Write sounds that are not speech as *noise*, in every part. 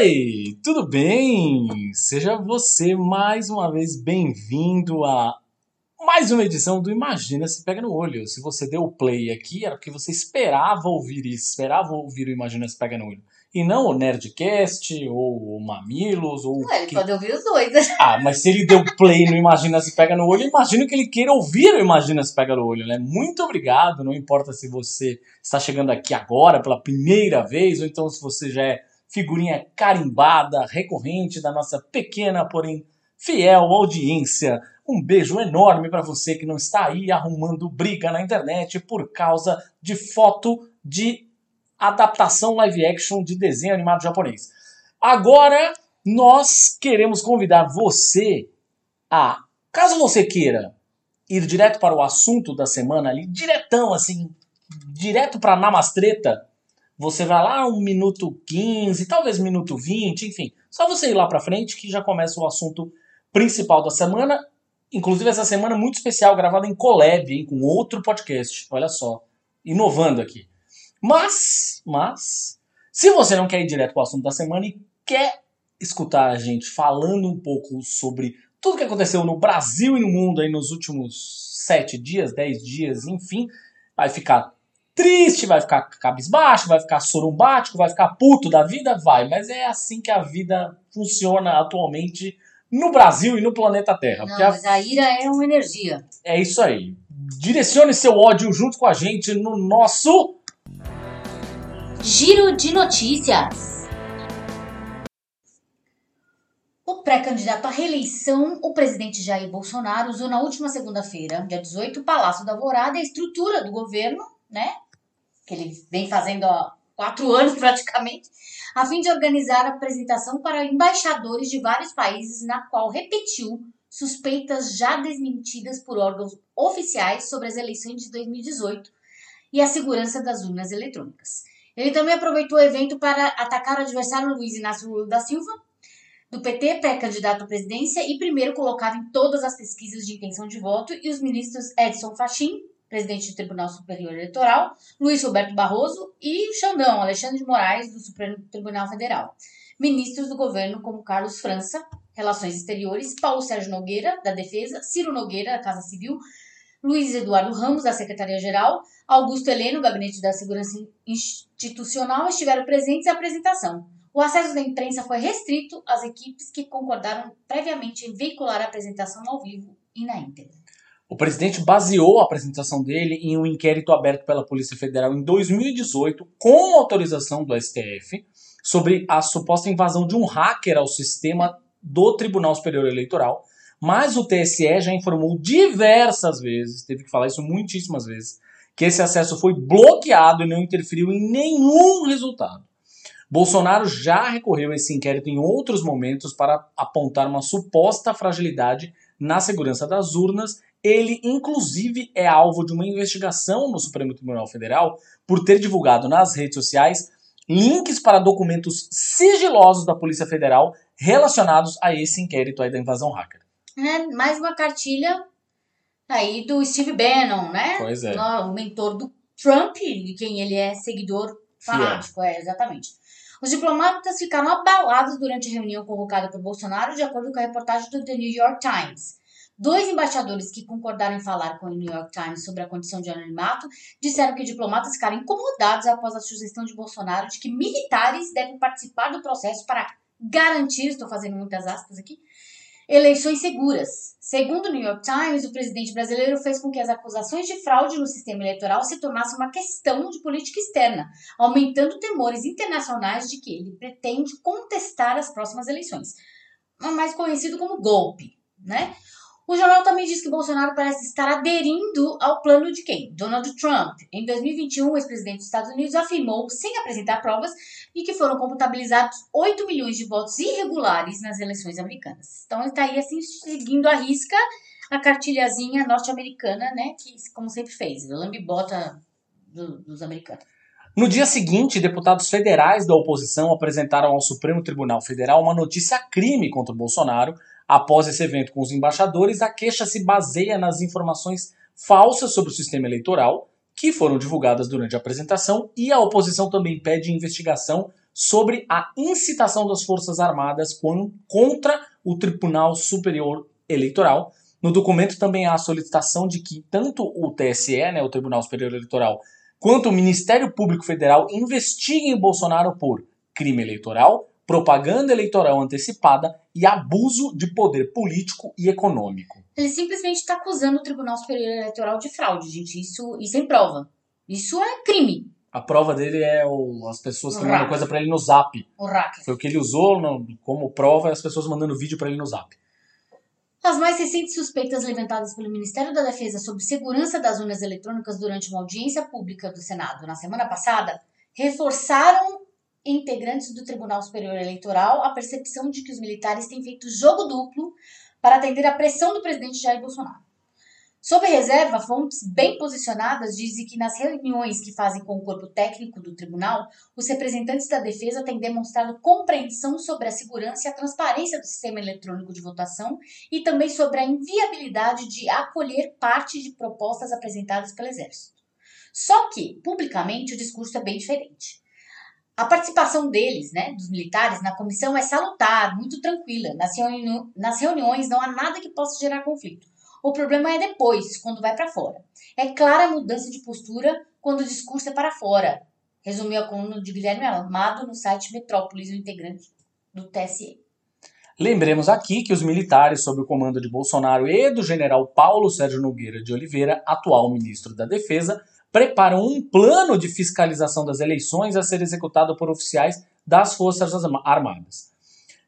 Oi, tudo bem? Seja você mais uma vez bem-vindo a mais uma edição do Imagina se Pega no Olho. Se você deu o play aqui, era porque você esperava ouvir isso, esperava ouvir o Imagina se Pega no Olho. E não o Nerdcast, ou o Mamilos, ou. Ué, ele que- pode ouvir os dois. né? Ah, mas se ele deu play no Imagina se Pega no Olho, imagino que ele queira ouvir o Imagina se Pega no Olho, né? Muito obrigado, não importa se você está chegando aqui agora pela primeira vez, ou então se você já é figurinha carimbada, recorrente da nossa pequena, porém fiel audiência. Um beijo enorme para você que não está aí arrumando briga na internet por causa de foto de adaptação live action de desenho animado japonês. Agora nós queremos convidar você a, caso você queira ir direto para o assunto da semana ali, diretão assim, direto para namastreta, você vai lá um minuto 15, talvez minuto 20, enfim. Só você ir lá pra frente que já começa o assunto principal da semana. Inclusive essa semana muito especial, gravada em collab, hein, com outro podcast. Olha só, inovando aqui. Mas, mas, se você não quer ir direto pro assunto da semana e quer escutar a gente falando um pouco sobre tudo que aconteceu no Brasil e no mundo aí nos últimos sete dias, dez dias, enfim, vai ficar triste, vai ficar cabisbaixo, vai ficar sorumbático, vai ficar puto da vida, vai. Mas é assim que a vida funciona atualmente no Brasil e no planeta Terra. Não, a- mas a ira é uma energia. é isso aí. Direcione seu ódio junto com a gente no nosso. Giro de notícias. O pré-candidato à reeleição, o presidente Jair Bolsonaro, usou na última segunda-feira, dia 18, o Palácio da Alvorada, a estrutura do governo, né? Que ele vem fazendo há quatro *laughs* anos praticamente, a fim de organizar a apresentação para embaixadores de vários países, na qual repetiu suspeitas já desmentidas por órgãos oficiais sobre as eleições de 2018 e a segurança das urnas eletrônicas. Ele também aproveitou o evento para atacar o adversário Luiz Inácio Lula da Silva, do PT, pré-candidato à presidência e primeiro colocado em todas as pesquisas de intenção de voto, e os ministros Edson Fachin, presidente do Tribunal Superior Eleitoral, Luiz Roberto Barroso e o Xandão, Alexandre de Moraes, do Supremo Tribunal Federal. Ministros do governo como Carlos França, Relações Exteriores, Paulo Sérgio Nogueira, da Defesa, Ciro Nogueira, da Casa Civil, Luiz Eduardo Ramos, da Secretaria-Geral, Augusto Heleno, Gabinete da Segurança Institucional, estiveram presentes à apresentação. O acesso da imprensa foi restrito às equipes que concordaram previamente em veicular a apresentação ao vivo e na íntegra. O presidente baseou a apresentação dele em um inquérito aberto pela Polícia Federal em 2018, com autorização do STF, sobre a suposta invasão de um hacker ao sistema do Tribunal Superior Eleitoral. Mas o TSE já informou diversas vezes, teve que falar isso muitíssimas vezes, que esse acesso foi bloqueado e não interferiu em nenhum resultado. Bolsonaro já recorreu a esse inquérito em outros momentos para apontar uma suposta fragilidade na segurança das urnas. Ele, inclusive, é alvo de uma investigação no Supremo Tribunal Federal por ter divulgado nas redes sociais links para documentos sigilosos da Polícia Federal relacionados a esse inquérito aí da invasão hacker. É, mais uma cartilha aí do Steve Bannon, né? Pois é. O mentor do Trump, de quem ele é seguidor fanático, é, exatamente. Os diplomatas ficaram abalados durante a reunião convocada por Bolsonaro, de acordo com a reportagem do The New York Times. Dois embaixadores que concordaram em falar com o New York Times sobre a condição de anonimato disseram que diplomatas ficaram incomodados após a sugestão de Bolsonaro de que militares devem participar do processo para garantir, estou fazendo muitas aspas aqui, eleições seguras. Segundo o New York Times, o presidente brasileiro fez com que as acusações de fraude no sistema eleitoral se tornassem uma questão de política externa, aumentando temores internacionais de que ele pretende contestar as próximas eleições, mais conhecido como golpe, né? O jornal também diz que Bolsonaro parece estar aderindo ao plano de quem? Donald Trump. Em 2021, o ex-presidente dos Estados Unidos afirmou, sem apresentar provas, que foram computabilizados 8 milhões de votos irregulares nas eleições americanas. Então ele está aí assim seguindo a risca a cartilhazinha norte-americana, né? Que, como sempre fez, o lambibota do, dos americanos. No dia seguinte, deputados federais da oposição apresentaram ao Supremo Tribunal Federal uma notícia crime contra Bolsonaro, Após esse evento com os embaixadores, a queixa se baseia nas informações falsas sobre o sistema eleitoral que foram divulgadas durante a apresentação e a oposição também pede investigação sobre a incitação das Forças Armadas contra o Tribunal Superior Eleitoral. No documento também há a solicitação de que tanto o TSE, né, o Tribunal Superior Eleitoral, quanto o Ministério Público Federal investiguem Bolsonaro por crime eleitoral, propaganda eleitoral antecipada e abuso de poder político e econômico. Ele simplesmente está acusando o Tribunal Superior Eleitoral de fraude, gente. Isso, isso é prova. Isso é crime. A prova dele é o, as pessoas que mandam coisa para ele no zap. O hacker. Foi o que ele usou no, como prova, as pessoas mandando vídeo para ele no zap. As mais recentes suspeitas levantadas pelo Ministério da Defesa sobre segurança das urnas eletrônicas durante uma audiência pública do Senado na semana passada reforçaram integrantes do Tribunal Superior Eleitoral a percepção de que os militares têm feito jogo duplo para atender à pressão do presidente Jair Bolsonaro. Sob reserva, fontes bem posicionadas dizem que nas reuniões que fazem com o corpo técnico do tribunal, os representantes da defesa têm demonstrado compreensão sobre a segurança e a transparência do sistema eletrônico de votação e também sobre a inviabilidade de acolher parte de propostas apresentadas pelo Exército. Só que, publicamente, o discurso é bem diferente. A participação deles, né, dos militares, na comissão é salutar, muito tranquila. Nas, reuni nas reuniões não há nada que possa gerar conflito. O problema é depois, quando vai para fora. É clara a mudança de postura quando o discurso é para fora. Resumiu a coluna de Guilherme Amado no site Metrópolis, o integrante do TSE. Lembremos aqui que os militares, sob o comando de Bolsonaro e do general Paulo Sérgio Nogueira de Oliveira, atual ministro da Defesa, preparam um plano de fiscalização das eleições a ser executado por oficiais das Forças Armadas.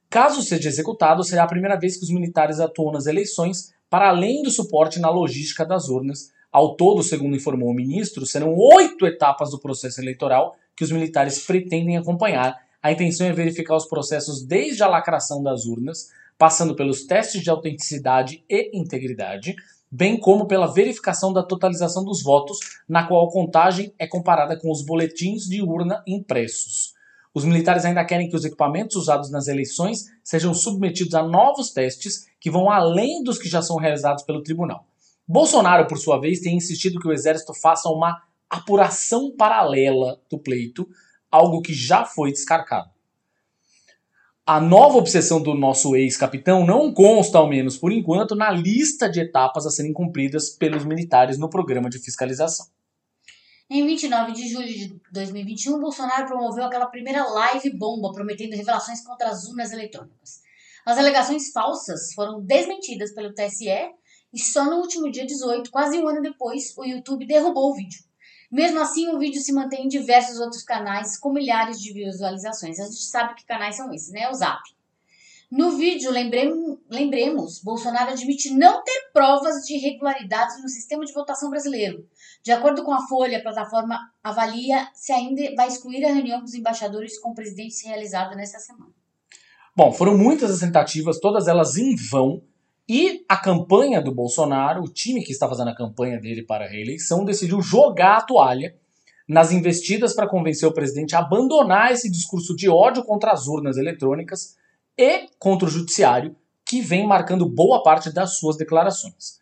Caso seja executado, será a primeira vez que os militares atuam nas eleições, para além do suporte na logística das urnas. Ao todo, segundo informou o ministro, serão oito etapas do processo eleitoral que os militares pretendem acompanhar. A intenção é verificar os processos desde a lacração das urnas, passando pelos testes de autenticidade e integridade, bem como pela verificação da totalização dos votos, na qual a contagem é comparada com os boletins de urna impressos. Os militares ainda querem que os equipamentos usados nas eleições sejam submetidos a novos testes que vão além dos que já são realizados pelo tribunal. Bolsonaro, por sua vez, tem insistido que o exército faça uma apuração paralela do pleito, algo que já foi descartado. A nova obsessão do nosso ex-capitão não consta, ao menos por enquanto, na lista de etapas a serem cumpridas pelos militares no programa de fiscalização. Em 29 de julho de 2021, Bolsonaro promoveu aquela primeira live bomba prometendo revelações contra as urnas eletrônicas. As alegações falsas foram desmentidas pelo TSE e só no último dia 18, quase um ano depois, o YouTube derrubou o vídeo. Mesmo assim, o vídeo se mantém em diversos outros canais com milhares de visualizações. A gente sabe que canais são esses, né? O Zap. No vídeo, lembremos, lembremos, Bolsonaro admite não ter provas de irregularidades no sistema de votação brasileiro. De acordo com a Folha, a plataforma avalia se ainda vai excluir a reunião dos embaixadores com o presidente realizada nesta semana. Bom, foram muitas as tentativas, todas elas em vão, e a campanha do Bolsonaro, o time que está fazendo a campanha dele para a reeleição, decidiu jogar a toalha nas investidas para convencer o presidente a abandonar esse discurso de ódio contra as urnas eletrônicas e contra o judiciário, que vem marcando boa parte das suas declarações.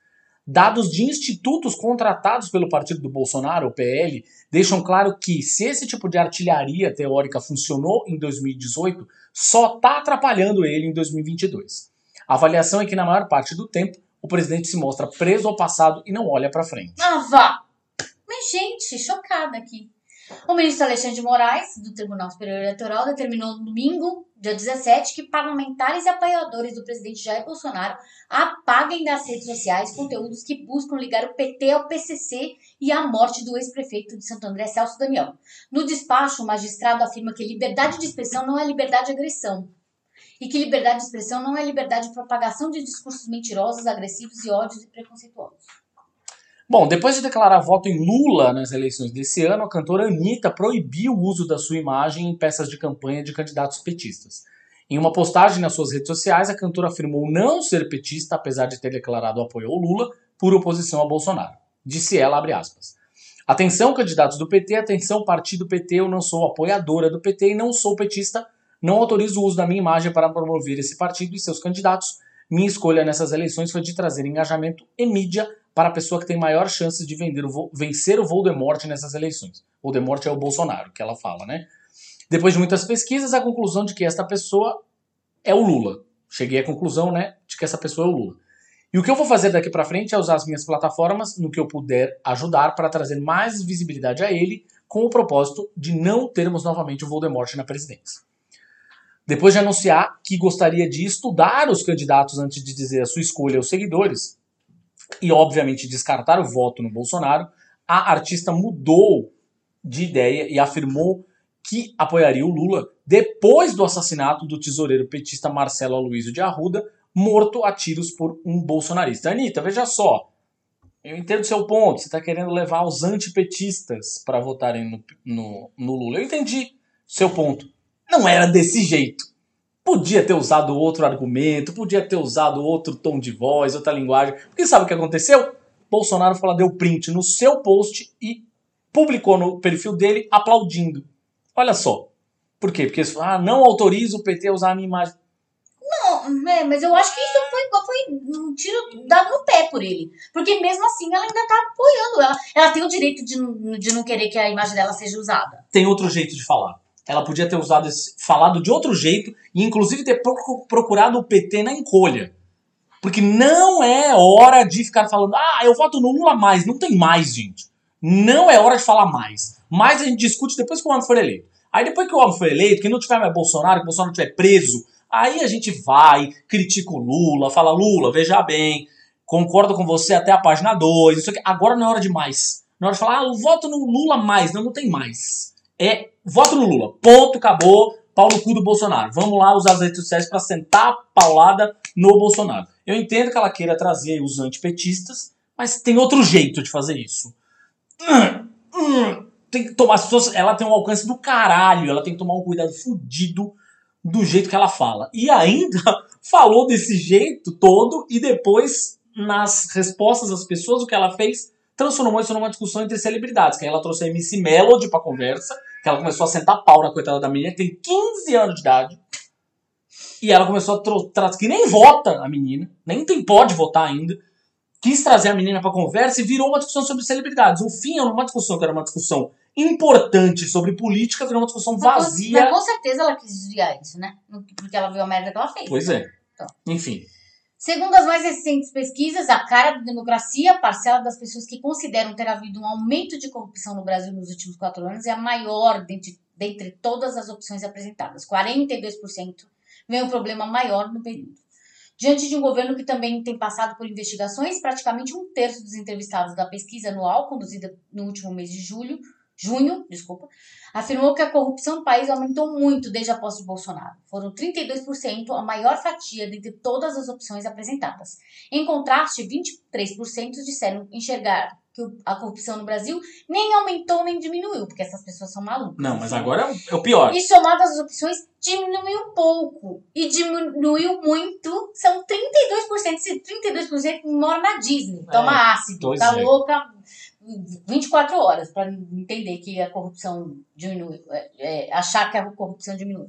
Dados de institutos contratados pelo partido do Bolsonaro, o PL, deixam claro que se esse tipo de artilharia teórica funcionou em 2018, só está atrapalhando ele em 2022. A avaliação é que, na maior parte do tempo, o presidente se mostra preso ao passado e não olha para frente. Ah, vá! Mas, gente, chocada aqui. O ministro Alexandre de Moraes, do Tribunal Superior Eleitoral, determinou no domingo, dia 17, que parlamentares e apoiadores do presidente Jair Bolsonaro apaguem das redes sociais conteúdos que buscam ligar o PT ao PCC e à morte do ex-prefeito de Santo André, Celso Damião. No despacho, o magistrado afirma que liberdade de expressão não é liberdade de agressão e que liberdade de expressão não é liberdade de propagação de discursos mentirosos, agressivos e ódios e preconceituosos. Bom, depois de declarar voto em Lula nas eleições desse ano, a cantora Anitta proibiu o uso da sua imagem em peças de campanha de candidatos petistas. Em uma postagem nas suas redes sociais, a cantora afirmou não ser petista, apesar de ter declarado apoio ao Lula, por oposição a Bolsonaro. Disse ela, abre aspas. Atenção, candidatos do PT, atenção, partido PT, eu não sou apoiadora do PT e não sou petista, não autorizo o uso da minha imagem para promover esse partido e seus candidatos. Minha escolha nessas eleições foi de trazer engajamento e mídia para a pessoa que tem maior chance de o, vencer o Voldemort nessas eleições. Voldemort é o Bolsonaro, que ela fala, né? Depois de muitas pesquisas, a conclusão de que esta pessoa é o Lula. Cheguei à conclusão, né, de que essa pessoa é o Lula. E o que eu vou fazer daqui para frente é usar as minhas plataformas no que eu puder ajudar para trazer mais visibilidade a ele, com o propósito de não termos novamente o Voldemort na presidência. Depois de anunciar que gostaria de estudar os candidatos antes de dizer a sua escolha aos seguidores, e, obviamente, descartar o voto no Bolsonaro, a artista mudou de ideia e afirmou que apoiaria o Lula depois do assassinato do tesoureiro petista Marcelo Aloysio de Arruda, morto a tiros por um bolsonarista. Anitta, veja só. Eu entendo seu ponto. Você está querendo levar os antipetistas para votarem no, no, no Lula. Eu entendi seu ponto. Não era desse jeito. Podia ter usado outro argumento, podia ter usado outro tom de voz, outra linguagem. Porque sabe o que aconteceu? Bolsonaro falou, deu print no seu post e publicou no perfil dele aplaudindo. Olha só. Por quê? Porque ah, não autoriza o PT a usar a minha imagem. Não, é, mas eu acho que isso foi, foi um tiro dado no pé por ele. Porque mesmo assim ela ainda tá apoiando. Ela, ela tem o direito de, de não querer que a imagem dela seja usada. Tem outro jeito de falar. Ela podia ter usado esse, falado de outro jeito e inclusive ter procurado o PT na encolha. Porque não é hora de ficar falando, ah, eu voto no Lula mais. Não tem mais, gente. Não é hora de falar mais. Mais a gente discute depois que o homem for eleito. Aí depois que o homem for eleito, que não tiver mais Bolsonaro, que o Bolsonaro estiver preso, aí a gente vai, critica o Lula, fala, Lula, veja bem, concordo com você até a página 2, isso aqui. Agora não é hora de mais. Não é hora de falar, ah, eu voto no Lula mais. Não, não tem mais. É voto no Lula. Ponto, acabou. Pau no cu do Bolsonaro. Vamos lá usar as redes sociais para sentar a paulada no Bolsonaro. Eu entendo que ela queira trazer os antipetistas, mas tem outro jeito de fazer isso. Tem que tomar as pessoas. Ela tem um alcance do caralho. Ela tem que tomar um cuidado fudido do jeito que ela fala. E ainda *laughs* falou desse jeito todo e depois, nas respostas das pessoas, o que ela fez transformou isso numa discussão entre celebridades. Que aí ela trouxe a MC Melody pra conversa, que ela começou a sentar pau na coitada da menina, que tem 15 anos de idade. E ela começou a trazer, que nem vota a menina, nem tem pode votar ainda. Quis trazer a menina pra conversa e virou uma discussão sobre celebridades. O fim era uma discussão que era uma discussão importante sobre política, virou uma discussão vazia. Mas com certeza ela quis desviar isso, né? Porque ela viu a merda que ela fez. Pois é. Então. Enfim. Segundo as mais recentes pesquisas, a cara da democracia, a parcela das pessoas que consideram ter havido um aumento de corrupção no Brasil nos últimos quatro anos é a maior dentre, dentre todas as opções apresentadas. 42% vem um problema maior no período. Diante de um governo que também tem passado por investigações, praticamente um terço dos entrevistados da pesquisa anual, conduzida no último mês de julho, junho, desculpa, afirmou que a corrupção no país aumentou muito desde a posse de Bolsonaro. Foram 32% a maior fatia dentre todas as opções apresentadas. Em contraste, 23% disseram enxergar que a corrupção no Brasil nem aumentou nem diminuiu, porque essas pessoas são malucas. Não, mas agora é o pior. E somadas as opções, diminuiu um pouco. E diminuiu muito, são 32%. Esse 32% mora na Disney, toma é, ácido, tá é. louca 24 horas para entender que a corrupção diminui, é, é, achar que a corrupção diminui.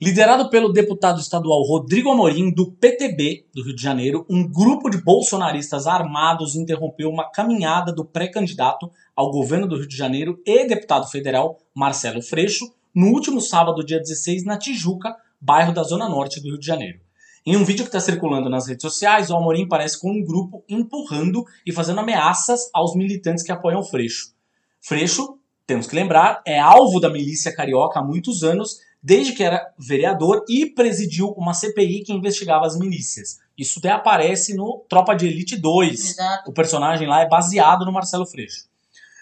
Liderado pelo deputado estadual Rodrigo Amorim, do PTB do Rio de Janeiro, um grupo de bolsonaristas armados interrompeu uma caminhada do pré-candidato ao governo do Rio de Janeiro e deputado federal Marcelo Freixo no último sábado, dia 16, na Tijuca, bairro da Zona Norte do Rio de Janeiro. Em um vídeo que está circulando nas redes sociais, o Amorim parece com um grupo empurrando e fazendo ameaças aos militantes que apoiam o Freixo. Freixo, temos que lembrar, é alvo da milícia carioca há muitos anos, desde que era vereador e presidiu uma CPI que investigava as milícias. Isso até aparece no Tropa de Elite 2. Exato. O personagem lá é baseado no Marcelo Freixo.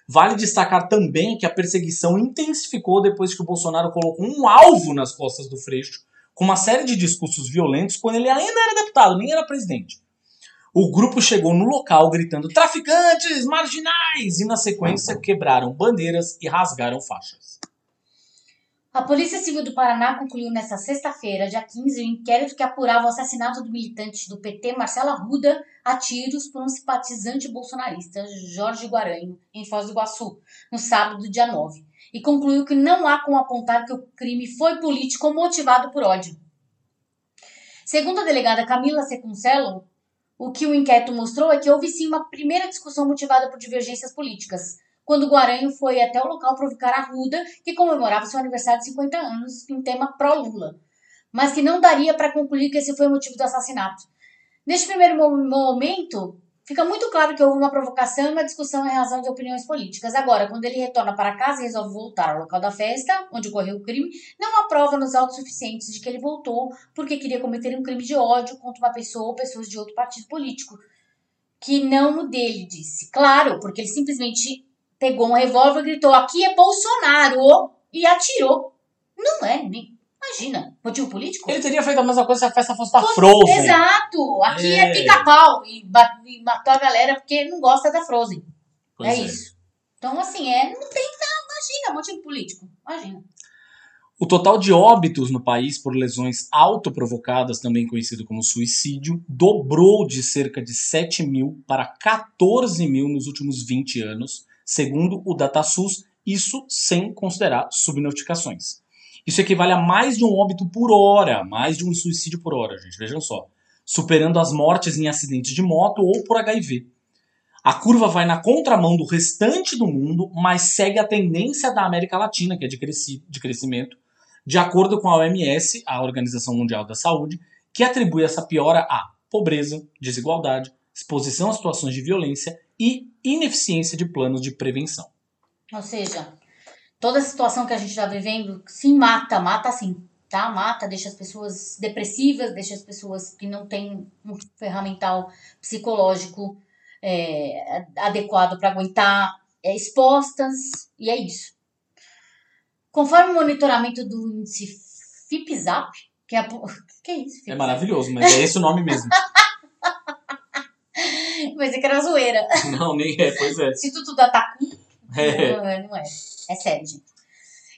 Vale destacar também que a perseguição intensificou depois que o Bolsonaro colocou um alvo nas costas do Freixo com uma série de discursos violentos quando ele ainda era deputado, nem era presidente. O grupo chegou no local gritando traficantes, marginais, e na sequência quebraram bandeiras e rasgaram faixas. A Polícia Civil do Paraná concluiu nesta sexta-feira, dia 15, o um inquérito que apurava o assassinato do militante do PT, Marcela Arruda, a tiros por um simpatizante bolsonarista, Jorge Guaranho, em Foz do Iguaçu, no sábado, dia 9, e concluiu que não há como apontar que o crime foi político motivado por ódio. Segundo a delegada Camila Secuncello, o que o inquérito mostrou é que houve sim uma primeira discussão motivada por divergências políticas, quando Guaranho foi até o local provocar a Ruda, que comemorava seu aniversário de 50 anos em tema pró-Lula, mas que não daria para concluir que esse foi o motivo do assassinato. Neste primeiro momento, fica muito claro que houve uma provocação e uma discussão em razão de opiniões políticas. Agora, quando ele retorna para casa e resolve voltar ao local da festa, onde ocorreu o crime, não há prova nos autos suficientes de que ele voltou porque queria cometer um crime de ódio contra uma pessoa ou pessoas de outro partido político. Que não o dele, disse. Claro, porque ele simplesmente pegou um revólver e gritou: Aqui é Bolsonaro! E atirou. Não é, nem. Imagina, motivo político? Ele teria feito a mesma coisa se a festa fosse da Frozen. Exato! Aqui é, é pica-pau e, e, matou a galera porque não gosta da Frozen. É, é, isso. Então, assim, é, não tem. Imagina, motivo político. Imagina. O total de óbitos no país por lesões autoprovocadas, também conhecido como suicídio, dobrou de cerca de 7 mil para 14 mil nos últimos 20 anos, segundo o DataSUS, isso sem considerar subnotificações. Isso equivale a mais de um óbito por hora, mais de um suicídio por hora, gente, vejam só. Superando as mortes em acidentes de moto ou por HIV. A curva vai na contramão do restante do mundo, mas segue a tendência da América Latina, que é de, cresci de crescimento, de acordo com a OMS, a Organização Mundial da Saúde, que atribui essa piora a pobreza, desigualdade, exposição a situações de violência e ineficiência de planos de prevenção. Ou seja, toda a situação que a gente está vivendo se mata, mata assim, tá? Mata, deixa as pessoas depressivas, deixa as pessoas que não têm um ferramental psicológico é, adequado para aguentar é, expostas, e é isso. Conforme o monitoramento do índice FIPZAP, que é a... *laughs* que é isso? É maravilhoso, mas é esse o nome mesmo. *laughs* Pensei que era zoeira. Não, nem é, pois é. Instituto da Tacu. É. Não, é, não é. É sério, gente.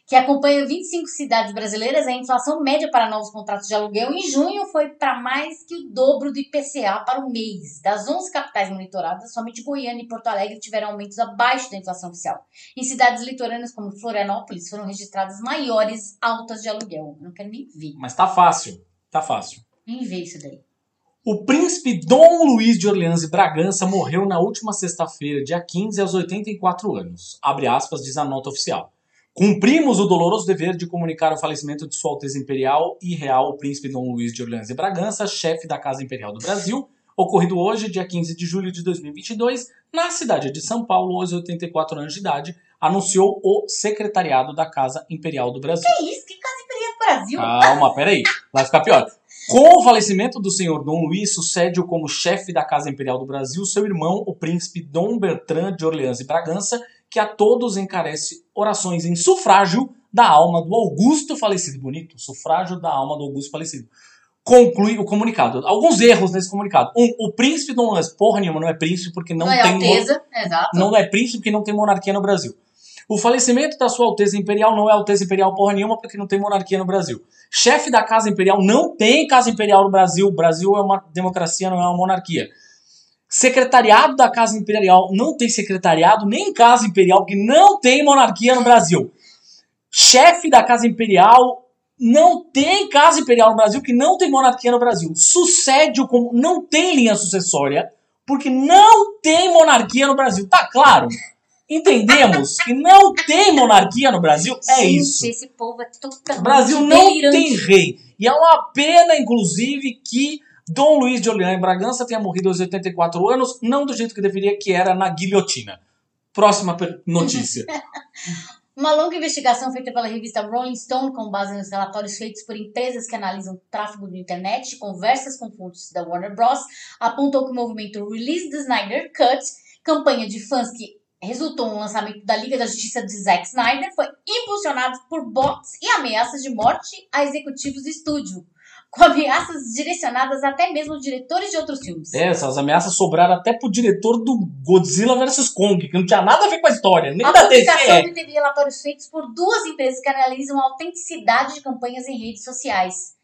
Que acompanha 25 cidades brasileiras, a inflação média para novos contratos de aluguel em junho foi para mais que o dobro do IPCA para o mês. Das 11 capitais monitoradas, somente Goiânia e Porto Alegre tiveram aumentos abaixo da inflação oficial. Em cidades litorâneas como Florianópolis, foram registradas maiores altas de aluguel. Eu não quero nem ver. Mas tá fácil. Tá fácil. Nem ver isso daí. O príncipe Dom Luiz de Orleans e Bragança morreu na última sexta-feira, dia 15, aos 84 anos. Abre aspas, diz a nota oficial. Cumprimos o doloroso dever de comunicar o falecimento de Sua Alteza Imperial e Real o Príncipe Dom Luiz de Orleans e Bragança, chefe da Casa Imperial do Brasil, ocorrido hoje, dia 15 de julho de 2022, na cidade de São Paulo, aos 84 anos de idade, anunciou o Secretariado da Casa Imperial do Brasil. Que isso? Que Casa Imperial do Brasil? Calma, peraí. Vai ficar pior. Com o falecimento do senhor Dom Luís, sucede-o como chefe da Casa Imperial do Brasil seu irmão, o príncipe Dom Bertrand de Orleans e Bragança, que a todos encarece orações em sufrágio da alma do Augusto falecido. Bonito, sufrágio da alma do Augusto falecido. Conclui o comunicado. Alguns erros nesse comunicado. Um, o príncipe Dom Luís, porra nenhuma, não é príncipe porque não, não é tem. Alteza, exato. Não é príncipe porque não tem monarquia no Brasil. O falecimento da Sua Alteza Imperial não é Alteza Imperial porra nenhuma porque não tem monarquia no Brasil. Chefe da Casa Imperial não tem Casa Imperial no Brasil. O Brasil é uma democracia, não é uma monarquia. Secretariado da Casa Imperial não tem secretariado, nem Casa Imperial, porque não tem monarquia no Brasil. Chefe da Casa Imperial não tem Casa Imperial no Brasil, que não tem monarquia no Brasil. Sucede como não tem linha sucessória, porque não tem monarquia no Brasil. Tá claro? Entendemos que não tem monarquia no Brasil, é Gente, isso. Esse povo é totalmente O Brasil não tem rei. E é uma pena, inclusive, que Dom Luiz de Orleans e Bragança tenha morrido aos 84 anos, não do jeito que deveria, que era na guilhotina. Próxima notícia. *laughs* Uma longa investigação feita pela revista Rolling Stone, com base nos relatórios feitos por empresas que analisam tráfego de internet conversas com fontes da Warner Bros., apontou que o movimento Release the Snyder Cut, campanha de fãs que resultou no lançamento da Liga da Justiça de Zack Snyder foi impulsionado por bots e ameaças de morte a executivos do estúdio, com ameaças direcionadas até mesmo aos diretores de outros filmes. É, essas ameaças sobraram até pro diretor do Godzilla vs Kong, que não tinha nada a ver com a história, nem A da DC. publicação é. teve relatórios feitos por duas empresas que analisam a autenticidade de campanhas em redes sociais.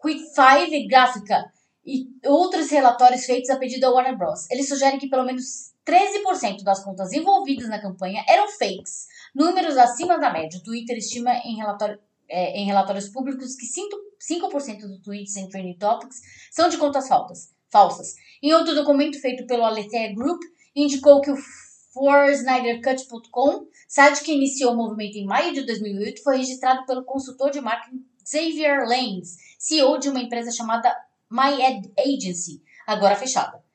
Quick Five Graphica e outros relatórios feitos a pedido da Warner Bros. Eles sugerem que pelo menos 13% das contas envolvidas na campanha eram fakes, números acima da média. O Twitter estima em, relatório- é, em relatórios públicos que 5%, 5% dos tweets em trending topics são de contas falsas. Em outro documento feito pelo Aletheia Group, indicou que o ForSnyderCut.com, site que iniciou o movimento em maio de 2008, foi registrado pelo consultor de marketing Xavier Lanes, CEO de uma empresa chamada My Ad Agency, agora fechada.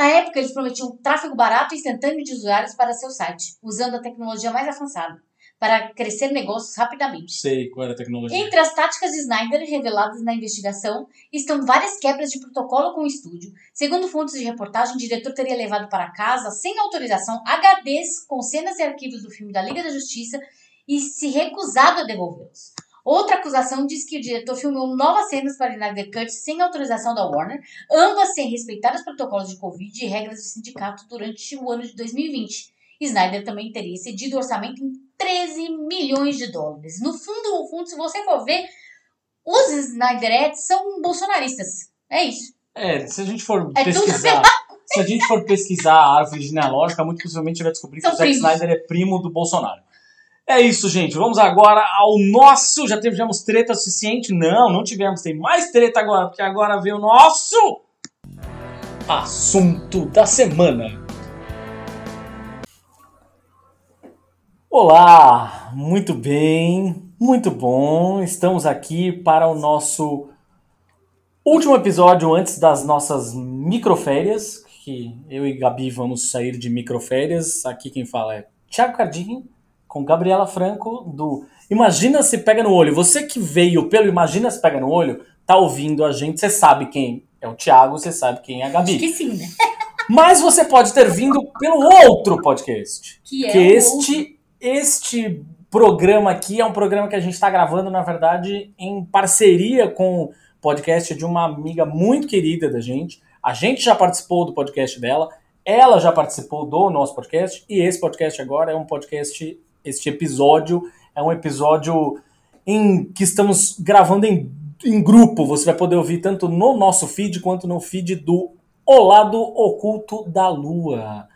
Na época, eles prometiam tráfego barato e instantâneo de usuários para seu site, usando a tecnologia mais avançada, para crescer negócios rapidamente. Sei qual era a tecnologia. Entre as táticas de Snyder reveladas na investigação estão várias quebras de protocolo com o estúdio. Segundo fontes de reportagem, o diretor teria levado para casa, sem autorização, HDs com cenas e arquivos do filme da Liga da Justiça e se recusado a devolvê-los. Outra acusação diz que o diretor filmou novas cenas para Snyder Cut sem autorização da Warner, ambas sem respeitar os protocolos de Covid e regras do sindicato durante o ano de 2020. Snyder também teria excedido o orçamento em 13 milhões de dólares. No fundo, no fundo, se você for ver, os Snyderettes são bolsonaristas. É isso. É, se a gente for É pesquisar. *laughs* Se a gente for pesquisar a árvore genealógica, muito possivelmente vai descobrir que São o Zack primos. Snyder é primo do Bolsonaro. É isso, gente. Vamos agora ao nosso. Já tivemos treta suficiente? Não, não tivemos. Tem mais treta agora, porque agora vem o nosso assunto da semana. Olá, muito bem, muito bom. Estamos aqui para o nosso último episódio antes das nossas microférias, que eu e Gabi vamos sair de microférias. Aqui quem fala é Thiago Cardim, com Gabriela Franco, do Imagina se Pega no Olho. Você que veio pelo Imagina se Pega no Olho, tá ouvindo a gente, você sabe quem é o Thiago, você sabe quem é a Gabi. Acho que sim, né? *laughs* Mas você pode ter vindo pelo outro podcast. Que é Que o- este, este programa aqui é um programa que a gente está gravando, na verdade, em parceria com o podcast de uma amiga muito querida da gente. A gente já participou do podcast dela, ela já participou do nosso podcast, e esse podcast agora é um podcast, este episódio é um episódio em que estamos gravando em, em grupo. Você vai poder ouvir tanto no nosso feed quanto no feed do O Lado Oculto da Lua.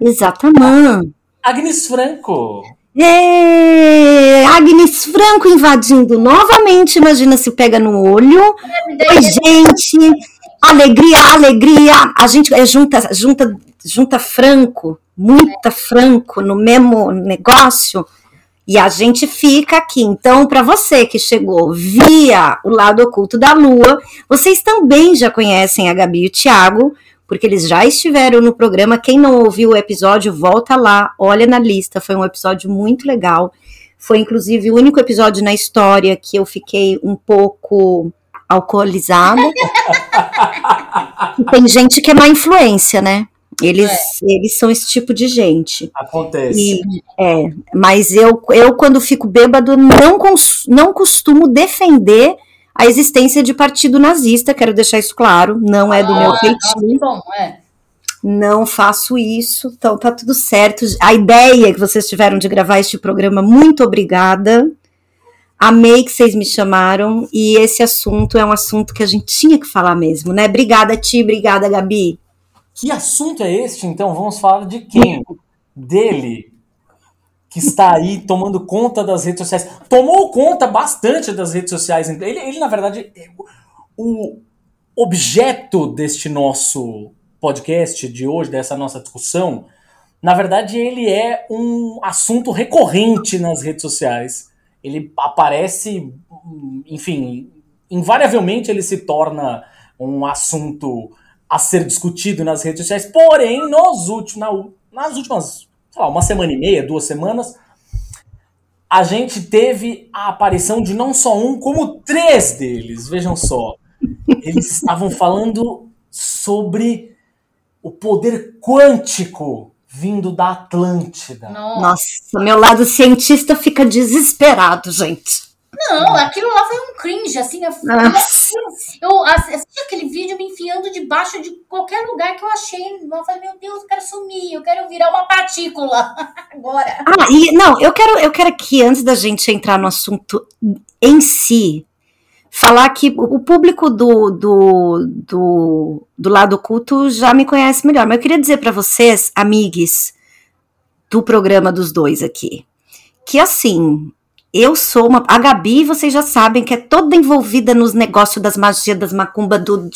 Exatamente. Agnes Franco. É, Agnes Franco invadindo novamente, imagina se pega no olho. Oi, gente. Alegria, alegria. A gente é junta, junta, junta Franco, muita Franco no mesmo negócio. E a gente fica aqui. Então, para você que chegou via o lado oculto da Lua, vocês também já conhecem a Gabi e o Thiago, porque eles já estiveram no programa. Quem não ouviu o episódio, volta lá, olha na lista. Foi um episódio muito legal. Foi, inclusive, o único episódio na história que eu fiquei um pouco alcoolizada. Tem gente que é má influência, né? Eles, eles são esse tipo de gente. Acontece. E, é, mas eu, eu, quando fico bêbado, não, cons- não costumo defender a existência de partido nazista, quero deixar isso claro, não é do meu Ah, feitio. que bom, é. Não faço isso, então tá tudo certo. A ideia que vocês tiveram de gravar este programa, muito obrigada. Amei que vocês me chamaram e esse assunto é um assunto que a gente tinha que falar mesmo, né? Obrigada, Ti, obrigada, Gabi. Que assunto é este, então? Vamos falar de quem? Dele, que está aí tomando conta das redes sociais. Tomou conta bastante das redes sociais. Ele, ele na verdade, é o objeto deste nosso podcast de hoje, dessa nossa discussão, na verdade, ele é um assunto recorrente nas redes sociais. Ele aparece, enfim, invariavelmente ele se torna um assunto a ser discutido nas redes sociais, porém, nos últimos, na- nas últimas, sei lá, uma semana e meia, duas semanas, a gente teve a aparição de não só um, como três deles. Vejam só. Eles estavam falando sobre o poder quântico vindo da Atlântida. Nossa. Nossa, meu lado cientista fica desesperado, gente. Não, aquilo lá foi um cringe, assim. Eu, Nossa. eu assisti aquele vídeo me enfiando debaixo de qualquer lugar que eu achei. Eu falei, meu Deus, eu quero sumir, eu quero virar uma partícula *laughs* agora. Ah, e não, eu quero, eu quero aqui, antes da gente entrar no assunto em si, falar que o público do, do, do, do lado oculto já me conhece melhor, mas eu queria dizer para vocês, amigos do programa dos dois aqui, que assim, eu sou uma. A Gabi, vocês já sabem que é toda envolvida nos negócios das magias, das macumba, do,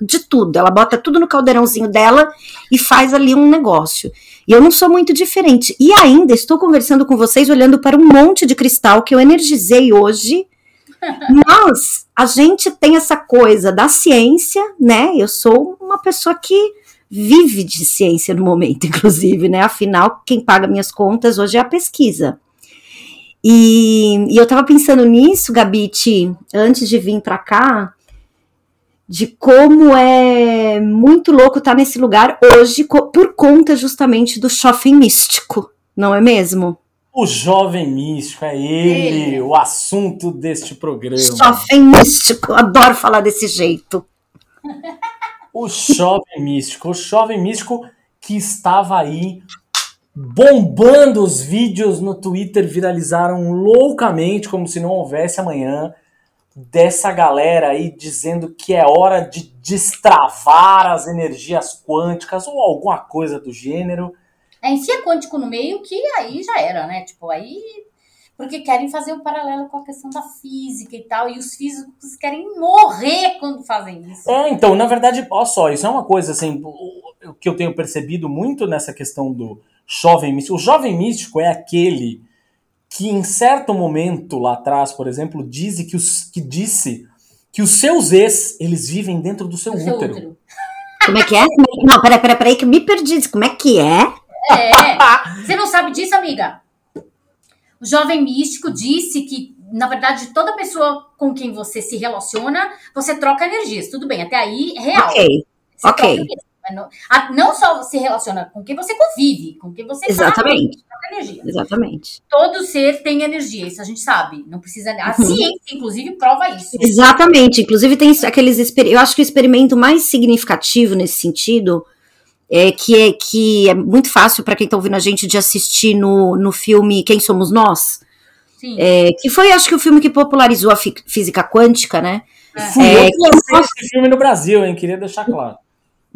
de tudo. Ela bota tudo no caldeirãozinho dela e faz ali um negócio. E eu não sou muito diferente. E ainda estou conversando com vocês olhando para um monte de cristal que eu energizei hoje. Mas a gente tem essa coisa da ciência, né? Eu sou uma pessoa que vive de ciência no momento, *laughs* inclusive, né? Afinal, quem paga minhas contas hoje é a pesquisa. E, e eu tava pensando nisso, Gabite, antes de vir para cá, de como é muito louco estar nesse lugar hoje por conta justamente do shopping místico, não é mesmo? O jovem místico, é ele, ele. o assunto deste programa. Jovem místico, adoro falar desse jeito. o jovem místico, o jovem místico que estava aí bombando os vídeos no Twitter, viralizaram loucamente, como se não houvesse amanhã, dessa galera aí dizendo que é hora de destravar as energias quânticas ou alguma coisa do gênero. É, é quântico no meio, que aí já era, né? Tipo, aí. Porque querem fazer o um paralelo com a questão da física e tal, e os físicos querem morrer quando fazem isso. É, então, na verdade, olha só, isso é uma coisa assim, que eu tenho percebido muito nessa questão do jovem místico. O jovem místico é aquele que em certo momento lá atrás, por exemplo, diz que, os, que disse que os seus ex, eles vivem dentro do seu, útero. seu útero. Como é que é? Não, peraí, peraí, peraí, que eu me perdi. Como é que é? É. Você não sabe disso, amiga? O jovem místico disse que, na verdade, toda pessoa com quem você se relaciona, você troca energias. Tudo bem, até aí, real. Ok, você ok. Não, não só se relaciona com quem você convive, com quem você Exatamente. Fala, energia. Exatamente. Todo ser tem energia, isso a gente sabe. Não precisa. A uhum. ciência, inclusive, prova isso. Exatamente. Inclusive, tem aqueles. Eu acho que o experimento mais significativo nesse sentido é que é, que é muito fácil para quem está ouvindo a gente de assistir no, no filme Quem Somos Nós. É, que foi, acho que, o filme que popularizou a física quântica, né? É. Fui é, eu que lancei esse filme no Brasil, hein? Queria deixar claro.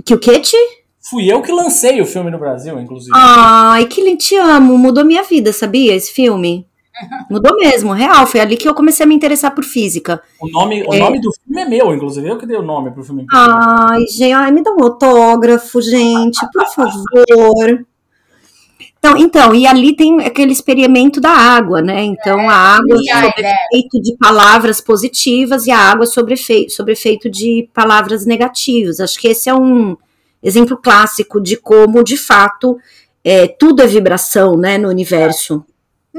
Que o que, Ti? Fui eu que lancei o filme no Brasil, inclusive. Ai, que te amo. Mudou minha vida, sabia? Esse filme. Mudou mesmo, real. Foi ali que eu comecei a me interessar por física. O nome, o é... nome do filme é meu, inclusive. Eu que dei o nome pro filme. Ai, gente, ai, me dá um autógrafo, gente, por favor. Então, então, e ali tem aquele experimento da água, né? Então, a água é, sobre é. efeito de palavras positivas e a água sobre efeito, sobre efeito de palavras negativas. Acho que esse é um exemplo clássico de como, de fato, é, tudo é vibração, né, no universo.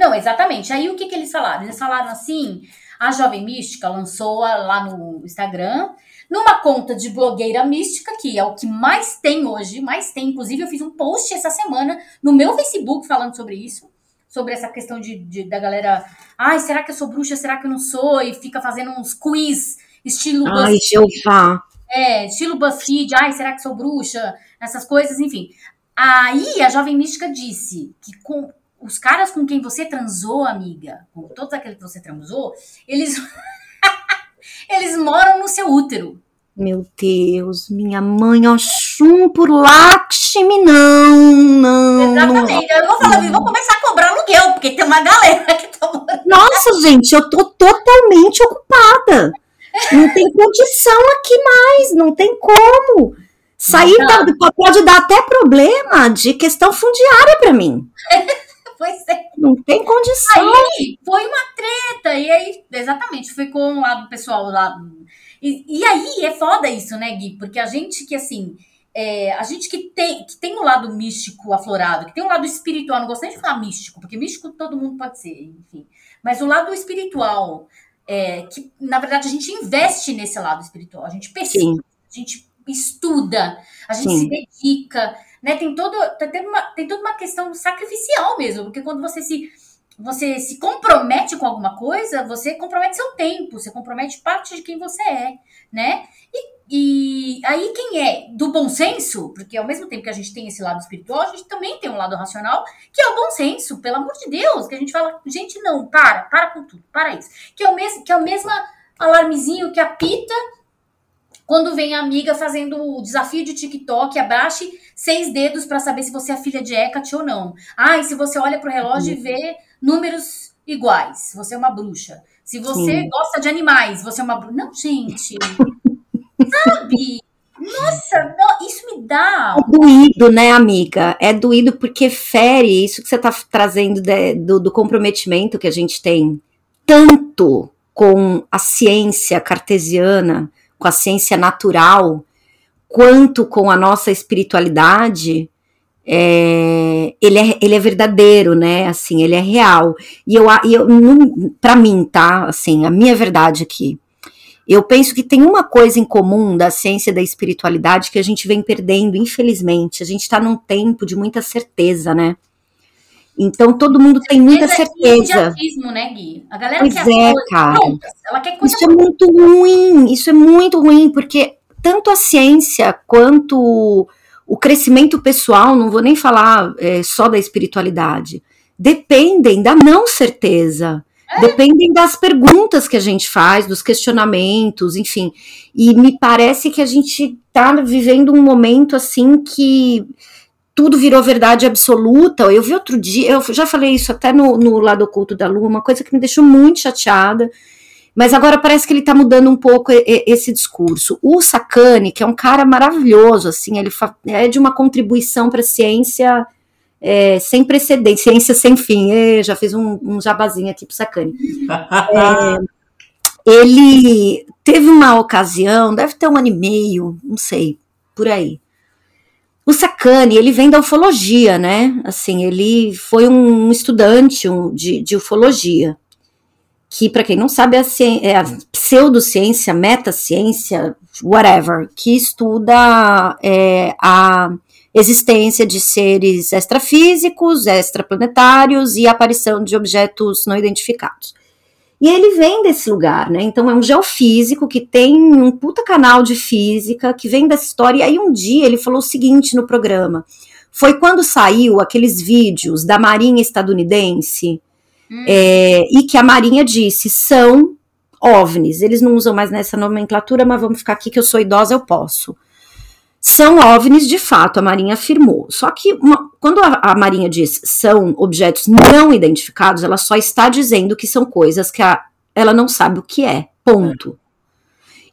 Não, exatamente. Aí o que, que eles falaram? Eles falaram assim: a Jovem Mística lançou lá no Instagram numa conta de blogueira mística, que é o que mais tem hoje, mais tem. Inclusive, eu fiz um post essa semana no meu Facebook falando sobre isso. Sobre essa questão de, de da galera. Ai, será que eu sou bruxa? Será que eu não sou? E fica fazendo uns quiz estilo Ai, Jeová. É, estilo BuzzFeed. Ai, será que sou bruxa? Essas coisas, enfim. Aí a jovem mística disse que com os caras com quem você transou, amiga, com todos aqueles que você transou, eles *laughs* eles moram no seu útero. Meu Deus, minha mãe, Oxum por Lakshmi, não, não. Exatamente. Eu vou falar, vou começar a cobrar aluguel, porque tem uma galera que tá morando. Nossa, gente, eu tô totalmente ocupada. Não tem condição aqui mais, não tem como. Sair da, pode dar até problema de questão fundiária para mim. *laughs* Pois é. Não tem condição. Aí foi uma treta. E aí, exatamente, foi com o lado pessoal lá. E, e aí é foda isso, né, Gui? Porque a gente que, assim, é, a gente que tem, que tem um lado místico aflorado, que tem um lado espiritual, não gosto nem de falar místico, porque místico todo mundo pode ser, enfim. Mas o lado espiritual, é, que na verdade a gente investe nesse lado espiritual, a gente pesquisa, a gente estuda, a gente Sim. se dedica, né? Tem, todo, tem, uma, tem toda uma questão sacrificial mesmo, porque quando você se você se compromete com alguma coisa, você compromete seu tempo, você compromete parte de quem você é, né? E, e aí quem é do bom senso, porque ao mesmo tempo que a gente tem esse lado espiritual, a gente também tem um lado racional, que é o bom senso, pelo amor de Deus, que a gente fala, gente, não, para, para com tudo, para isso. Que é o mesmo, que é o mesmo alarmezinho que apita quando vem a amiga fazendo o desafio de TikTok, abaixe seis dedos para saber se você é filha de Hecate ou não. Ah, e se você olha pro relógio e vê números iguais, você é uma bruxa. Se você Sim. gosta de animais, você é uma bruxa. Não, gente. *laughs* sabe? Nossa, não, isso me dá. É doído, né, amiga? É doído porque fere isso que você está trazendo de, do, do comprometimento que a gente tem tanto com a ciência cartesiana com a ciência natural, quanto com a nossa espiritualidade, é, ele, é, ele é verdadeiro, né? Assim, ele é real. E eu, eu para mim, tá? Assim, a minha verdade aqui. Eu penso que tem uma coisa em comum da ciência e da espiritualidade que a gente vem perdendo, infelizmente. A gente está num tempo de muita certeza, né? Então todo mundo tem muita certeza. né, Gui? A galera pois quer é, cara. ela quer coisa isso é muito ruim, isso é muito ruim, porque tanto a ciência quanto o crescimento pessoal, não vou nem falar é, só da espiritualidade, dependem da não certeza. É? Dependem das perguntas que a gente faz, dos questionamentos, enfim. E me parece que a gente está vivendo um momento assim que tudo virou verdade absoluta. Eu vi outro dia, eu já falei isso até no, no lado oculto da Lua, uma coisa que me deixou muito chateada. Mas agora parece que ele está mudando um pouco esse discurso. O Sacani, que é um cara maravilhoso, assim, ele é de uma contribuição para a ciência é, sem precedentes, ciência sem fim. Eu já fiz um, um jabazinho aqui para o Sacani. é, ele teve uma ocasião, deve ter um ano e meio, não sei, por aí, o Sacani, ele vem da ufologia, né? Assim, ele foi um estudante de, de ufologia, que, para quem não sabe, é a, é a pseudociência, metaciência, whatever, que estuda é, a existência de seres extrafísicos, extraplanetários e aparição de objetos não identificados. E ele vem desse lugar, né? Então é um geofísico que tem um puta canal de física, que vem dessa história. E aí um dia ele falou o seguinte no programa: foi quando saiu aqueles vídeos da Marinha estadunidense, hum. é, e que a Marinha disse: são OVNIs. Eles não usam mais nessa nomenclatura, mas vamos ficar aqui que eu sou idosa, eu posso são OVNIs de fato, a Marinha afirmou. Só que uma, quando a, a, Marinha diz são objetos não identificados, ela só está dizendo que são coisas que a, ela não sabe o que é. Ponto.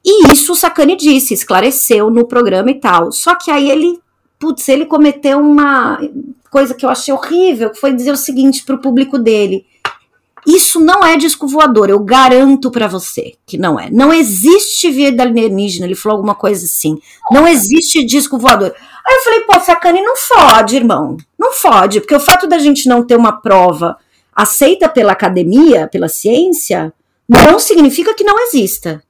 E isso o Sacani disse, esclareceu no programa e tal. Só que aí ele, putz, ele cometeu uma coisa que eu achei horrível, que foi dizer o seguinte para o público dele: isso não é disco voador, eu garanto para você que não é. Não existe vida alienígena, ele falou alguma coisa assim. Não existe disco voador. Aí eu falei, pô, Sacane, não fode, irmão. Não fode, porque o fato da gente não ter uma prova aceita pela academia, pela ciência, não significa que não exista,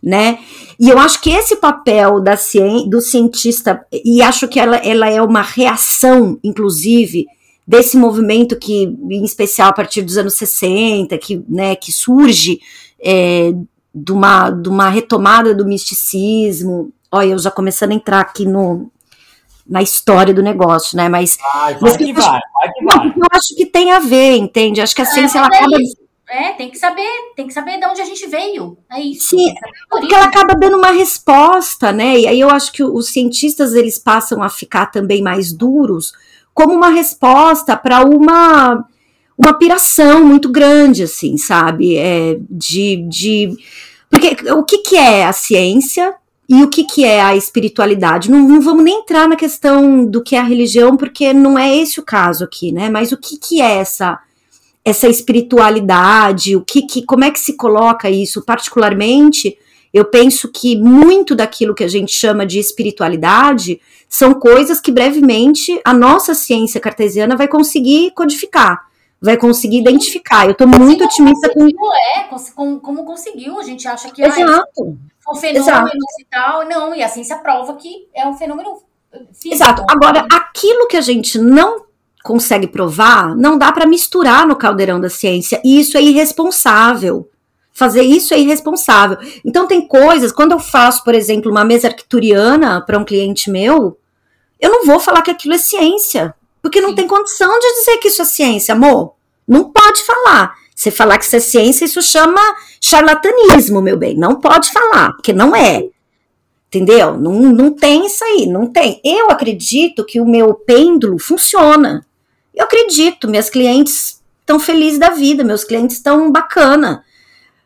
né? E eu acho que esse papel da ciência, do cientista, e acho que ela, ela é uma reação, inclusive, desse movimento que, em especial a partir dos anos 60, que, né, que surge é, de, uma, de uma retomada do misticismo. Olha, eu já começando a entrar aqui no, na história do negócio, né? Mas, vai, vai mas que vai, vai que vai. eu acho que tem a ver, entende? Acho que a é, ciência ela é acaba. É, tem que saber, tem que saber de onde a gente veio. É isso. Sim, porque ela acaba dando uma resposta, né? E aí eu acho que os cientistas eles passam a ficar também mais duros, como uma resposta para uma uma piração muito grande, assim, sabe? É, de, de porque o que, que é a ciência e o que, que é a espiritualidade? Não, não, vamos nem entrar na questão do que é a religião, porque não é esse o caso aqui, né? Mas o que, que é essa essa espiritualidade? O que, que como é que se coloca isso? Particularmente, eu penso que muito daquilo que a gente chama de espiritualidade são coisas que brevemente a nossa ciência cartesiana vai conseguir codificar, vai conseguir identificar. Eu estou muito otimista com. É, como, como conseguiu, a gente acha que Exato. Ah, é um fenômeno Exato. e tal. Não, e a ciência prova que é um fenômeno Física. Exato. Agora, aquilo que a gente não consegue provar, não dá para misturar no caldeirão da ciência. E isso é irresponsável. Fazer isso é irresponsável. Então, tem coisas, quando eu faço, por exemplo, uma mesa arcturiana para um cliente meu, eu não vou falar que aquilo é ciência. Porque não Sim. tem condição de dizer que isso é ciência, amor. Não pode falar. Você falar que isso é ciência, isso chama charlatanismo, meu bem. Não pode falar, porque não é. Entendeu? Não, não tem isso aí, não tem. Eu acredito que o meu pêndulo funciona. Eu acredito, minhas clientes estão felizes da vida, meus clientes estão bacana.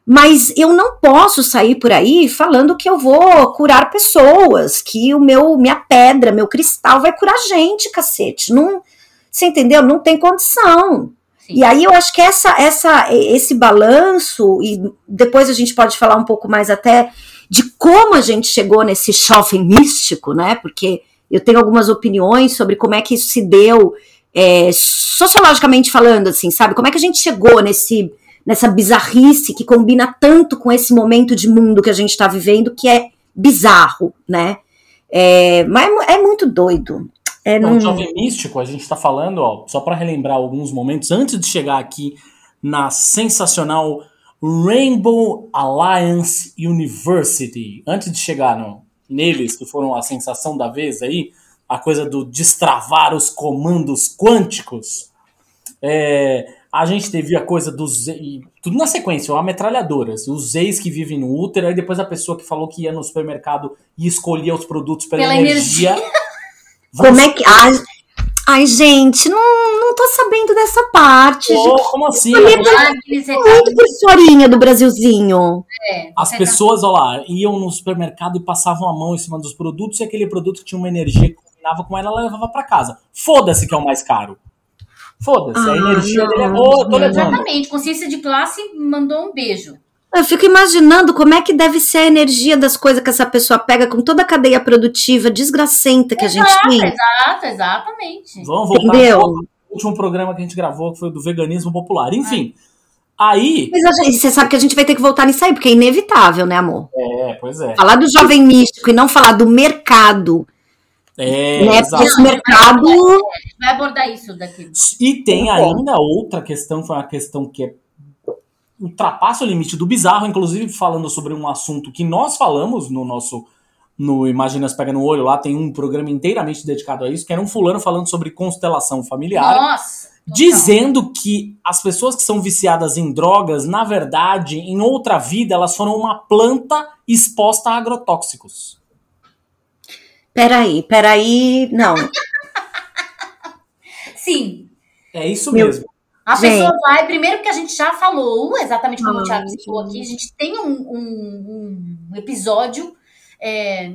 Mas eu não posso sair por aí falando que eu vou curar pessoas, que o meu minha pedra, meu cristal vai curar gente, cacete. Não, você entendeu? Não tem condição. Sim. E aí eu acho que essa, essa, esse balanço, e depois a gente pode falar um pouco mais até de como a gente chegou nesse shopping místico, né? Porque eu tenho algumas opiniões sobre como é que isso se deu, é, sociologicamente falando, assim, sabe? Como é que a gente chegou nesse, nessa bizarrice que combina tanto com esse momento de mundo que a gente está vivendo, que é bizarro, né? É, mas é, é muito doido. É Bom, num... Jovem Místico, a gente está falando, ó, só para relembrar alguns momentos, antes de chegar aqui na sensacional Rainbow Alliance University, antes de chegar no, neles, que foram a sensação da vez aí, a coisa do destravar os comandos quânticos, é, a gente teve a coisa dos. Tudo na sequência, ó, metralhadoras. Os ex que vivem no útero, aí depois a pessoa que falou que ia no supermercado e escolhia os produtos pela, pela energia. energia. *laughs* Como é que. Ai, ai, gente, não, não tô sabendo dessa parte. Oh, como assim? Eu muito professorinha do Brasilzinho. É, As pessoas, ó lá, iam no supermercado e passavam a mão em cima dos produtos e aquele produto tinha uma energia que combinava com ela, ela levava para casa. Foda-se que é o mais caro. Foda-se, ah, a energia não, dele é boa, tô levando. Exatamente, consciência de classe mandou um beijo. Eu fico imaginando como é que deve ser a energia das coisas que essa pessoa pega com toda a cadeia produtiva desgracenta que exato, a gente tem. Exato, exatamente. Vamos voltar Entendeu? ao último programa que a gente gravou, que foi do veganismo popular. Enfim, aí... Mas gente, você sabe que a gente vai ter que voltar nisso aí, porque é inevitável, né, amor? É, pois é. Falar do jovem místico e não falar do mercado... É, né? Porque esse mercado... Vai abordar isso daqui. E tem ainda outra questão, foi uma questão que é ultrapassa o limite do bizarro, inclusive falando sobre um assunto que nós falamos no nosso no Imaginas Pega no Olho, lá tem um programa inteiramente dedicado a isso, que era um fulano falando sobre constelação familiar. Nossa! Dizendo que as pessoas que são viciadas em drogas, na verdade, em outra vida, elas foram uma planta exposta a agrotóxicos. Peraí, peraí, não. *laughs* Sim. É isso Meu, mesmo. A gente. pessoa vai, primeiro que a gente já falou, exatamente como ah, o Thiago citou aqui, a gente tem um, um, um episódio é,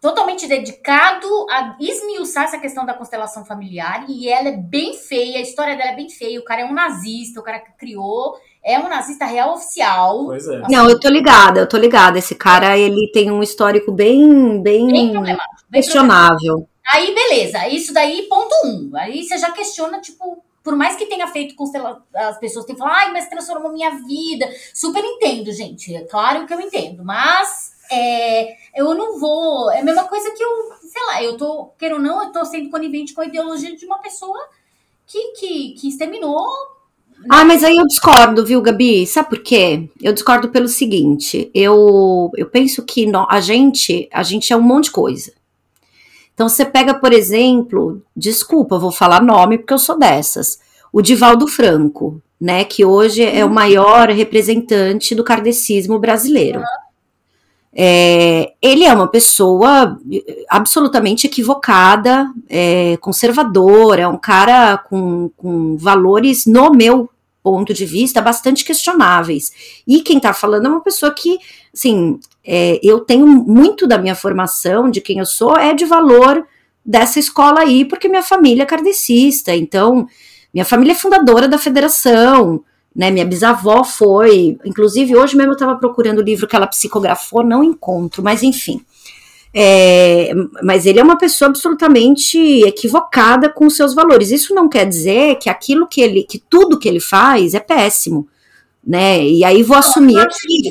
totalmente dedicado a esmiuçar essa questão da constelação familiar, e ela é bem feia, a história dela é bem feia, o cara é um nazista, o cara que criou é um nazista real oficial. Pois é. Não, eu tô ligada, eu tô ligada. Esse cara, ele tem um histórico bem, bem, bem questionável. Aí, beleza. Isso daí, ponto um. Aí você já questiona, tipo, por mais que tenha feito constelação, as pessoas têm falado, ai, mas transformou minha vida. Super entendo, gente. É claro que eu entendo. Mas é, eu não vou. É a mesma coisa que eu, sei lá, eu tô, quero ou não, eu tô sendo conivente com a ideologia de uma pessoa que, que, que exterminou. Né? Ah, mas aí eu discordo, viu, Gabi? Sabe por quê? Eu discordo pelo seguinte: eu, eu penso que no, a gente, a gente é um monte de coisa. Então você pega, por exemplo, desculpa, vou falar nome porque eu sou dessas, o Divaldo Franco, né, que hoje é o maior representante do kardecismo brasileiro. É, ele é uma pessoa absolutamente equivocada, é, conservadora, é um cara com, com valores, no meu ponto de vista, bastante questionáveis. E quem está falando é uma pessoa que, assim, é, eu tenho muito da minha formação, de quem eu sou, é de valor dessa escola aí, porque minha família é kardecista, então, minha família é fundadora da federação, né, minha bisavó foi, inclusive hoje mesmo eu estava procurando o livro que ela psicografou, não encontro, mas enfim, é, mas ele é uma pessoa absolutamente equivocada com seus valores. Isso não quer dizer que aquilo que ele, que tudo que ele faz é péssimo. Né? E aí vou assumir aqui,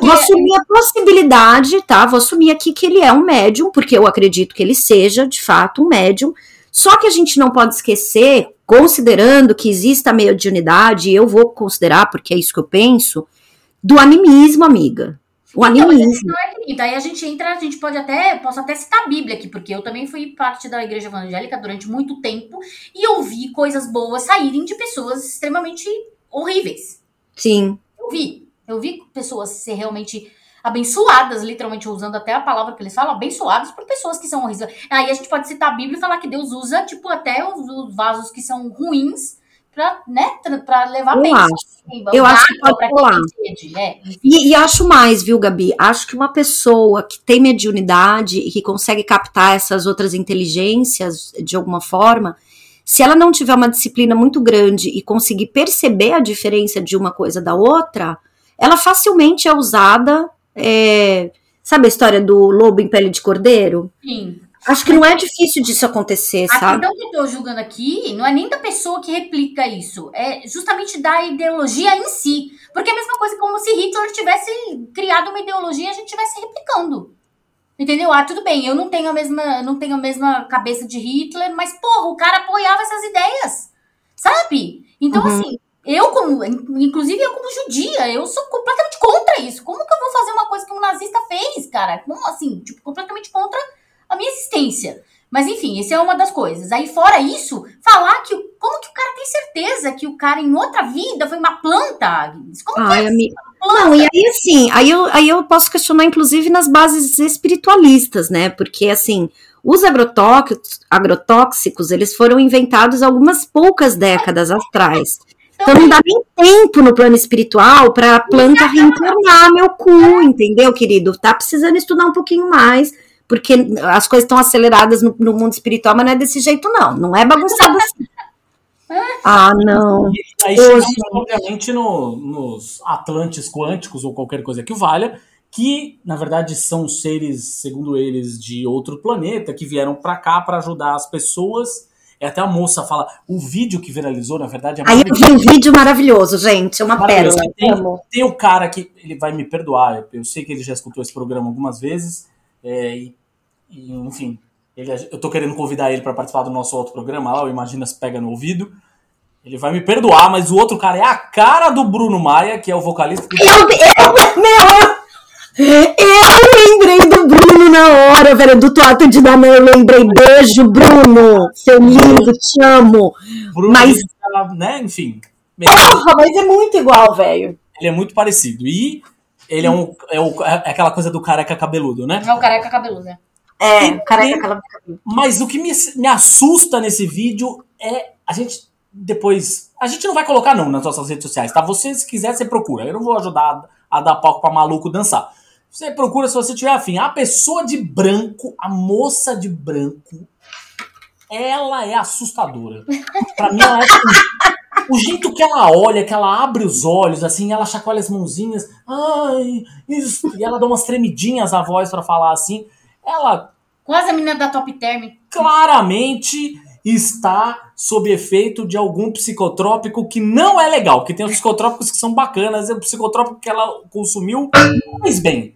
vou assumir a possibilidade, tá? Vou assumir aqui que ele é um médium, porque eu acredito que ele seja, de fato, um médium. Só que a gente não pode esquecer, considerando que exista a mediunidade, e eu vou considerar, porque é isso que eu penso, do animismo, amiga. O então, animismo. Não é daí a gente entra, a gente pode até, posso até citar a Bíblia aqui, porque eu também fui parte da igreja evangélica durante muito tempo e eu vi coisas boas saírem de pessoas extremamente horríveis. Sim. Eu vi. Eu vi pessoas ser realmente abençoadas, literalmente usando até a palavra que eles falam, abençoadas por pessoas que são horríveis. Aí a gente pode citar a Bíblia e falar que Deus usa, tipo, até os, os vasos que são ruins para né, pra levar eu Acho. Eu acho que pode rolar. É, e, e, acho mais, viu, Gabi? Acho que uma pessoa que tem mediunidade e que consegue captar essas outras inteligências de alguma forma, se ela não tiver uma disciplina muito grande e conseguir perceber a diferença de uma coisa da outra, ela facilmente é usada. É, sabe a história do lobo em pele de cordeiro? Sim. Acho que não é difícil disso acontecer, a sabe? A questão que eu tô julgando aqui não é nem da pessoa que replica isso, é justamente da ideologia em si. Porque é a mesma coisa como se Hitler tivesse criado uma ideologia e a gente estivesse replicando. Entendeu? Ah, tudo bem, eu não tenho a mesma, não tenho a mesma cabeça de Hitler, mas porra, o cara apoiava essas ideias. Sabe? Então uhum. assim, eu como, inclusive eu como judia, eu sou completamente contra isso. Como que eu vou fazer uma coisa que um nazista fez, cara? Como assim? Tipo, completamente contra a minha existência. Mas enfim, isso é uma das coisas. Aí fora isso, falar que como que o cara tem certeza que o cara em outra vida foi uma planta, Agnes? Como Ai, que é amiga. Não, e aí assim, aí eu, aí eu posso questionar inclusive nas bases espiritualistas, né? Porque assim, os agrotóxicos, agrotóxicos eles foram inventados algumas poucas décadas atrás. Então não dá nem tempo no plano espiritual para a planta reencarnar meu cu, entendeu, querido? Tá precisando estudar um pouquinho mais porque as coisas estão aceleradas no, no, mundo espiritual, mas não é desse jeito, não. Não é bagunçado assim. Ah, não. Aí chegamos, obviamente, no, nos Atlantes quânticos ou qualquer coisa que valha, que na verdade são seres, segundo eles, de outro planeta que vieram para cá para ajudar as pessoas. É até a moça fala, o vídeo que viralizou, na verdade, é Aí eu vi um vídeo maravilhoso, gente, é uma pérola. Tem, tem o cara que, ele vai me perdoar, eu sei que ele já escutou esse programa algumas vezes, é, e, e, enfim, ele, eu tô querendo convidar ele para participar do nosso outro programa lá, o Imagina se pega no ouvido. Ele vai me perdoar, mas o outro cara é a cara do Bruno Maia, que é o vocalista. Do... Eu, eu, meu, eu lembrei do Bruno na hora, velho, do Toata de Danão, eu lembrei. Beijo, Bruno, seu lindo, te amo. Bruno, mas, tá, né, enfim. Porra, mas é muito igual, velho. Ele é muito parecido. E ele é, um, é, o, é aquela coisa do careca cabeludo, né? É o careca cabeludo, né? É, e, careca cabeludo. Mas o que me, me assusta nesse vídeo é a gente depois. A gente não vai colocar, não, nas nossas redes sociais, tá? Você, se quiser, você procura. Eu não vou ajudar a, a dar palco pra maluco dançar. Você procura se você tiver afim. A pessoa de branco, a moça de branco, ela é assustadora. Pra mim, ela é. O jeito que ela olha, que ela abre os olhos, assim, ela chacoalha as mãozinhas, ai, isso, e ela dá umas tremidinhas na voz para falar assim. Ela. Quase a menina da Top Term. Claramente está sob efeito de algum psicotrópico que não é legal. Que tem os psicotrópicos que são bacanas, é o psicotrópico que ela consumiu fez bem.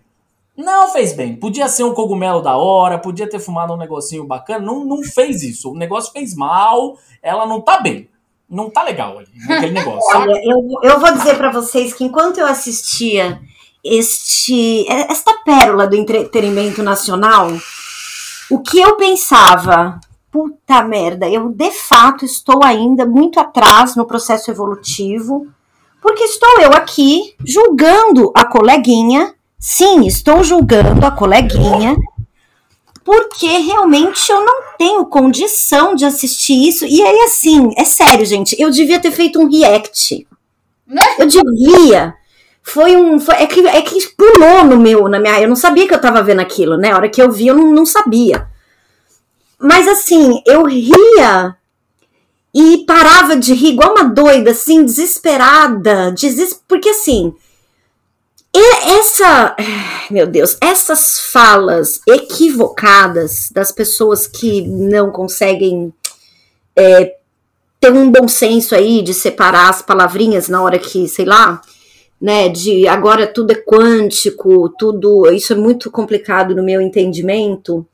Não fez bem. Podia ser um cogumelo da hora, podia ter fumado um negocinho bacana. Não, não fez isso. O negócio fez mal, ela não tá bem não tá legal ali, aquele negócio. *laughs* Olha, eu, eu vou dizer para vocês que enquanto eu assistia este esta pérola do entretenimento nacional, o que eu pensava, puta merda, eu de fato estou ainda muito atrás no processo evolutivo, porque estou eu aqui julgando a coleguinha, sim, estou julgando a coleguinha porque realmente eu não tenho condição de assistir isso. E aí, assim, é sério, gente, eu devia ter feito um react. Né? Eu devia. Foi um. Foi, é, que, é que pulou no meu, na minha. Eu não sabia que eu tava vendo aquilo, né? A hora que eu vi, eu não, não sabia. Mas assim, eu ria e parava de rir igual uma doida, assim, desesperada. Deses... Porque assim essa, *sighs* meu Deus, essas falas equivocadas das pessoas que não conseguem é, ter um bom senso aí de separar as palavrinhas na hora que, sei lá, né, de agora tudo é quântico, tudo, isso é muito complicado no meu entendimento,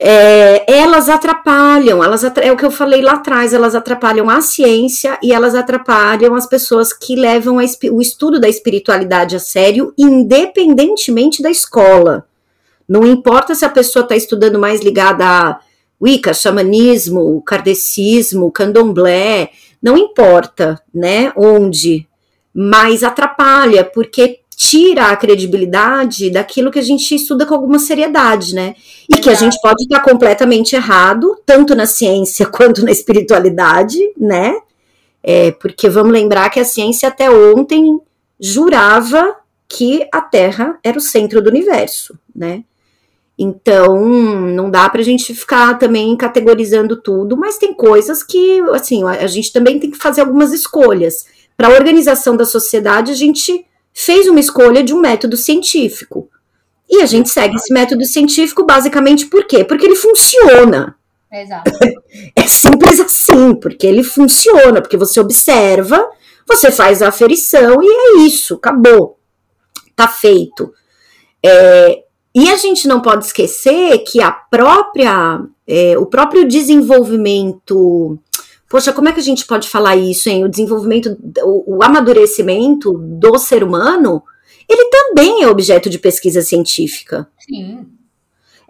é, elas atrapalham, elas é o que eu falei lá atrás, elas atrapalham a ciência e elas atrapalham as pessoas que levam o estudo da espiritualidade a sério, independentemente da escola. Não importa se a pessoa está estudando mais ligada a Wicca, xamanismo, kardecismo, candomblé, não importa, né, onde, mas atrapalha, porque tira a credibilidade daquilo que a gente estuda com alguma seriedade, né? E Exato. que a gente pode estar completamente errado, tanto na ciência *laughs* quanto na espiritualidade, né? É, porque vamos lembrar que a ciência até ontem jurava que a Terra era o centro do universo, né? Então, não dá para a gente ficar também categorizando tudo, mas tem coisas que, assim, a gente também tem que fazer algumas escolhas. Para a organização da sociedade, a gente fez uma escolha de um método científico. E a gente segue esse método científico basicamente por quê? Porque ele funciona. Exato. É simples assim, porque ele funciona, porque você observa, você faz a aferição e é isso, acabou. Tá feito. É, e a gente não pode esquecer que a própria, é, o próprio desenvolvimento, poxa, como é que a gente pode falar isso, hein? O desenvolvimento, o, o amadurecimento do ser humano, ele também é objeto de pesquisa científica. Sim.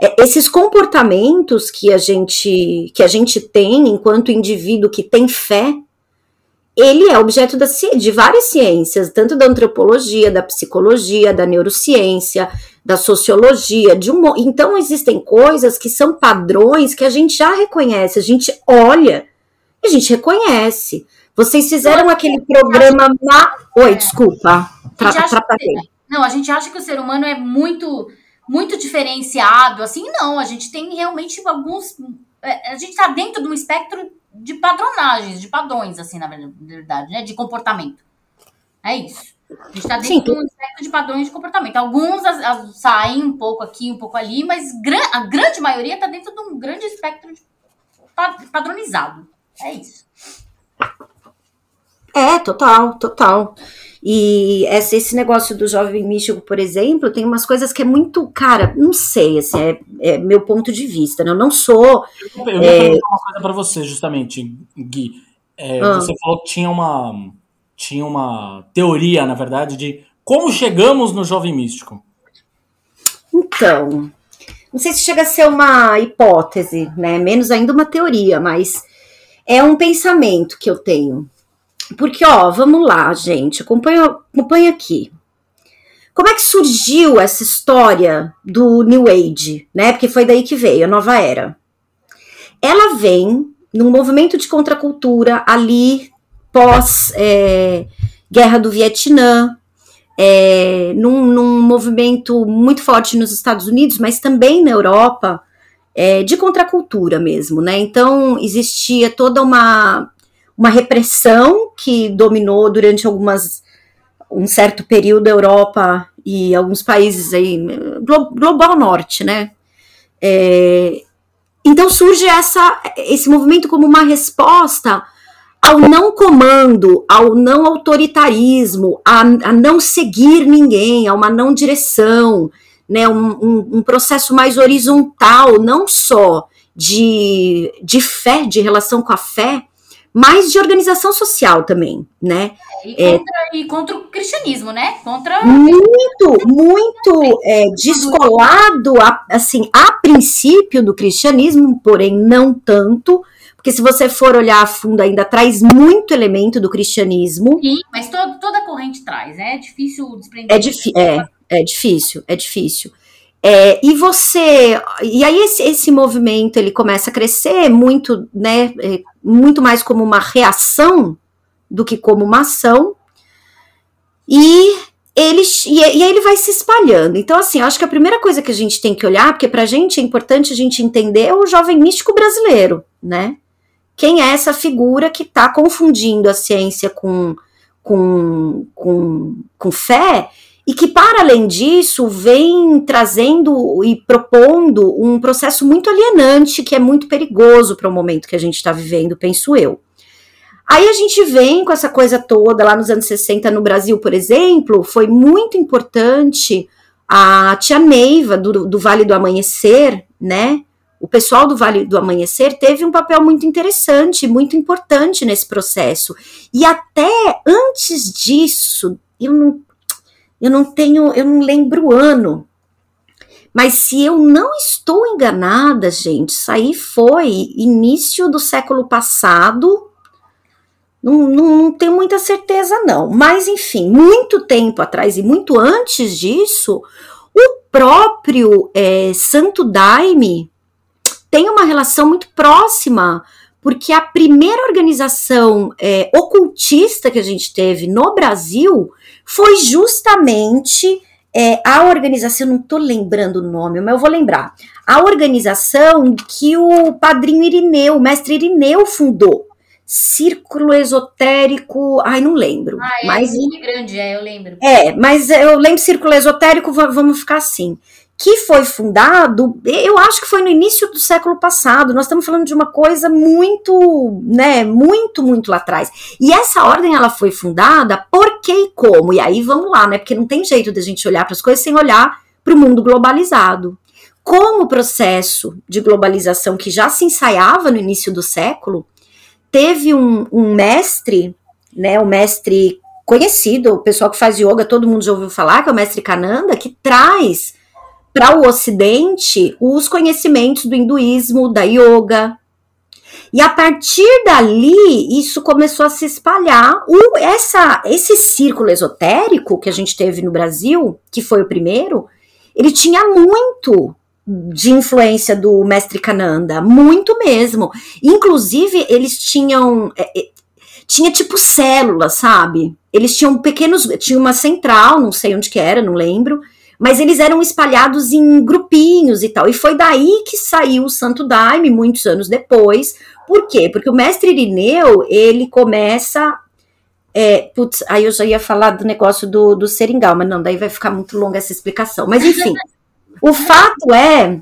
É, esses comportamentos que a gente que a gente tem enquanto indivíduo que tem fé, ele é objeto da, de várias ciências, tanto da antropologia, da psicologia, da neurociência, da sociologia, de um, então existem coisas que são padrões que a gente já reconhece, a gente olha a gente reconhece. Vocês fizeram aquele programa na... Oi, é. desculpa, tra atrapalhei. Não, a gente acha que o ser humano é muito muito diferenciado, assim, não, a gente tem realmente alguns é, a gente está dentro de um espectro de padronagens, de padrões, assim, na verdade, né, de comportamento. É isso. A gente está dentro Sim. de um espectro de padrões de comportamento. Alguns as, as, saem um pouco aqui, um pouco ali, mas gran, a grande maioria está dentro de um grande espectro de, padronizado. É isso. É, total, total. E esse, esse negócio do jovem místico, por exemplo, tem umas coisas que é muito, cara, não sei, assim, é, é meu ponto de vista, né? Eu não sou. Eu, eu é... uma coisa para você, justamente, Gui. É, ah. Você falou que tinha uma tinha uma teoria, na verdade, de como chegamos no jovem místico. Então, não sei se chega a ser uma hipótese, né? Menos ainda uma teoria, mas é um pensamento que eu tenho. Porque, ó, vamos lá, gente, acompanha, acompanha aqui. Como é que surgiu essa história do New Age, né? Porque foi daí que veio a nova era. Ela vem num movimento de contracultura ali pós é, Guerra do Vietnã, é, num, num, movimento muito forte nos Estados Unidos, mas também na Europa, é, de contracultura mesmo, né? Então existia toda uma, uma repressão que dominou durante algumas um certo período a Europa e alguns países aí, global norte, né? É, então surge essa, esse movimento como uma resposta ao não comando, ao não autoritarismo, a, a não seguir ninguém, a uma não direção, né, um, um, um, processo mais horizontal, não só de, de fé, de relação com a fé, mas de organização social também, né? E contra, é, e contra o cristianismo, né? Contra muito, muito é, descolado, a, assim, a princípio do cristianismo, porém não tanto, porque se você for olhar a fundo, ainda traz muito elemento do cristianismo. Sim, mas todo, toda corrente traz, né? É difícil desprender. É, é, é difícil, é difícil. É, e você, e aí esse, esse movimento ele começa a crescer muito, né, é, muito mais como uma reação do que como uma ação. E ele, e, e aí ele vai se espalhando. Então, assim, acho que a primeira coisa que a gente tem que olhar, porque para a gente é importante a gente entender o jovem místico brasileiro, né? quem é essa figura que está confundindo a ciência com, com, com, com fé e que, para além disso, vem trazendo e propondo um processo muito alienante que é muito perigoso para o momento que a gente está vivendo, penso eu. Aí a gente vem com essa coisa toda lá nos anos 60 no Brasil, por exemplo, foi muito importante a tia Neiva do, do Vale do Amanhecer, né? O pessoal do Vale do Amanhecer teve um papel muito interessante, muito importante nesse processo. E até antes disso, eu não, eu não tenho, eu não lembro o ano, mas se eu não estou enganada, gente, isso aí foi início do século passado, não, não, não, tenho muita certeza, não. Mas, enfim, muito tempo atrás e muito antes disso, o próprio é, Santo Daime tem uma relação muito próxima, porque a primeira organização é, ocultista que a gente teve no Brasil foi justamente é, a organização, não estou lembrando o nome, mas eu vou lembrar. A organização que o padrinho Irineu, o mestre Irineu fundou círculo esotérico, ai, não lembro. Ah, é mas, grande, é, eu lembro. É, mas eu lembro círculo esotérico, vamos ficar assim. Que foi fundado, eu acho que foi no início do século passado. Nós estamos falando de uma coisa muito, né, muito, muito lá atrás. E essa ordem ela foi fundada por que e como? E aí vamos lá, né? Porque não tem jeito de a gente olhar para as coisas sem olhar para o mundo globalizado. Como o processo de globalização que já se ensaiava no início do século, teve um, um mestre, né, um mestre conhecido, o pessoal que faz yoga, todo mundo já ouviu falar, que é o mestre Kananda, que traz para o Ocidente os conhecimentos do hinduísmo, da yoga. E a partir dali, isso começou a se espalhar. O, essa, esse círculo esotérico que a gente teve no Brasil, que foi o primeiro, ele tinha muito de influência do mestre Kananda, muito mesmo. Inclusive, eles tinham. É, é, tinha tipo células, sabe? Eles tinham pequenos. Tinha uma central, não sei onde que era, não lembro. Mas eles eram espalhados em grupinhos e tal. E foi daí que saiu o Santo Daime, muitos anos depois. Por quê? Porque o mestre Irineu, ele começa é, putz, aí eu já ia falar do negócio do, do seringal, mas não, daí vai ficar muito longa essa explicação. Mas enfim, *laughs* O fato é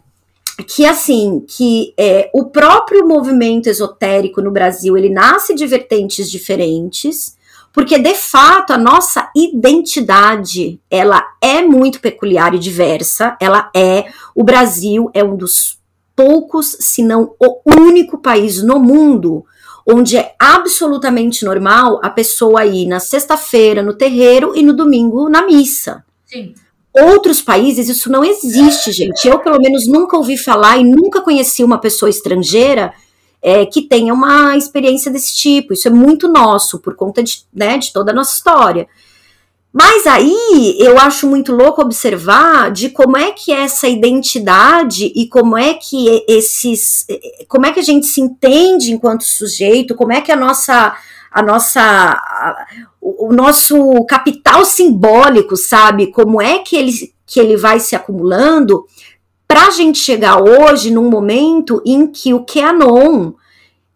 que assim que é, o próprio movimento esotérico no Brasil ele nasce de vertentes diferentes porque de fato a nossa identidade ela é muito peculiar e diversa. Ela é o Brasil é um dos poucos se não o único país no mundo onde é absolutamente normal a pessoa ir na sexta-feira no terreiro e no domingo na missa. Sim. Outros países isso não existe, gente. Eu, pelo menos, nunca ouvi falar e nunca conheci uma pessoa estrangeira é, que tenha uma experiência desse tipo. Isso é muito nosso, por conta de, né, de toda a nossa história. Mas aí eu acho muito louco observar de como é que essa identidade e como é que esses. como é que a gente se entende enquanto sujeito, como é que a nossa a nossa o, nosso capital simbólico, sabe? Como é que ele, que ele vai se acumulando para a gente chegar hoje num momento em que o QAnon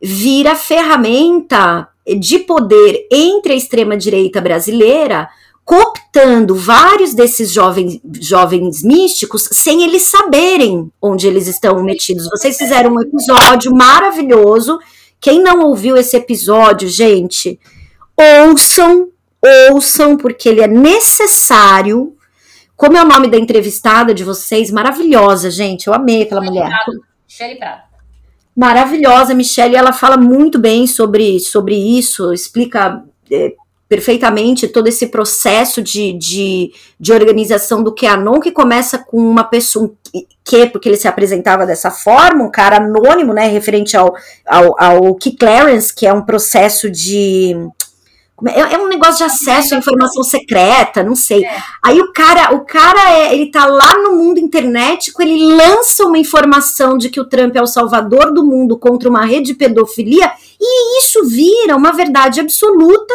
vira ferramenta de poder entre a extrema direita brasileira, cooptando vários desses jovens, jovens místicos sem eles saberem onde eles estão metidos. Vocês fizeram um episódio maravilhoso quem não ouviu esse episódio, gente, ouçam, ouçam, porque ele é necessário. Como é o nome da entrevistada de vocês? Maravilhosa, gente. Eu amei aquela Michele mulher. Prado. Michele Prado. Maravilhosa, Michelle. Ela fala muito bem sobre, sobre isso, explica é, perfeitamente todo esse processo de, de, de organização do QAnon, que começa com uma pessoa, que, porque ele se apresentava dessa forma, um cara anônimo, né, referente ao, ao, ao Key Clarence, que é um processo de... É, é um negócio de acesso à informação secreta, não sei. É. Aí o cara, o cara é, ele tá lá no mundo internetico, ele lança uma informação de que o Trump é o salvador do mundo contra uma rede de pedofilia, e isso vira uma verdade absoluta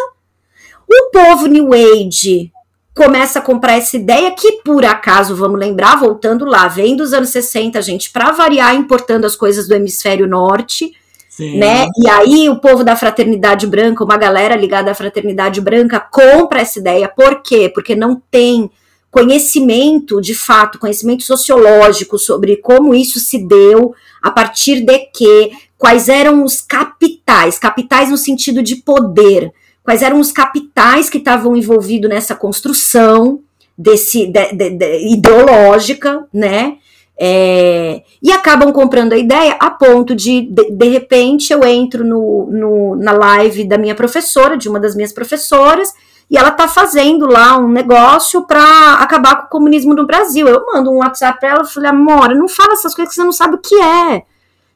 o povo New Age começa a comprar essa ideia que, por acaso, vamos lembrar, voltando lá, vem dos anos 60, gente, para variar, importando as coisas do hemisfério norte. Sim. Né? E aí o povo da fraternidade branca, uma galera ligada à fraternidade branca, compra essa ideia. Por quê? Porque não tem conhecimento, de fato, conhecimento sociológico sobre como isso se deu, a partir de que, quais eram os capitais, capitais no sentido de poder, quais eram os capitais que estavam envolvidos nessa construção desse de, de, de, ideológica, né? É, e acabam comprando a ideia a ponto de, de, de repente, eu entro no, no, na live da minha professora, de uma das minhas professoras, e ela tá fazendo lá um negócio para acabar com o comunismo no Brasil. Eu mando um WhatsApp para ela e falei, amor, não fala essas coisas que você não sabe o que é.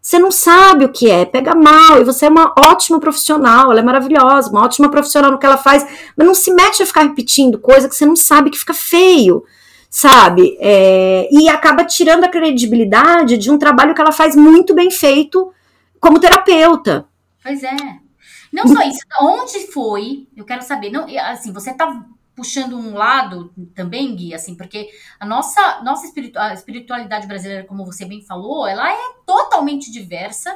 Você não sabe o que é, pega mal, e você é uma ótima profissional, ela é maravilhosa, uma ótima profissional no que ela faz, mas não se mete a ficar repetindo coisa que você não sabe que fica feio, sabe? É, e acaba tirando a credibilidade de um trabalho que ela faz muito bem feito como terapeuta. Pois é. Não só isso, onde foi? Eu quero saber. Não, assim, você tá puxando um lado também, Gui, assim, porque a nossa, nossa espiritualidade brasileira, como você bem falou, ela é totalmente diversa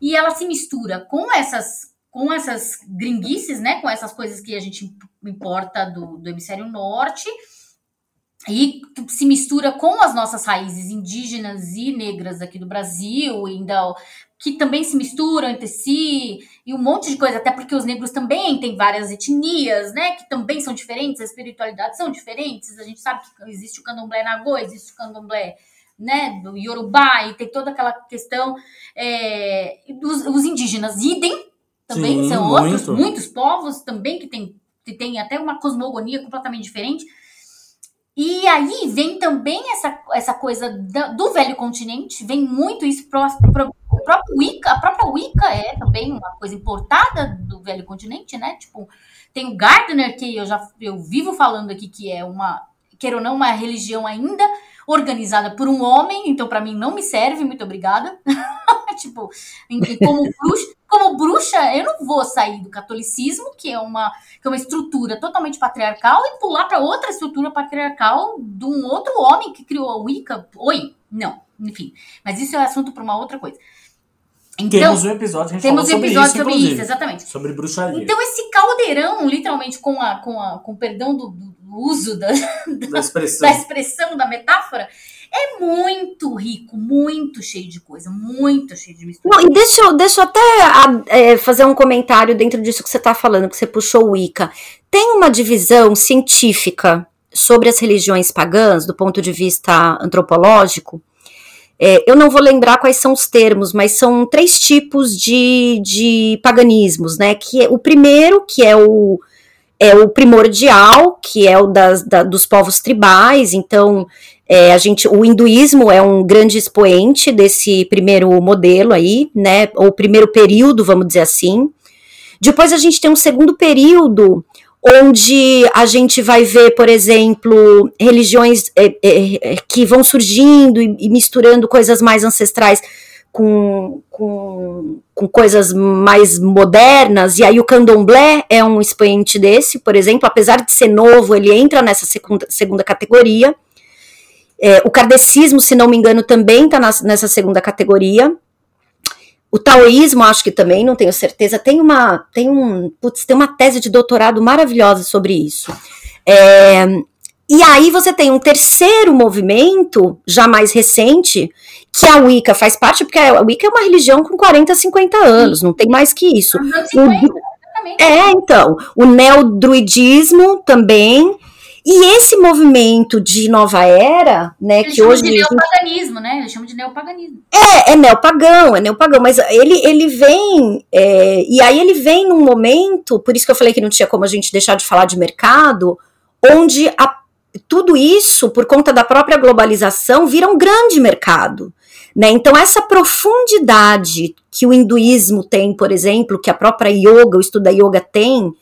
e ela se mistura com essas com essas gringuices, né, com essas coisas que a gente importa do, do hemisfério norte, e se mistura com as nossas raízes indígenas e negras aqui do Brasil, ainda que também se misturam entre si e um monte de coisa, até porque os negros também têm várias etnias, né, que também são diferentes, as espiritualidades são diferentes. A gente sabe que existe o candomblé nagô, existe o candomblé né, do Yorubá, e tem toda aquela questão é, dos os indígenas idem, também Sim, são muito. outros, muitos povos também que tem, que tem até uma cosmogonia completamente diferente. E aí vem também essa, essa coisa do velho continente, vem muito isso pro, pro, próprio Wicca, a própria Wicca é também uma coisa importada do velho continente, né? Tipo, tem o Gardner, que eu já eu vivo falando aqui que é uma, queira ou não, uma religião ainda organizada por um homem, então para mim não me serve, muito obrigada. *laughs* tipo, como bruxa, como bruxa, eu não vou sair do catolicismo, que é uma, que é uma estrutura totalmente patriarcal, e pular para outra estrutura patriarcal de um outro homem que criou a Wicca. Oi, não, enfim. Mas isso é assunto para uma outra coisa. Então, temos um episódio a gente temos um episódio sobre, sobre isso, exatamente. Sobre bruxaria. Então, esse caldeirão, literalmente, com, a, com, a, com o perdão do, do uso da, *laughs* da, expressão. da expressão, da metáfora, é muito rico, muito cheio de coisa, muito cheio de mistura. Não, e deixa eu, deixa eu até é, fazer um comentário dentro disso que você está falando, que você puxou o Wicca. Tem uma divisão científica sobre as religiões pagãs, do ponto de vista antropológico, é, eu não vou lembrar quais são os termos, mas são três tipos de, de paganismos, né? Que é, o primeiro, que é o, é o primordial, que é o das, da, dos povos tribais, então é, a gente, o hinduísmo é um grande expoente desse primeiro modelo aí, né? Ou primeiro período, vamos dizer assim. Depois a gente tem um segundo período onde a gente vai ver, por exemplo, religiões é, é, é, que vão surgindo e, e, misturando coisas mais ancestrais com, com, com, coisas mais modernas, e aí o candomblé é um expoente desse, por exemplo, apesar de ser novo, ele entra nessa segunda, segunda categoria. É, o kardecismo, se não me engano, também está nessa segunda categoria. O taoísmo, acho que também, não tenho certeza. Tem uma, tem um, putz, tem uma tese de doutorado maravilhosa sobre isso. É, e aí você tem um terceiro movimento, já mais recente, que a Wicca faz parte, porque a Wicca é uma religião com 40, 50 anos, não tem mais que isso. O, é, então, o neodruidismo também, e esse movimento de nova era, né, Eles que hoje de neopaganismo, né? Eles chamam de neopaganismo. É, é neopagão, é neopagão, mas ele ele vem é, e aí ele vem num momento, por isso que eu falei que não tinha como a gente deixar de falar de mercado, onde a, tudo isso, por conta da própria globalização, vira um grande mercado. Né? Então, essa profundidade que o hinduísmo tem, por exemplo, que a própria yoga, o estudo da yoga tem,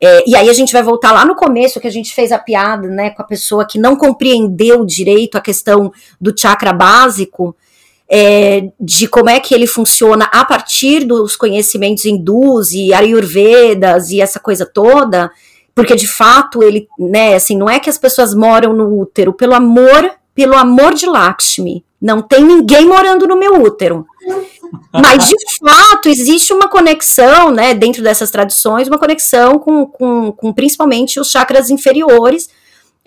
é, e aí a gente vai voltar lá no começo que a gente fez a piada, né, com a pessoa que não compreendeu direito a questão do chakra básico, é, de como é que ele funciona a partir dos conhecimentos hindus e ayurvedas e essa coisa toda, porque de fato ele, né, assim, não é que as pessoas moram no útero, pelo amor, pelo amor de Lakshmi, não tem ninguém morando no meu útero. Mas, de fato, existe uma conexão, né, dentro dessas tradições, uma conexão com, com, com principalmente os chakras inferiores,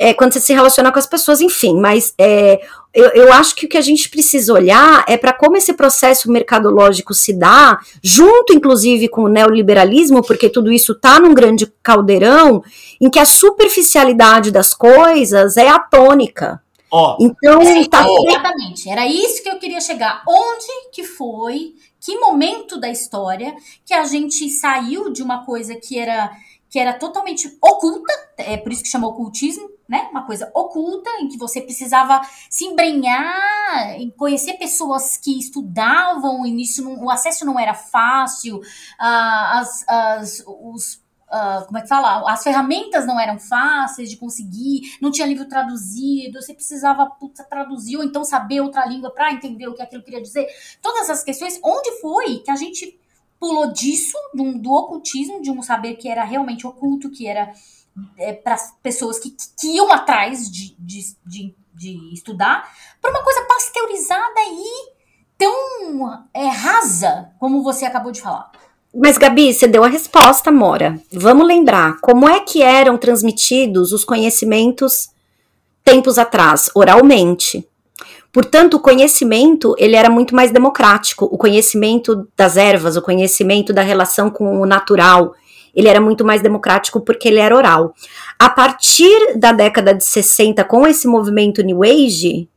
é, quando você se relaciona com as pessoas, enfim, mas é, eu, eu, acho que o que a gente precisa olhar é para como esse processo mercadológico se dá, junto inclusive com o neoliberalismo, porque tudo isso está num grande caldeirão, em que a superficialidade das coisas é atônica. Oh, então, tá... exatamente, era isso que eu queria chegar. Onde que foi, que momento da história que a gente saiu de uma coisa que era que era totalmente oculta, é por isso que chamou ocultismo, né? Uma coisa oculta, em que você precisava se embrenhar, em conhecer pessoas que estudavam, e não, o acesso não era fácil, uh, as, as, os Uh, como é que fala? As ferramentas não eram fáceis de conseguir, não tinha livro traduzido, você precisava putz, traduzir ou então saber outra língua para entender o que aquilo queria dizer. Todas essas questões, onde foi que a gente pulou disso, do, do ocultismo, de um saber que era realmente oculto, que era é, para pessoas que, que, iam atrás de, de, de, de estudar, para uma coisa pasteurizada e tão é, rasa, como você acabou de falar. Mas, Gabi, você deu a resposta, Mora. Vamos lembrar como é que eram transmitidos os conhecimentos tempos atrás, oralmente. Portanto, o conhecimento ele era muito mais democrático. O conhecimento das ervas, o conhecimento da relação com o natural, ele era muito mais democrático porque ele era oral. A partir da década de 60, com esse movimento New Age,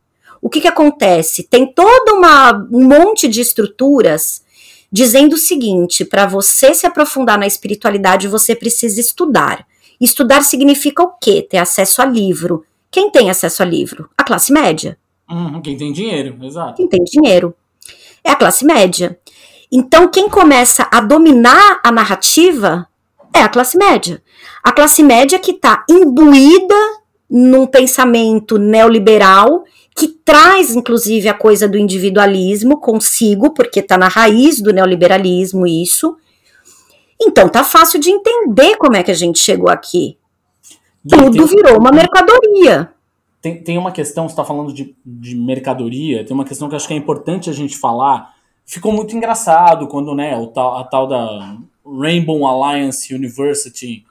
o que, que acontece? Tem todo uma, um monte de estruturas dizendo o seguinte: para você se aprofundar na espiritualidade, você precisa estudar. Estudar significa o quê? Ter acesso a livro. Quem tem acesso a livro? A classe média. Uhum, quem tem dinheiro, exato. Quem tem dinheiro. É a classe média. Então, quem começa a dominar a narrativa é a classe média. A classe média que está imbuída num pensamento neoliberal que traz, inclusive, a coisa do individualismo consigo, porque está na raiz do neoliberalismo isso. Então, tá fácil de entender como é que a gente chegou aqui. Tudo virou uma mercadoria. Tem, tem uma questão, você está falando de, de mercadoria, tem uma questão que acho que é importante a gente falar. Ficou muito engraçado quando né, o tal, a tal da Rainbow Alliance University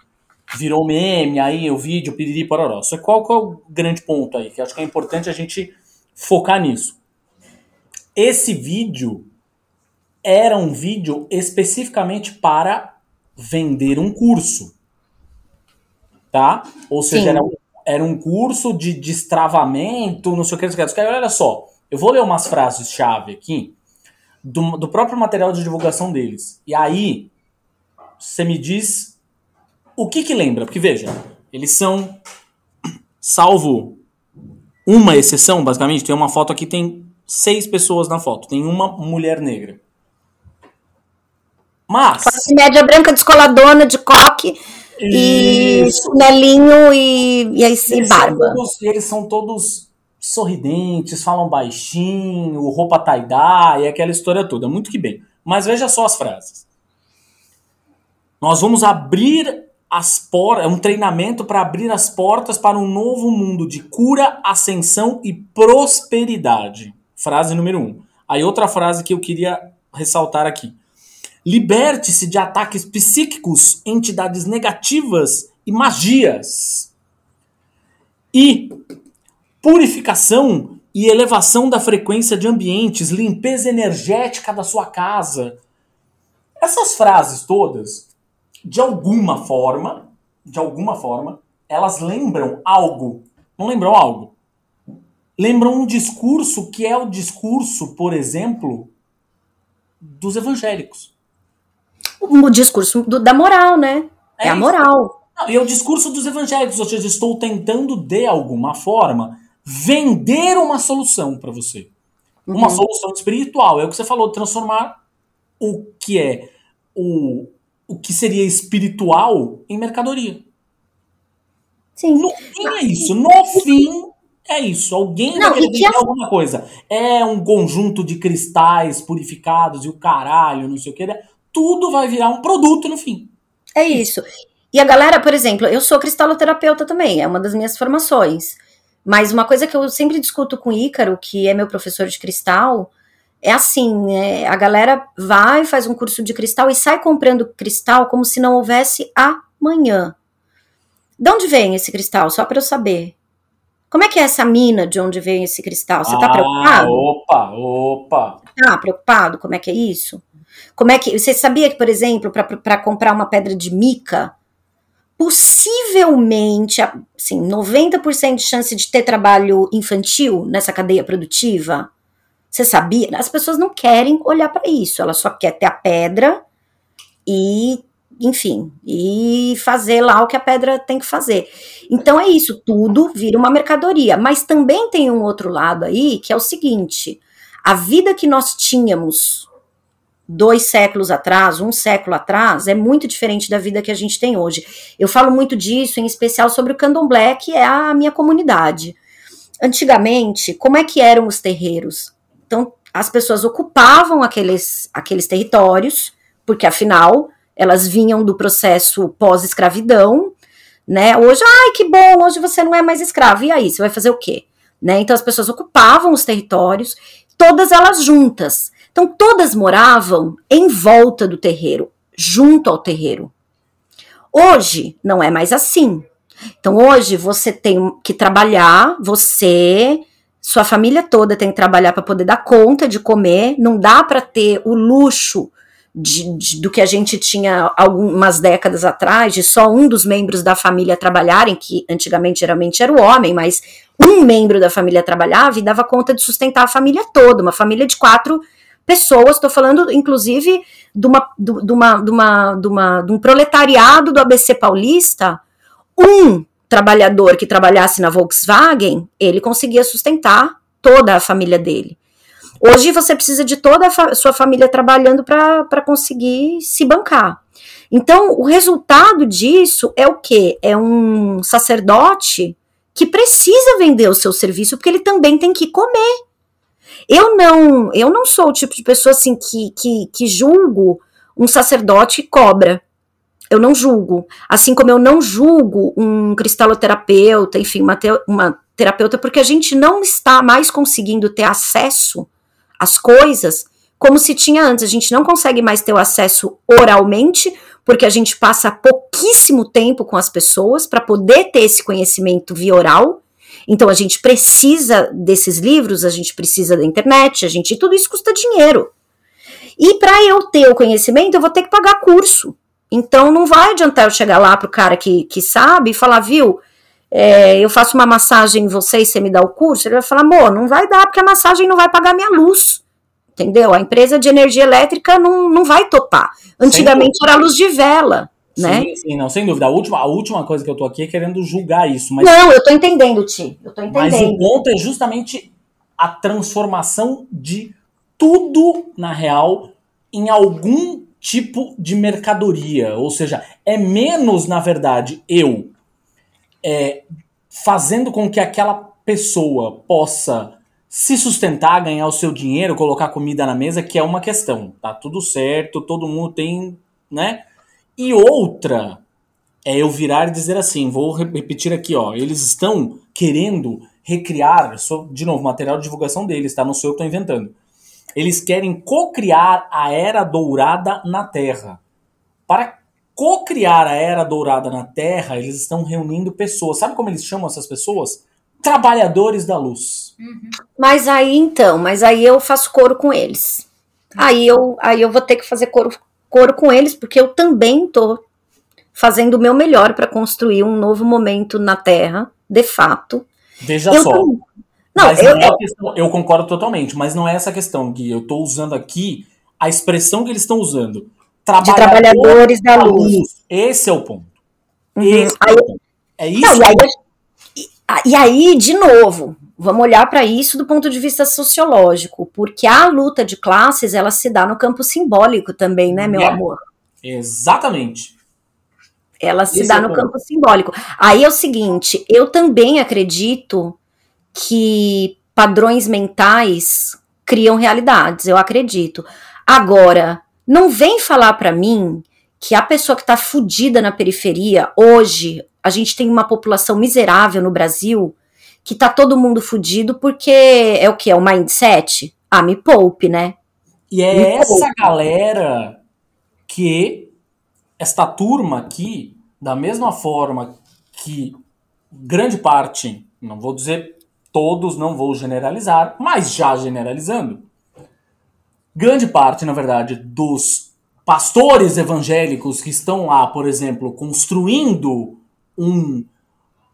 virou meme, aí o vídeo, piriri, pororó. Só que qual, qual é o grande ponto aí? Que acho que é importante a gente focar nisso. Esse vídeo era um vídeo especificamente para vender um curso. Tá? Ou seja, era um era um curso de destravamento, não sei o que, não sei o que. Olha só, eu vou ler umas frases-chave aqui do, do próprio material de divulgação deles. E aí, você me diz o que que lembra. Porque veja, eles são, salvo uma exceção, basicamente, tem uma foto aqui, tem seis pessoas na foto. Tem uma mulher negra. Mas. Classe média branca descoladona de coque e chinelinho e, e, e, e barba. Todos, eles são todos sorridentes, falam baixinho, roupa tie-dye, aquela história toda. Muito que bem. Mas veja só as frases. Nós vamos abrir as portas, é um treinamento para abrir as portas para um novo mundo de cura, ascensão e prosperidade. Frase número um. Aí outra frase que eu queria ressaltar aqui. Liberte-se de ataques psíquicos, entidades negativas e magias. E purificação e elevação da frequência de ambientes, limpeza energética da sua casa. Essas frases todas, de alguma forma, de alguma forma, elas lembram algo. Não lembram algo? Lembram um discurso que é o discurso, por exemplo, dos evangélicos o discurso do, da moral, né? É, é a moral. Não, e é o discurso dos evangélicos, ou seja, estou tentando, de alguma forma, vender uma solução para você. Uhum. Uma solução espiritual. É o que você falou, transformar o que é o, o que seria espiritual em mercadoria. Sim. No fim é isso. No fim é isso. Alguém não, vai querer vender alguma coisa. É um conjunto de cristais purificados e o caralho, não sei o que. Né? tudo vai virar um produto no fim. É isso. E a galera, por exemplo, eu sou cristaloterapeuta também, é uma das minhas formações. Mas uma coisa que eu sempre discuto com o Ícaro, que é meu professor de cristal, é assim, é, a galera vai, faz um curso de cristal e sai comprando cristal como se não houvesse amanhã. De onde vem esse cristal? Só para eu saber. Como é que é essa mina de onde vem esse cristal? Você tá ah, preocupado? Opa, opa. Tá preocupado? Como é que é isso? Como é que. Você sabia que, por exemplo, para comprar uma pedra de mica, possivelmente, assim, 90% de chance de ter trabalho infantil nessa cadeia produtiva? Você sabia? As pessoas não querem olhar para isso, elas só querem ter a pedra e, enfim, e fazer lá o que a pedra tem que fazer. Então é isso, tudo vira uma mercadoria. Mas também tem um outro lado aí, que é o seguinte: a vida que nós tínhamos dois séculos atrás, um século atrás, é muito diferente da vida que a gente tem hoje. Eu falo muito disso, em especial sobre o candomblé, que é a minha comunidade. Antigamente, como é que eram os terreiros? Então, as pessoas ocupavam aqueles, aqueles territórios, porque afinal, elas vinham do processo pós-escravidão, né? Hoje, ai, que bom, hoje você não é mais escravo. E aí, você vai fazer o quê? Né? Então, as pessoas ocupavam os territórios, todas elas juntas. Então, todas moravam em volta do terreiro, junto ao terreiro. Hoje, não é mais assim. Então, hoje, você tem que trabalhar, você, sua família toda tem que trabalhar para poder dar conta de comer, não dá para ter o luxo de, de, do que a gente tinha algumas décadas atrás, de só um dos membros da família trabalharem, que antigamente geralmente era o homem, mas um membro da família trabalhava e dava conta de sustentar a família toda, uma família de quatro pessoas, estou falando inclusive de, uma, de, uma, de, uma, de, uma, de um proletariado do ABC paulista, um trabalhador que trabalhasse na Volkswagen, ele conseguia sustentar toda a família dele. Hoje você precisa de toda a fa sua família trabalhando para conseguir se bancar. Então, o resultado disso é o quê? É um sacerdote que precisa vender o seu serviço porque ele também tem que comer. Eu não, eu não sou o tipo de pessoa assim que, que, que julgo um sacerdote cobra. Eu não julgo. Assim como eu não julgo um cristaloterapeuta, enfim, uma, te, uma terapeuta, porque a gente não está mais conseguindo ter acesso às coisas como se tinha antes. A gente não consegue mais ter o acesso oralmente, porque a gente passa pouquíssimo tempo com as pessoas para poder ter esse conhecimento via oral. Então a gente precisa desses livros, a gente precisa da internet, a gente tudo isso custa dinheiro. E para eu ter o conhecimento, eu vou ter que pagar curso. Então não vai adiantar eu chegar lá pro cara que, que sabe e falar, viu, é, eu faço uma massagem em você e você me dá o curso. Ele vai falar, amor, não vai dar, porque a massagem não vai pagar minha luz. Entendeu? A empresa de energia elétrica não, não vai topar. Antigamente era luz de vela né? Sim, sim, não, sem dúvida. A última, a última coisa que eu tô aqui é querendo julgar isso. Mas, não, eu tô entendendo, Ti. Eu tô entendendo. Mas o ponto é justamente a transformação de tudo, na real, em algum tipo de mercadoria. Ou seja, é menos, na verdade, eu é, fazendo com que aquela pessoa possa se sustentar, ganhar o seu dinheiro, colocar comida na mesa, que é uma questão. Tá tudo certo, todo mundo tem, né? E outra é eu virar e dizer assim, vou repetir aqui, ó, eles estão querendo recriar, sou, de novo, material de divulgação deles, tá? Não sou eu que estou inventando. Eles querem co-criar a Era Dourada na Terra. Para co-criar a Era Dourada na Terra, eles estão reunindo pessoas. Sabe como eles chamam essas pessoas? Trabalhadores da luz. Uhum. Mas aí então, mas aí eu faço coro com eles. Aí eu, aí eu vou ter que fazer coro coro com eles, porque eu também tô fazendo o meu melhor para construir um novo momento na Terra, de fato. Veja eu só. Tô... Não, eu, não é questão, eu concordo totalmente, mas não é essa questão, Gui. Eu estou usando aqui a expressão que eles estão usando. Trabalhador de trabalhadores da luz. luz. Esse é o ponto. Uhum. Esse aí, é, o ponto. é isso. Não, e, aí, e aí, de novo, vamos olhar para isso do ponto de vista sociológico, porque a luta de classes ela se dá no campo simbólico também, né, meu é, amor? Exatamente. Ela se Esse dá é no ponto. campo simbólico. Aí é o seguinte, eu também acredito que padrões mentais criam realidades, eu acredito. Agora, não vem falar para mim que a pessoa que está fudida na periferia, hoje, a gente tem uma população miserável no Brasil, que tá todo mundo fudido porque é o que? É o mindset? Ah, me poupe, né? E é me essa poupe. galera que esta turma aqui, da mesma forma que grande parte, não vou dizer todos, não vou generalizar, mas já generalizando, grande parte, na verdade, dos pastores evangélicos que estão lá, por exemplo, construindo um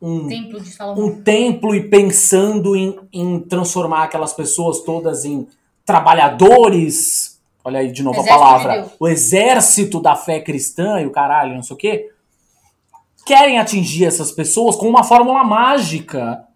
um templo, um templo e pensando em, em transformar aquelas pessoas todas em trabalhadores. Olha aí de novo Exército a palavra. de o exército da fé cristã e o caralho, não sei o quê. Querem atingir essas pessoas com uma fórmula mágica,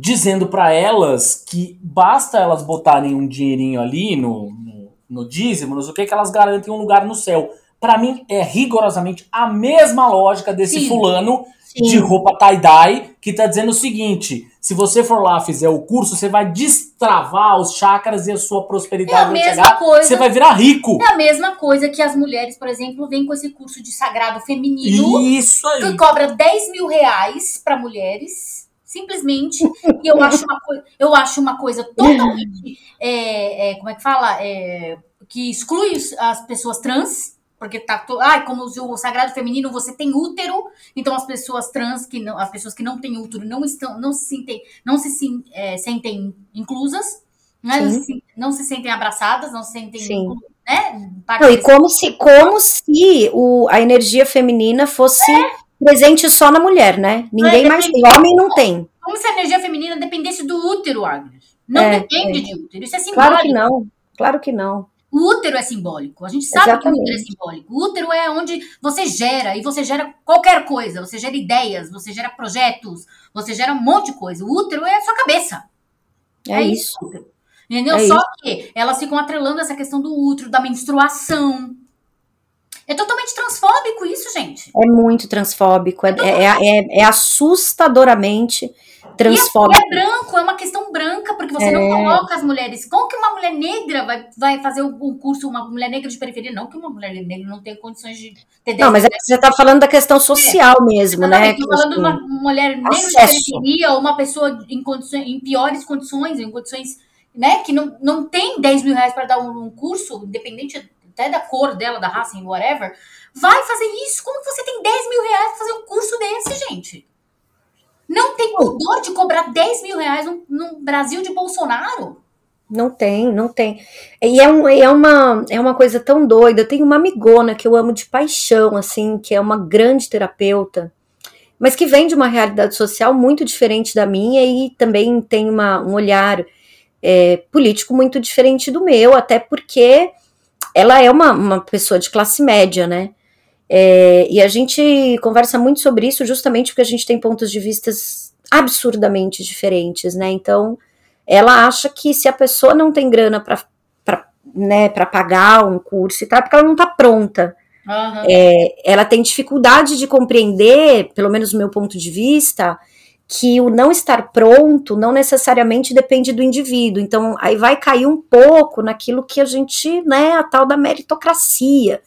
dizendo pra elas que basta elas botarem um dinheirinho ali no, no, no dízimo, não sei o que, que elas garantem um lugar no céu. Pra mim é rigorosamente a mesma lógica desse Sim. fulano Sim. de roupa tie-dye que tá dizendo o seguinte: se você for lá fizer o curso, você vai destravar os chakras e a sua É prosperidade a vai mesma chegar, coisa. você vai virar rico. É a mesma coisa que as mulheres, por exemplo, vêm com esse curso de sagrado feminino. Isso que aí. cobra 10 mil reais para mulheres, simplesmente. E eu acho uma, coi- eu acho uma coisa totalmente. é, é, como é que fala? É, que exclui as pessoas trans. Porque tá. Ai, como o sagrado feminino, você tem útero. Então as pessoas trans, que não, as pessoas que não têm útero, não estão, não se sentem, não se, é, sentem inclusas. Né? Não, se, não se sentem abraçadas, não se sentem Sim. né? Não, e como se, como se o, a energia feminina fosse presente só na mulher, né? Ninguém É, mais tem. Homem não tem. Como se a energia feminina dependesse do útero, Agnes. Não É, depende de útero. Isso é simbólico. Claro que não. Claro que não. O útero é simbólico. A gente sabe que o Exatamente. útero é simbólico. O útero é onde você gera, e você gera qualquer coisa. Você gera ideias, você gera projetos, você gera um monte de coisa. O útero é a sua cabeça. É, isso. o útero. Entendeu? É Só que elas ficam atrelando essa questão do útero, da menstruação. É totalmente transfóbico isso, gente. É muito transfóbico. É, é, é, é assustadoramente E transfóbico. é branco, é uma questão branca, porque você não É. coloca as mulheres. Como que uma mulher negra vai, vai fazer o o curso, uma mulher negra de periferia? Não que uma mulher negra não tenha condições de ter Não, mas é você está falando da questão social mesmo, né? Estou falando de uma assim, mulher negra de periferia, ou uma pessoa em, condições, em piores condições, em condições né, que não, não tem 10 mil reais para dar um, um curso, independente até da cor dela, da raça, whatever, vai fazer isso. Como que você tem 10 mil reais para fazer um curso desse, gente? Não tem pudor de cobrar 10 mil reais no, no Brasil de Bolsonaro? Não tem, não tem. E é, um, é, uma, é uma coisa tão doida. Eu tenho uma amigona que eu amo de paixão, assim, que é uma grande terapeuta, mas que vem de uma realidade social muito diferente da minha e também tem uma, um olhar é, político muito diferente do meu, até porque ela é uma, uma pessoa de classe média, né? É, e a gente conversa muito sobre isso justamente porque a gente tem pontos de vistas absurdamente diferentes, né? Então, ela acha que se a pessoa não tem grana para né, pra pagar um curso e tal, é porque ela não tá pronta. Aham. Ela tem dificuldade de compreender, pelo menos do meu ponto de vista, que o não estar pronto não necessariamente depende do indivíduo. Então, aí vai cair um pouco naquilo que a gente, né, a tal da meritocracia.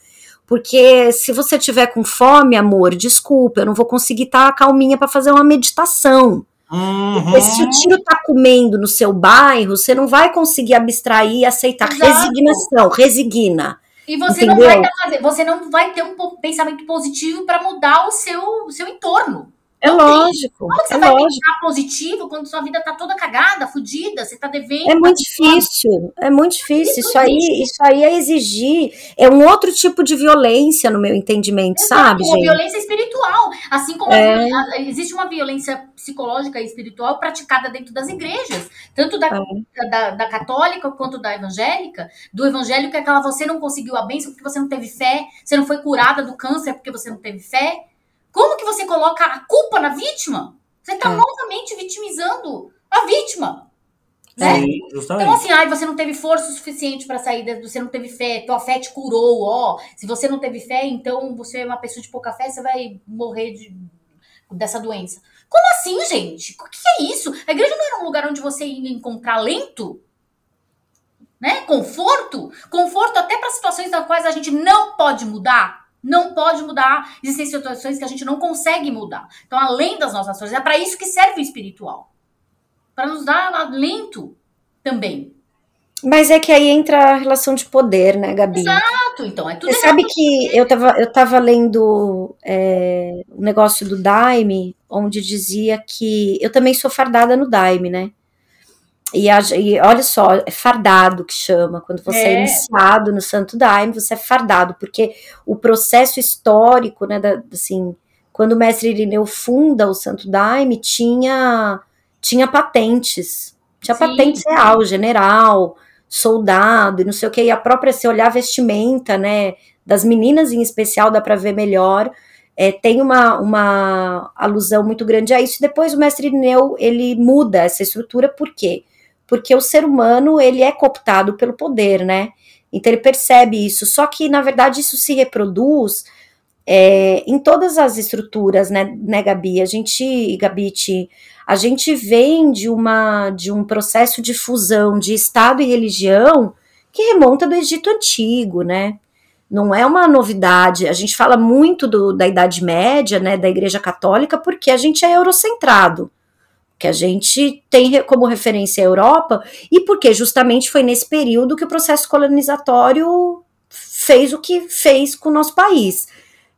Porque se você tiver com fome, amor, desculpa, eu não vou conseguir estar calminha para fazer uma meditação. Uhum. Se o tiro tá comendo no seu bairro, você não vai conseguir abstrair e aceitar Exato. resignação, resigna. E você não, Entendeu? vai tá fazer, você não vai ter um pensamento positivo para mudar o seu, o seu entorno. É Não tem. lógico, Como que você é vai lógico. pensar positivo quando sua vida tá toda cagada, fudida, você tá devendo? É tá muito difícil, é muito difícil. Isso aí, isso aí é exigir, é um outro tipo de violência no meu entendimento, sabe, Uma gente? violência espiritual. Assim como É. a- existe uma violência psicológica e espiritual praticada dentro das igrejas, tanto da, É. da, da católica quanto da evangélica. Do evangélico é aquela você não conseguiu a bênção porque você não teve fé, você não foi curada do câncer porque você não teve fé. Como que você coloca a culpa na vítima? Você está É. novamente vitimizando a vítima. Né? Sim, justamente. Então, assim, ai, você não teve força suficiente para sair, você não teve fé, tua fé te curou, ó. Se você não teve fé, então você é uma pessoa de pouca fé, você vai morrer de, dessa doença. Como assim, gente? O que é isso? A igreja não era um lugar onde você ia encontrar lento? Né? Conforto? Conforto até para situações nas quais a gente não pode mudar. Não pode mudar. Existem situações que a gente não consegue mudar. Então, além das nossas ações, é para isso que serve o espiritual. Para nos dar alento também. Mas é que aí entra a relação de poder, né, Gabi? Exato. Então é tudo Você sabe que eu estava eu tava lendo é, um negócio do Daime, onde dizia que eu também sou fardada no Daime, né? E, a, e, olha só, é fardado que chama. Quando você é. é. iniciado no Santo Daime, você é fardado, porque o processo histórico, né, da, assim, quando o mestre Irineu funda o Santo Daime, tinha, tinha patentes. Tinha Sim. patentes real, general, soldado, e não sei o que. E a própria, se olhar a vestimenta, né, das meninas em especial, dá para ver melhor. É, tem uma, uma alusão muito grande a isso. Depois o mestre Irineu, ele muda essa estrutura, por quê? Porque o ser humano ele é cooptado pelo poder, né? Então ele percebe isso. Só que na verdade isso se reproduz é, em todas as estruturas, né, né, Gabi? A gente, Gabite, a gente vem de uma de um processo de fusão de Estado e religião que remonta do Egito antigo, né? Não é uma novidade. A gente fala muito do, da Idade Média, né, da Igreja Católica, porque a gente é eurocentrado que a gente tem como referência a Europa, e porque justamente foi nesse período que o processo colonizatório fez o que fez com o nosso país.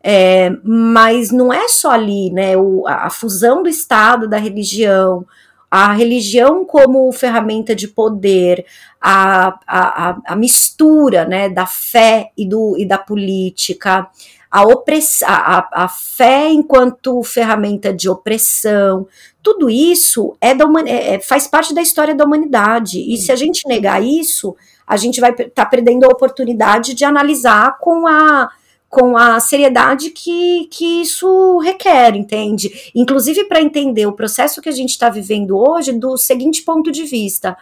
É, mas não é só ali, né? O, a, fusão do Estado, da religião, a religião como ferramenta de poder, a, a, a mistura né, da fé e, do, e da política, a, opress, a, a, fé enquanto ferramenta de opressão, tudo isso é da é, é, faz parte da história da humanidade. E se a gente negar isso, a gente vai estar tá perdendo a oportunidade de analisar com a com a seriedade que, que isso requer, entende? Inclusive para entender o processo que a gente está vivendo hoje do seguinte ponto de vista.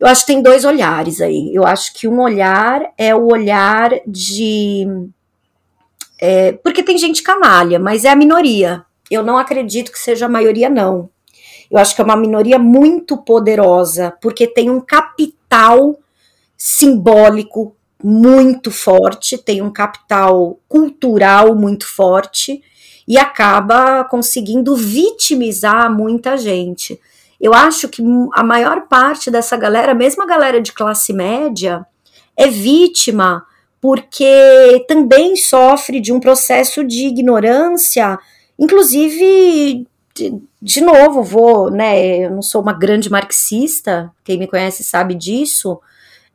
Eu acho que tem dois olhares aí. Eu acho que um olhar é o olhar de. É, porque tem gente canalha, mas é a minoria. Eu não acredito que seja a maioria, não. Eu acho que é uma minoria muito poderosa, porque tem um capital simbólico muito forte, tem um capital cultural muito forte e acaba conseguindo vitimizar muita gente. Eu acho que a maior parte dessa galera, mesmo a galera de classe média, é vítima porque também sofre de um processo de ignorância inclusive de, de, novo, vou, né? Eu não sou uma grande marxista, quem me conhece sabe disso,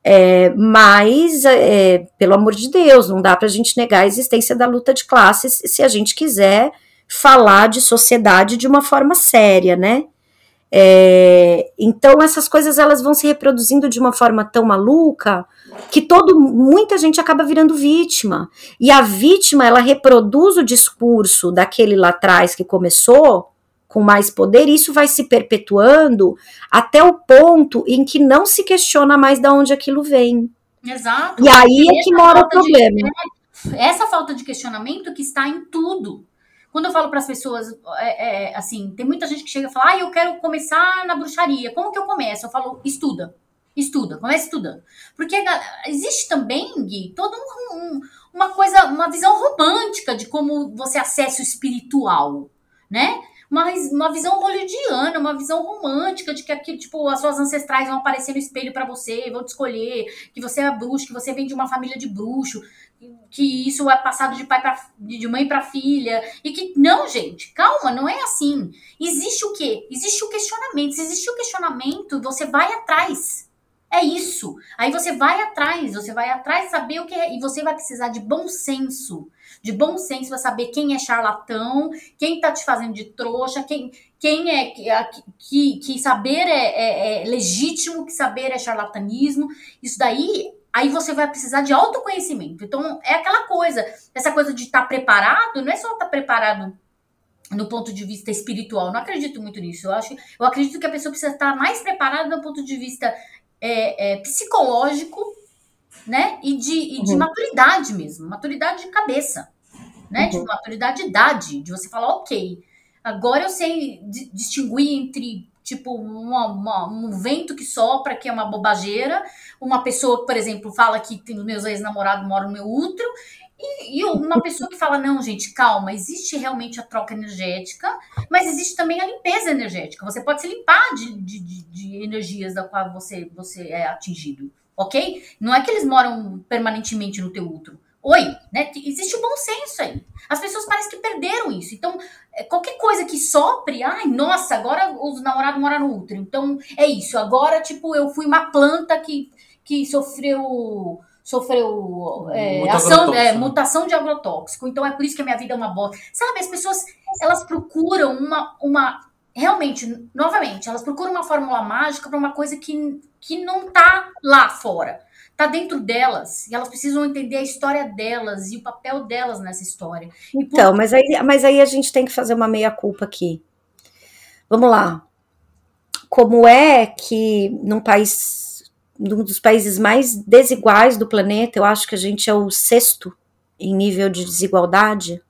é, mas, é, pelo amor de Deus, não dá para a gente negar a existência da luta de classes se a gente quiser falar de sociedade de uma forma séria, né? É, então essas coisas elas vão se reproduzindo de uma forma tão maluca que todo muita gente acaba virando vítima e a vítima ela reproduz o discurso daquele lá atrás que começou com mais poder e isso vai se perpetuando até o ponto em que não se questiona mais de onde aquilo vem. Exato. E aí é que mora o problema. De, essa falta de questionamento que está em tudo. Quando eu falo para as pessoas, é, é, assim, tem muita gente que chega e fala, ah, eu quero começar na bruxaria. Como que eu começo? Eu falo, estuda. Estuda, comece estudando. Porque existe também, Gui, toda um, um, uma coisa, uma visão romântica de como você acessa o espiritual, né? Uma, uma visão hollywoodiana, uma visão romântica de que aqui, tipo, as suas ancestrais vão aparecer no espelho para você, vão te escolher, que você é bruxo, que você vem de uma família de bruxo que isso é passado de pai para de mãe para filha e que não, gente, calma, não é assim. Existe o quê? Existe o questionamento. Se existe o questionamento, você vai atrás. É isso. Aí você vai atrás, você vai atrás saber o que é e você vai precisar de bom senso. De bom senso para saber quem é charlatão, quem tá te fazendo de trouxa, quem, quem é que, que, saber é, é, é legítimo, que saber é charlatanismo. Isso daí aí você vai precisar de autoconhecimento. Então, é aquela coisa, essa coisa de estar tá preparado, não é só estar tá preparado no ponto de vista espiritual. Não acredito muito nisso. Eu acho, eu acredito que a pessoa precisa estar mais preparada do ponto de vista é, é, psicológico, né? E de, e de uhum. maturidade mesmo, maturidade de cabeça, né? Uhum. De maturidade de idade, de você falar, ok, agora eu sei distinguir entre tipo uma, uma, um vento que sopra, que é uma bobageira, uma pessoa que, por exemplo, fala que tem, os meus ex-namorados moram no meu útero, e, e, uma pessoa que fala, não, gente, calma, existe realmente a troca energética, mas existe também a limpeza energética. Você pode se limpar de, de, de, energias da qual você, você é atingido. ok? Não é que eles moram permanentemente no teu útero. Oi, né? Existe o bom senso aí. As pessoas parecem que perderam isso. Então, é, qualquer coisa que sopre, ai, nossa, agora os namorados moram no útero. Então, é isso. Agora, tipo, eu fui uma planta que, que sofreu sofreu é, ação, é, mutação de agrotóxico. Então, é por isso que a minha vida é uma bosta. Sabe, as pessoas, elas procuram uma, uma realmente, novamente, elas procuram uma fórmula mágica para uma coisa que, que não tá lá fora. Tá dentro delas. E elas precisam entender a história delas e o papel delas nessa história. Então, por... mas, aí, mas aí a gente tem que fazer uma meia-culpa aqui. Vamos lá. Como é que num país, num dos países mais desiguais do planeta, eu acho que a gente é o sexto em nível de desigualdade,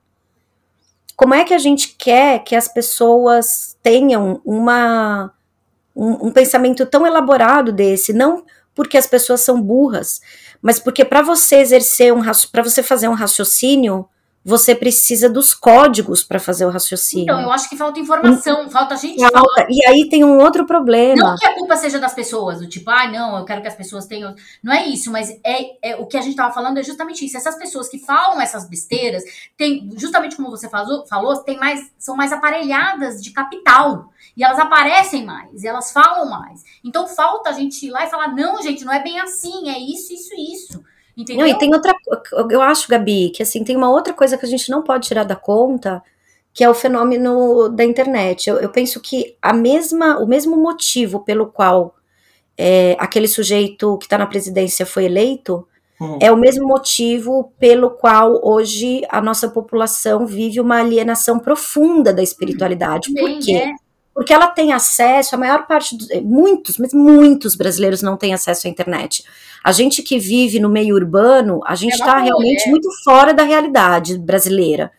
como é que a gente quer que as pessoas tenham uma, um, um pensamento tão elaborado desse? Não porque as pessoas são burras, mas porque para você exercer um para você fazer um raciocínio, você precisa dos códigos para fazer o raciocínio. Então, eu acho que falta informação, falta a gente falta. E aí tem um outro problema. Não que a culpa seja das pessoas, do tipo, ah, não, eu quero que as pessoas tenham. Não é isso, mas é, é o que a gente estava falando é justamente isso. Essas pessoas que falam essas besteiras, tem, justamente como você falou, falou tem mais, são mais aparelhadas de capital. E elas aparecem mais, e elas falam mais. Então falta a gente ir lá e falar, não, gente, não é bem assim, é isso, isso, isso. Entendeu? Não, e tem outra, eu acho, Gabi, que assim, tem uma outra coisa que a gente não pode tirar da conta, que é o fenômeno da internet. Eu, eu penso que a mesma, o mesmo motivo pelo qual é, aquele sujeito que está na presidência foi eleito hum. é o mesmo motivo pelo qual hoje a nossa população vive uma alienação profunda da espiritualidade. Hum. Por quê? É porque ela tem acesso, a maior parte, dos, muitos, mas muitos brasileiros não têm acesso à internet. A gente que vive no meio urbano, a gente está é realmente muito fora da realidade brasileira.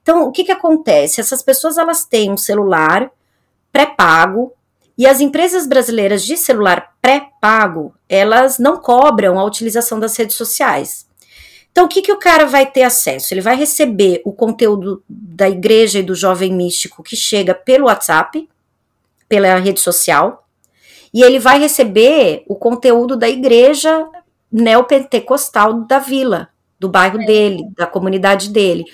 Então, o que, que acontece? Essas pessoas elas têm um celular pré-pago e as empresas brasileiras de celular pré-pago elas não cobram a utilização das redes sociais. Então, o que, que o cara vai ter acesso? Ele vai receber o conteúdo da igreja e do jovem místico que chega pelo WhatsApp, pela rede social, e ele vai receber o conteúdo da igreja neopentecostal da vila, do bairro é. dele, da comunidade dele,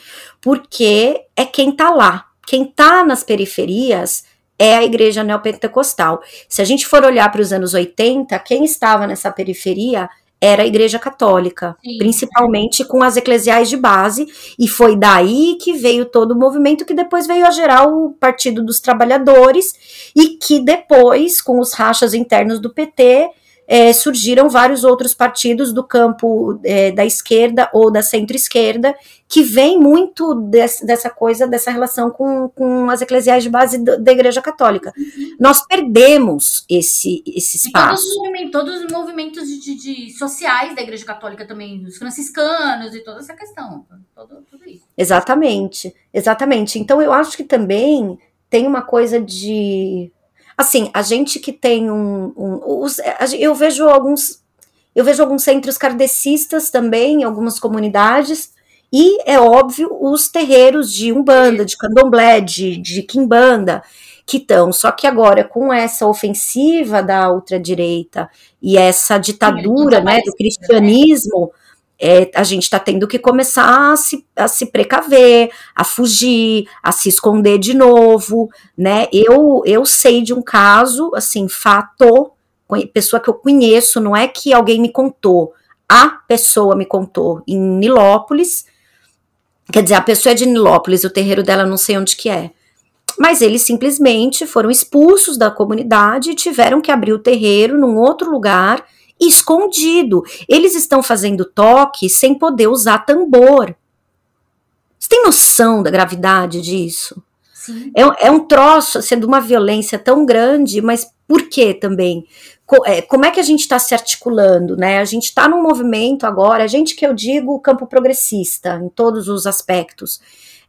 porque é quem tá lá. Quem tá nas periferias é a igreja neopentecostal. Se a gente for olhar para os anos 80, quem estava nessa periferia era a Igreja Católica, Sim. principalmente com as eclesiais de base, e foi daí que veio todo o movimento que depois veio a gerar o Partido dos Trabalhadores e que depois, com os rachas internos do PT, é, surgiram vários outros partidos do campo é, da esquerda ou da centro-esquerda que vem muito desse, dessa coisa, dessa relação com, com as eclesiais de base do, da Igreja Católica. Uhum. Nós perdemos esse, esse espaço. Todos os, movimentos, todos os movimentos de, de, sociais da Igreja Católica também, os franciscanos e toda essa questão. Todo, tudo isso. Exatamente, exatamente. Então eu acho que também tem uma coisa de Assim, a gente que tem um. um os, eu vejo alguns. Eu vejo alguns centros kardecistas também, em algumas comunidades, e é óbvio os terreiros de Umbanda, de Candomblé, de, de Kimbanda, que estão. Só que agora, com essa ofensiva da ultradireita e essa ditadura né, do cristianismo, é, a gente está tendo que começar a se, a se precaver, a fugir, a se esconder de novo, né? Eu, eu sei de um caso, assim, fato, pessoa que eu conheço, não é que alguém me contou, a pessoa me contou, em Nilópolis, quer dizer, a pessoa é de Nilópolis, o terreiro dela não sei onde que é, mas eles simplesmente foram expulsos da comunidade e tiveram que abrir o terreiro num outro lugar, escondido. Eles estão fazendo toque sem poder usar tambor. Você tem noção da gravidade disso? É, é, um troço, sendo uma violência tão grande, mas por que também? Co é, como é que a gente está se articulando, né? A gente está num movimento agora, a gente que eu digo campo progressista, em todos os aspectos.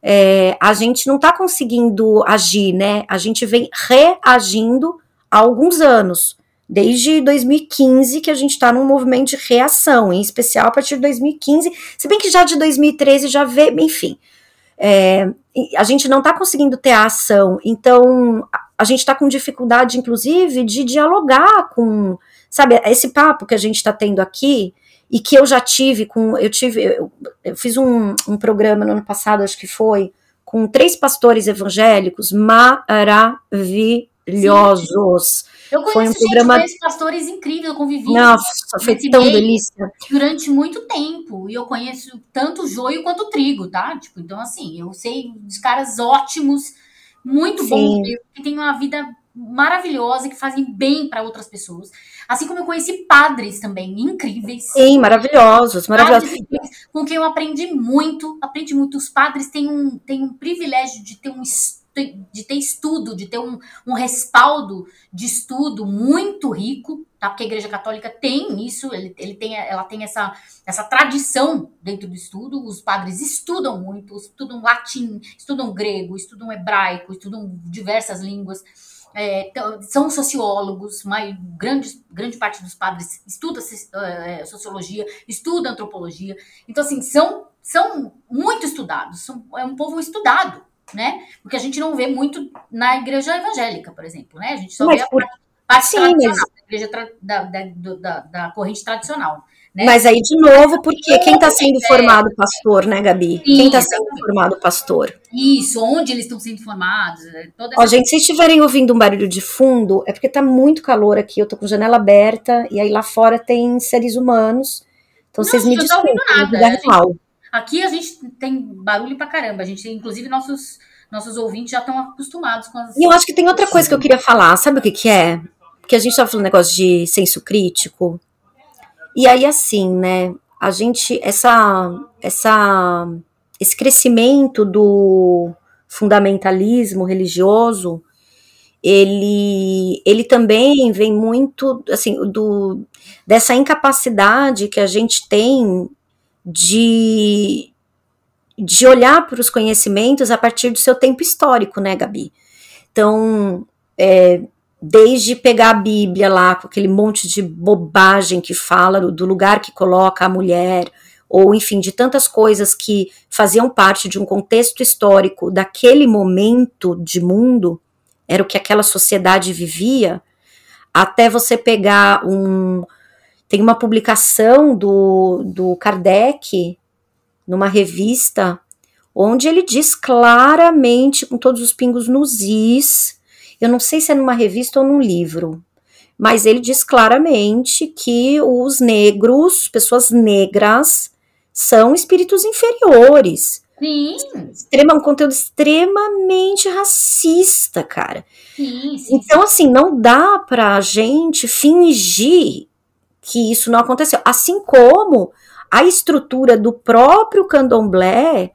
É, a gente não está conseguindo agir, né? A gente vem reagindo há alguns anos desde 2015 que a gente está num movimento de reação, em especial a partir de 2015, se bem que já de 2013 já vê, enfim. É, a gente não está conseguindo ter a ação, então a gente está com dificuldade, inclusive, de dialogar com sabe, esse papo que a gente está tendo aqui e que eu já tive com, eu tive, eu, eu fiz um, um programa no ano passado, acho que foi, com três pastores evangélicos maravilhosos. Sim. Eu conheço foi um gente, programa... conheço pastores incríveis, eu convivi. Nossa, foi tão delícia. Durante muito tempo. E eu conheço tanto o joio quanto o trigo, tá? Tipo, então, assim, eu sei dos caras ótimos, muito Sim. bons, que têm uma vida maravilhosa, que fazem bem para outras pessoas. Assim como eu conheci padres também, incríveis. Sim, maravilhosos, maravilhosos. com quem eu aprendi muito, aprendi muito. Os padres têm um, têm um privilégio de ter um de ter estudo, de ter um, um respaldo de estudo muito rico, tá? Porque a Igreja Católica tem isso, ele, ele tem, ela tem essa, essa tradição dentro do estudo. Os padres estudam muito, estudam latim, estudam grego, estudam hebraico, estudam diversas línguas. É, são sociólogos, mas grande, grande parte dos padres estuda é, sociologia, estuda antropologia. Então, assim, são, são muito estudados, são, é um povo estudado né? Porque a gente não vê muito na igreja evangélica, por exemplo, né? A gente só mas, vê a parte, parte sim, tradicional, mas... da igreja tra da, da, da, da, corrente tradicional. Né? Mas aí, de novo, porque quem está sendo é... formado pastor, né, Gabi? Sim, quem está sendo formado pastor? Isso, onde eles estão sendo formados. É, toda. Ó, gente, se estiverem ouvindo um barulho de fundo, é porque está muito calor aqui, eu tô com janela aberta, e aí lá fora tem seres humanos. Então não, vocês me desculpem, nada, é, gente, Aqui a gente tem barulho pra caramba. A gente inclusive, nossos, nossos ouvintes já estão acostumados com as. E eu acho que tem outra coisa que eu queria falar. Sabe o que, que é? Que a gente tava falando negócio de senso crítico. E aí, assim, né? A gente. Essa. essa esse crescimento do fundamentalismo religioso ele, ele também vem muito assim do dessa incapacidade que a gente tem de, de olhar para os conhecimentos a partir do seu tempo histórico, né, Gabi? Então, é, desde pegar a Bíblia lá com aquele monte de bobagem que fala do lugar que coloca a mulher, ou enfim, de tantas coisas que faziam parte de um contexto histórico daquele momento de mundo, era o que aquela sociedade vivia, até você pegar um, tem uma publicação do, do Kardec numa revista onde ele diz claramente, com todos os pingos nos is, eu não sei se é numa revista ou num livro, mas ele diz claramente que os negros, pessoas negras, são espíritos inferiores. Sim. Extrema, um conteúdo extremamente racista, cara. Sim, sim, então, assim, não dá pra gente fingir que isso não aconteceu. Assim como a estrutura do próprio candomblé,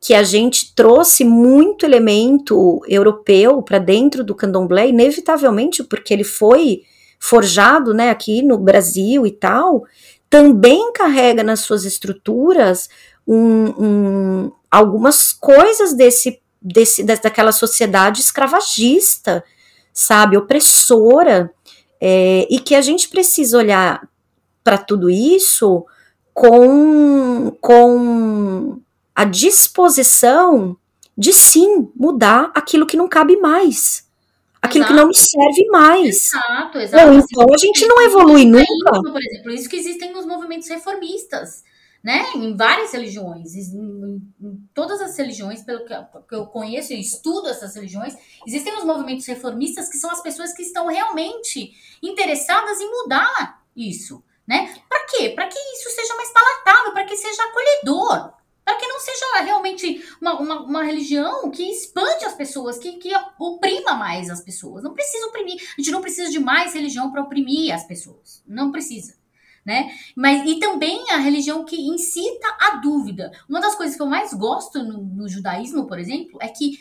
que a gente trouxe muito elemento europeu para dentro do candomblé, inevitavelmente, porque ele foi forjado né, aqui no Brasil e tal, também carrega nas suas estruturas um, um, algumas coisas desse, desse, daquela sociedade escravagista, sabe, opressora é, e que a gente precisa olhar para tudo isso com, com a disposição de sim mudar aquilo que não cabe mais. Aquilo exato. que não me serve mais. Exato, exato. Não, então a gente não evolui nunca. Por exemplo, isso que existem os movimentos reformistas né, em várias religiões, em, em todas as religiões, pelo que, eu conheço e estudo essas religiões, existem os movimentos reformistas que são as pessoas que estão realmente interessadas em mudar isso, né? Para quê? Para que isso seja mais palatável, para que seja acolhedor, para que não seja realmente uma, uma, uma, religião que expande as pessoas, que, que oprima mais as pessoas. Não precisa oprimir. A gente não precisa de mais religião para oprimir as pessoas. Não precisa né? Mas e também a religião que incita a dúvida. Uma das coisas que eu mais gosto no, no judaísmo, por exemplo, é que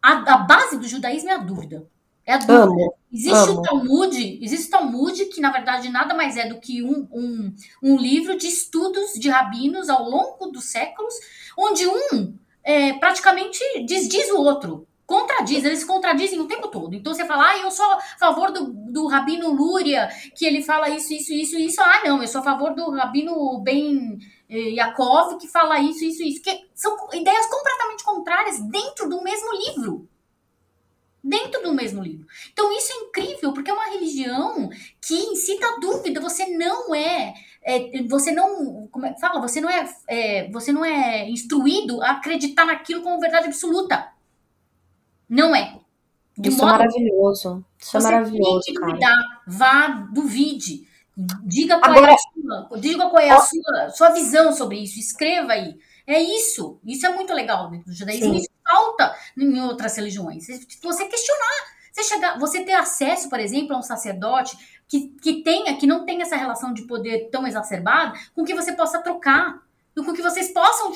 a, a, base do judaísmo é a dúvida. É a dúvida. Amo, existe amo. o Talmud, existe o Talmud, que na verdade nada mais é do que um, um, um livro de estudos de rabinos ao longo dos séculos, onde um é, praticamente desdiz o outro contradiz, eles contradizem o tempo todo. Então você fala, ah, eu sou a favor do, do Rabino Lúria, que ele fala isso, isso, isso, isso. Ah, não, eu sou a favor do Rabino Ben eh, Yaakov, que fala isso, isso, isso. Que são ideias completamente contrárias dentro do mesmo livro. Dentro do mesmo livro. Então isso é incrível, porque é uma religião que incita a é, você não, como é fala? Você não é, é, você não é instruído a acreditar naquilo como verdade absoluta. Não é. De Isso é maravilhoso. Isso é maravilhoso, tem que duvidar, vá, duvide. Diga qual Agora, é a sua, diga qual é a sua, sua visão sobre isso, escreva aí. É isso. Isso é muito legal dentro do judaísmo. Sim. Isso falta em outras religiões. Você questionar. Você, chegar, você ter acesso, por exemplo, a um sacerdote que, que tenha, que não tenha essa relação de poder tão exacerbada, com que você possa trocar. Com que vocês possam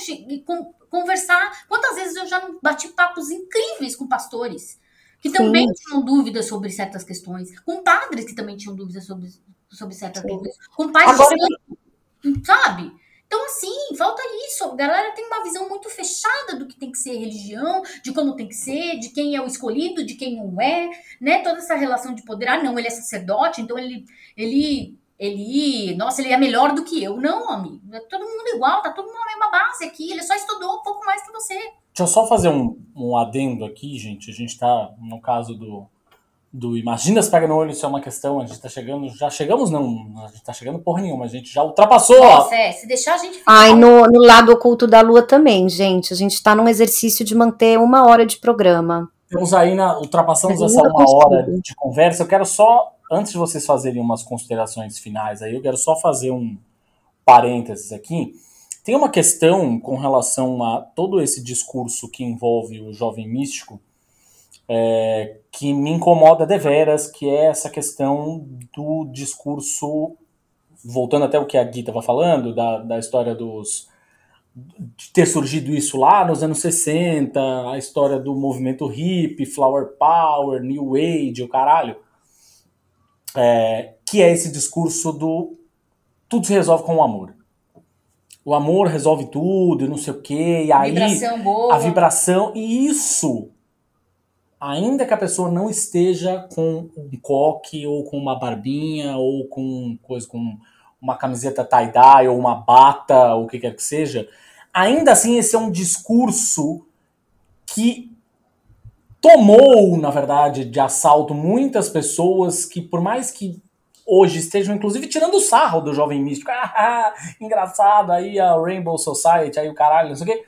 conversar. Quantas vezes eu já não bati papos incríveis com pastores que também Sim. tinham dúvidas sobre certas questões, com padres que também tinham dúvidas sobre, sobre certas Sim. questões, com pais Agora, de santo, sabe? Então, assim, falta isso. A galera tem uma visão muito fechada do que tem que ser religião, de como tem que ser, de quem é o escolhido, de quem não é, né? Toda essa relação de poder. Ah, não, ele é sacerdote, então ele, ele, ele, nossa, ele é melhor do que eu. Não, amigo. É todo mundo igual, tá todo mundo na mesma base aqui. Ele só estudou um pouco mais que você. Deixa eu só fazer um, um adendo aqui, gente. A gente tá, no caso do, do Imagina se pega no olho, isso é uma questão, a gente tá chegando, já chegamos, não, a gente tá chegando porra nenhuma, a gente já ultrapassou. Nossa, é, se deixar a gente... Ai, no, no lado oculto da lua também, gente, a gente tá num exercício de manter uma hora de programa. Temos aí, na, ultrapassamos essa uma hora de conversa, eu quero só, antes de vocês fazerem umas considerações finais aí, eu quero só fazer um parênteses aqui, tem uma questão com relação a todo esse discurso que envolve o jovem místico, é, que me incomoda deveras, que é essa questão do discurso, voltando até o que a Gui estava falando, da, da história dos de ter surgido isso lá nos anos 60, a história do movimento hippie, flower power, new age, o caralho, é, que é esse discurso do tudo se resolve com o amor. O amor resolve tudo, não sei o quê, e aí vibração boa. a vibração, e isso ainda que a pessoa não esteja com um coque ou com uma barbinha ou com coisa com uma camiseta tie-dye ou uma bata ou o que quer que seja, ainda assim esse é um discurso que tomou, na verdade, de assalto muitas pessoas que por mais que hoje estejam inclusive tirando o sarro do jovem místico, *laughs* ah, engraçado, aí a Rainbow Society, aí o caralho, não sei o quê.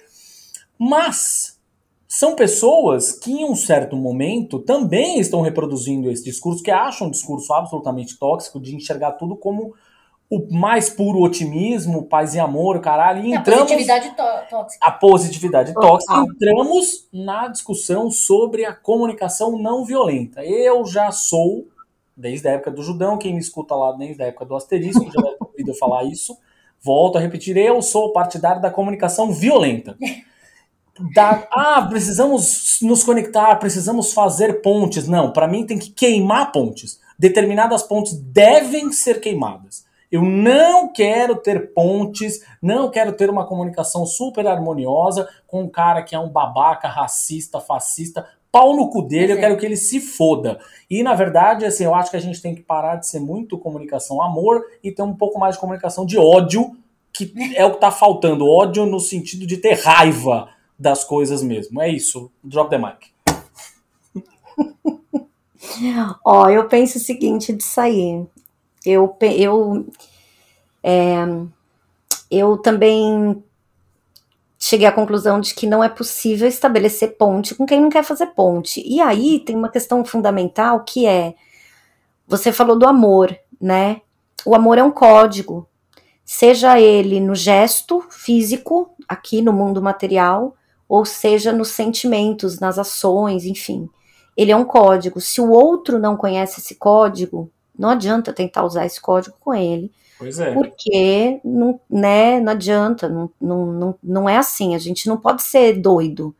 Mas são pessoas que em um certo momento também estão reproduzindo esse discurso, que acham um discurso absolutamente tóxico de enxergar tudo como o mais puro otimismo, paz e amor, caralho, e entramos... A positividade tóxica. A positividade tóxica. Ah. Entramos na discussão sobre a comunicação não violenta. Eu já sou, desde a época do Judão, quem me escuta lá desde a época do asterisco, já deve ter ouvido eu falar isso, volto a repetir, eu sou partidário da comunicação violenta. da, ah, precisamos nos conectar, precisamos fazer pontes. Não, para mim tem que queimar pontes. Determinadas pontes devem ser queimadas. Eu não quero ter pontes, não quero ter uma comunicação super harmoniosa com um cara que é um babaca, racista, fascista, pau no cu dele, eu quero que ele se foda. E na verdade, assim, eu acho que a gente tem que parar de ser muito comunicação amor e ter um pouco mais de comunicação de ódio, que é o que tá faltando. Ódio no sentido de ter raiva das coisas mesmo. É isso. Drop the mic. Ó, oh, eu penso o seguinte de sair. Eu, eu, é, eu também cheguei à conclusão de que não é possível estabelecer ponte com quem não quer fazer ponte. E aí tem uma questão fundamental que é: você falou do amor, né? O amor é um código, seja ele no gesto físico, aqui no mundo material, ou seja nos sentimentos, nas ações, enfim. Ele é um código. Se o outro não conhece esse código, não adianta tentar usar esse código com ele. Pois é. Porque não, né, não adianta, não, não, não, é assim. A gente não pode ser doido.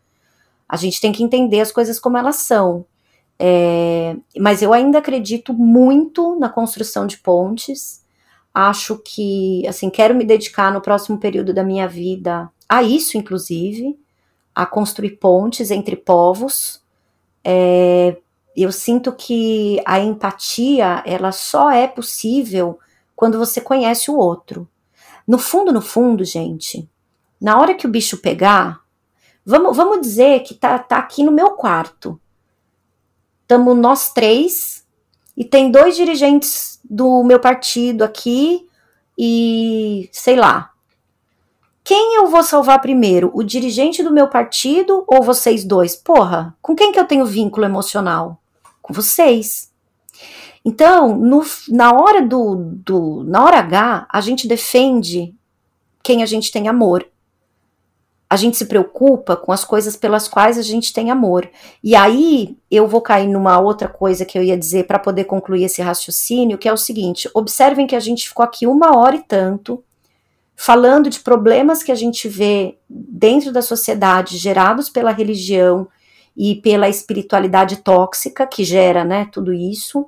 A gente tem que entender as coisas como elas são. É, mas eu ainda acredito muito na construção de pontes. Acho que, assim, quero me dedicar no próximo período da minha vida a isso, inclusive a construir pontes entre povos. É, eu sinto que a empatia ela só é possível quando você conhece o outro. No fundo, no fundo, gente, na hora que o bicho pegar, vamos, vamos dizer que tá, tá aqui no meu quarto. Estamos nós três e tem dois dirigentes do meu partido aqui e sei lá. Quem eu vou salvar primeiro? O dirigente do meu partido ou vocês dois? Porra, com quem que eu tenho vínculo emocional? Com vocês. Então, no, na hora do, do, na hora H, a gente defende quem a gente tem amor. A gente se preocupa com as coisas pelas quais a gente tem amor. E aí eu vou cair numa outra coisa que eu ia dizer para poder concluir esse raciocínio, que é o seguinte: observem que a gente ficou aqui uma hora e tanto falando de problemas que a gente vê dentro da sociedade gerados pela religião e pela espiritualidade tóxica que gera, né, tudo isso.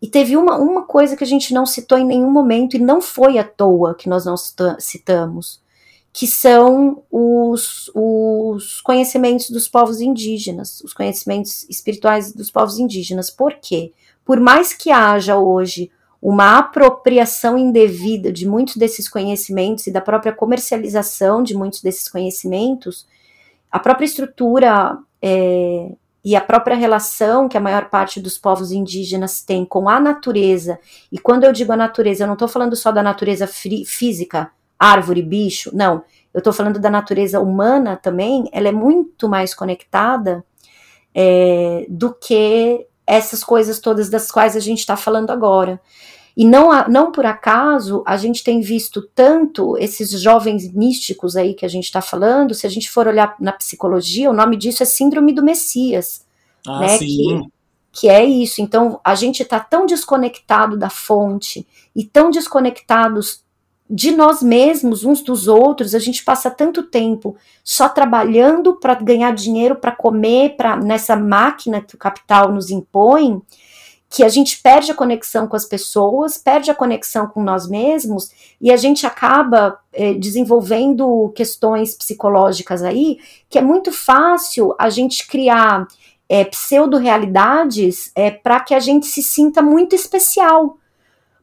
E teve uma, uma coisa que a gente não citou em nenhum momento, e não foi à toa que nós não citamos, que são os, os conhecimentos dos povos indígenas, os conhecimentos espirituais dos povos indígenas. Por quê? Por mais que haja hoje uma apropriação indevida de muitos desses conhecimentos e da própria comercialização de muitos desses conhecimentos, a própria estrutura é, e a própria relação que a maior parte dos povos indígenas tem com a natureza, e quando eu digo a natureza, eu não estou falando só da natureza física, árvore, bicho, não, eu estou falando da natureza humana também, ela é muito mais conectada é, do que essas coisas todas das quais a gente está falando agora. E não, não por acaso a gente tem visto tanto esses jovens místicos aí que a gente está falando, se a gente for olhar na psicologia, o nome disso é síndrome do Messias. Ah, né, sim. Que, que é isso. Então, a gente está tão desconectado da fonte e tão desconectados de nós mesmos, uns dos outros, a gente passa tanto tempo só trabalhando para ganhar dinheiro, para comer, para nessa máquina que o capital nos impõe, que a gente perde a conexão com as pessoas, perde a conexão com nós mesmos e a gente acaba é, desenvolvendo questões psicológicas aí que é muito fácil a gente criar é, pseudo-realidades é, para que a gente se sinta muito especial,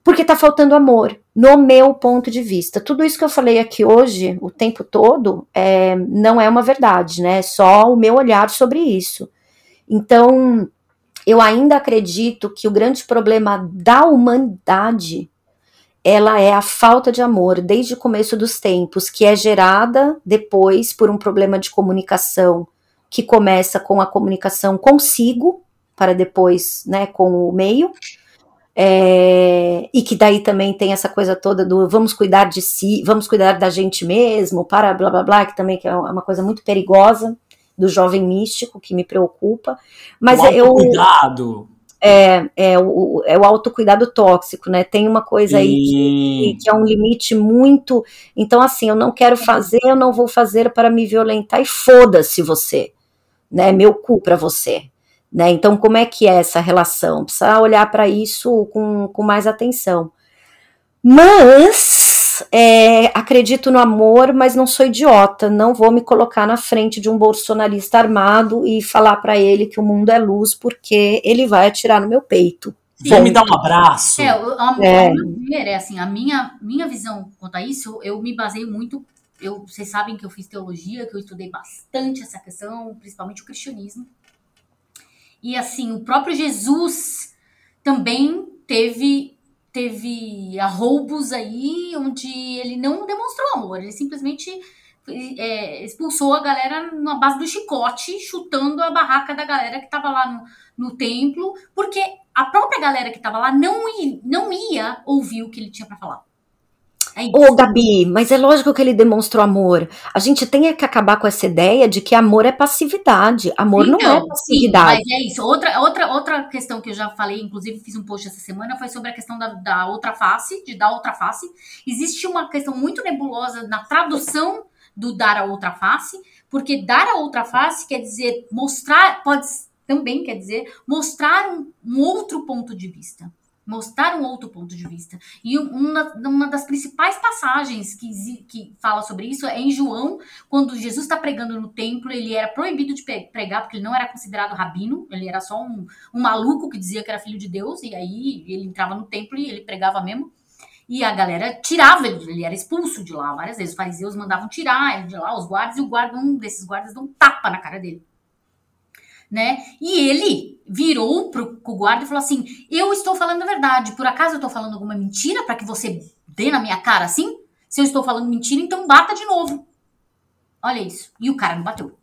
porque está faltando amor, no meu ponto de vista. Tudo isso que eu falei aqui hoje, o tempo todo, é, não é uma verdade, né? É só o meu olhar sobre isso. Então, eu ainda acredito que o grande problema da humanidade ela é a falta de amor desde o começo dos tempos, que é gerada depois por um problema de comunicação que começa com a comunicação consigo, para depois, né, com o meio, é, e que daí também tem essa coisa toda do vamos cuidar de si, vamos cuidar da gente mesmo, para blá blá blá, que também é uma coisa muito perigosa, do jovem místico que me preocupa. Mas o eu. Cuidado! É, é, o, é o autocuidado tóxico, né? Tem uma coisa aí que, que, é um limite muito. Então, assim, eu não quero fazer, eu não vou fazer para me violentar e foda-se você, né? Meu cu para você. Né? Então, como é que é essa relação? Precisa olhar para isso com, com mais atenção. Mas é, acredito no amor, mas não sou idiota. Não vou me colocar na frente de um bolsonarista armado e falar para ele que o mundo é luz, porque ele vai atirar no meu peito. Vem me dar um abraço. É, a, é. Ver, é assim, a minha, minha visão quanto a isso, eu me baseio muito. Eu, vocês sabem que eu fiz teologia, que eu estudei bastante essa questão, principalmente o cristianismo. E assim, o próprio Jesus também teve teve arroubos aí onde ele não demonstrou amor, ele simplesmente é, expulsou a galera na base do chicote, chutando a barraca da galera que estava lá no, no templo, porque a própria galera que estava lá não ia, não ia ouvir o que ele tinha para falar. É Ô, oh, Gabi, mas é lógico que ele demonstrou amor. A gente tem que acabar com essa ideia de que amor é passividade. Amor então, não é então, passividade. Sim, mas é isso. Outra, outra, outra questão que eu já falei, inclusive fiz um post essa semana, foi sobre a questão da, da outra face, de dar outra face. Existe uma questão muito nebulosa na tradução do dar a outra face, porque dar a outra face quer dizer mostrar, pode também quer dizer mostrar um, um outro ponto de vista mostrar um outro ponto de vista. E uma, uma das principais passagens que, que fala sobre isso é em João, quando Jesus está pregando no templo, ele era proibido de pregar, porque ele não era considerado rabino, ele era só um, um maluco que dizia que era filho de Deus, e aí ele entrava no templo e ele pregava mesmo. E a galera tirava ele, ele era expulso de lá várias vezes. Os fariseus mandavam tirar ele de lá, os guardas, e o guarda, um desses guardas deu um tapa na cara dele né? E ele virou pro, pro guarda e falou assim: Eu estou falando a verdade, por acaso eu estou falando alguma mentira para que você dê na minha cara assim? Se eu estou falando mentira, então bata de novo. Olha isso. E o cara não bateu.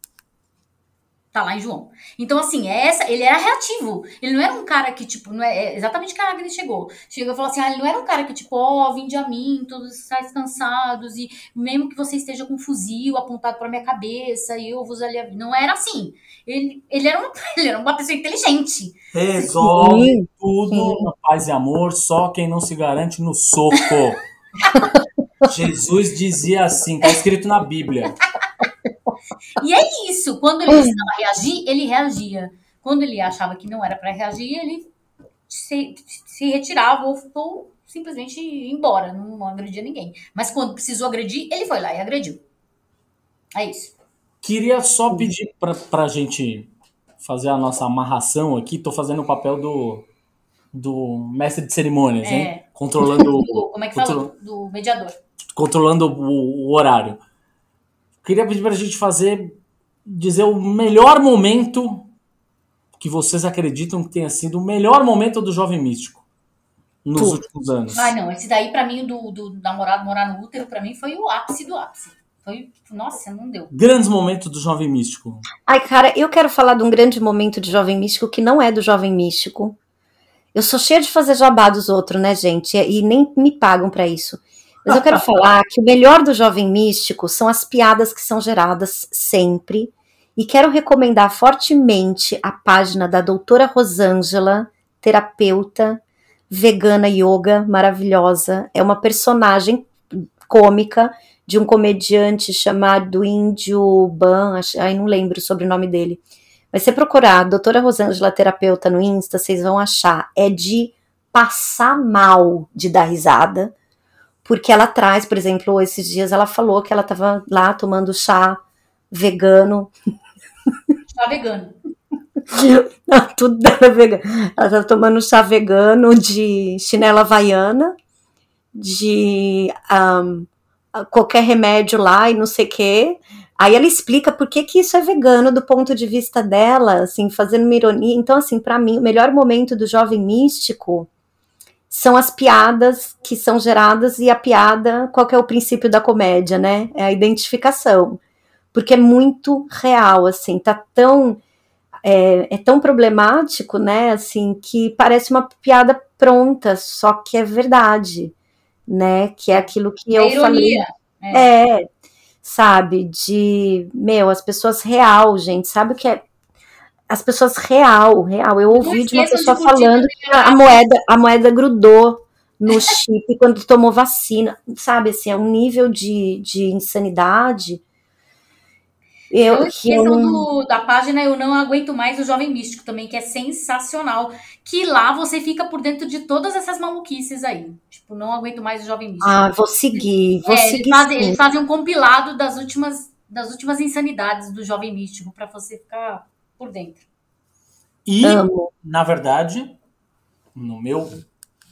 Tá lá em João. Então, assim, é essa, ele era reativo. Ele não era um cara que, tipo, não é, é exatamente que a Agnes chegou. Chegou e falou assim: ah, ele não era um cara que, tipo, ó, oh, vinde a mim, todos estáis cansados, e mesmo que você esteja com um fuzil apontado pra minha cabeça, e eu vos ali. Não era assim. Ele, ele, era, um, *laughs* ele era uma pessoa inteligente. Resolve Sim. tudo Sim. na paz e amor, só quem não se garante no soco. *laughs* Jesus dizia assim, tá escrito na Bíblia. E é isso. Quando ele precisava reagir, ele reagia. Quando ele achava que não era para reagir, ele se, se retirava ou, ou simplesmente ia embora, não, não agredia ninguém. Mas quando precisou agredir, ele foi lá e agrediu. É isso. Queria só pedir pra, pra gente fazer a nossa amarração aqui. Tô fazendo o papel do, do mestre de cerimônias, é. hein? Controlando. *laughs* Como é que fala? Do mediador. Controlando o, o horário. Queria pedir para a gente fazer, dizer o melhor momento que vocês acreditam que tenha sido o melhor momento do Jovem Místico nos Tudo. últimos anos. Ah, não, esse daí para mim, do, do namorado morar no útero, para mim foi o ápice do ápice. Foi, nossa, não deu. Grandes momentos do Jovem Místico. Ai, cara, eu quero falar de um grande momento de Jovem Místico que não é do Jovem Místico. Eu sou cheia de fazer jabá dos outros, né, gente? E nem me pagam para isso. Mas eu quero falar que o melhor do Jovem Místico são as piadas que são geradas sempre. E quero recomendar fortemente a página da doutora Rosângela, terapeuta, vegana yoga, maravilhosa. É uma personagem cômica de um comediante chamado Índio Ban, ai não lembro o sobrenome dele. Mas se procurar doutora Rosângela terapeuta no Insta, vocês vão achar. É de passar mal de dar risada porque ela traz, por exemplo, esses dias ela falou que ela estava lá tomando chá vegano. *laughs* Chá vegano. *laughs* Tudo era vegano. Ela estava tomando chá vegano de chinela havaiana, de um, qualquer remédio lá e não sei o quê. Aí ela explica por que, que isso é vegano do ponto de vista dela, assim, fazendo uma ironia. Então, assim, para mim, o melhor momento do jovem místico são as piadas que são geradas e a piada, qual que é o princípio da comédia, né? É a identificação. Porque é muito real, assim, tá tão é, é, tão problemático, né, assim, que parece uma piada pronta, só que é verdade, né, que é aquilo que é eu ironia. falei. É. é, sabe, de, meu, as pessoas real, gente, sabe o que é as pessoas real, real. Eu ouvi de uma pessoa de falando que a moeda, a moeda grudou no chip *laughs* quando tomou vacina, sabe? Assim, é um nível de, de insanidade. Eu, não esqueçam eu... do, da página Eu Não Aguento Mais o Jovem Místico também, que é sensacional. Que lá você fica por dentro de todas essas maluquices aí. Tipo, não aguento mais o Jovem Místico. Ah, vou seguir, vou é, seguir. Eles fazem, eles fazem um compilado das últimas, das últimas insanidades do Jovem Místico, para você ficar por dentro. E, Amo. na verdade, no meu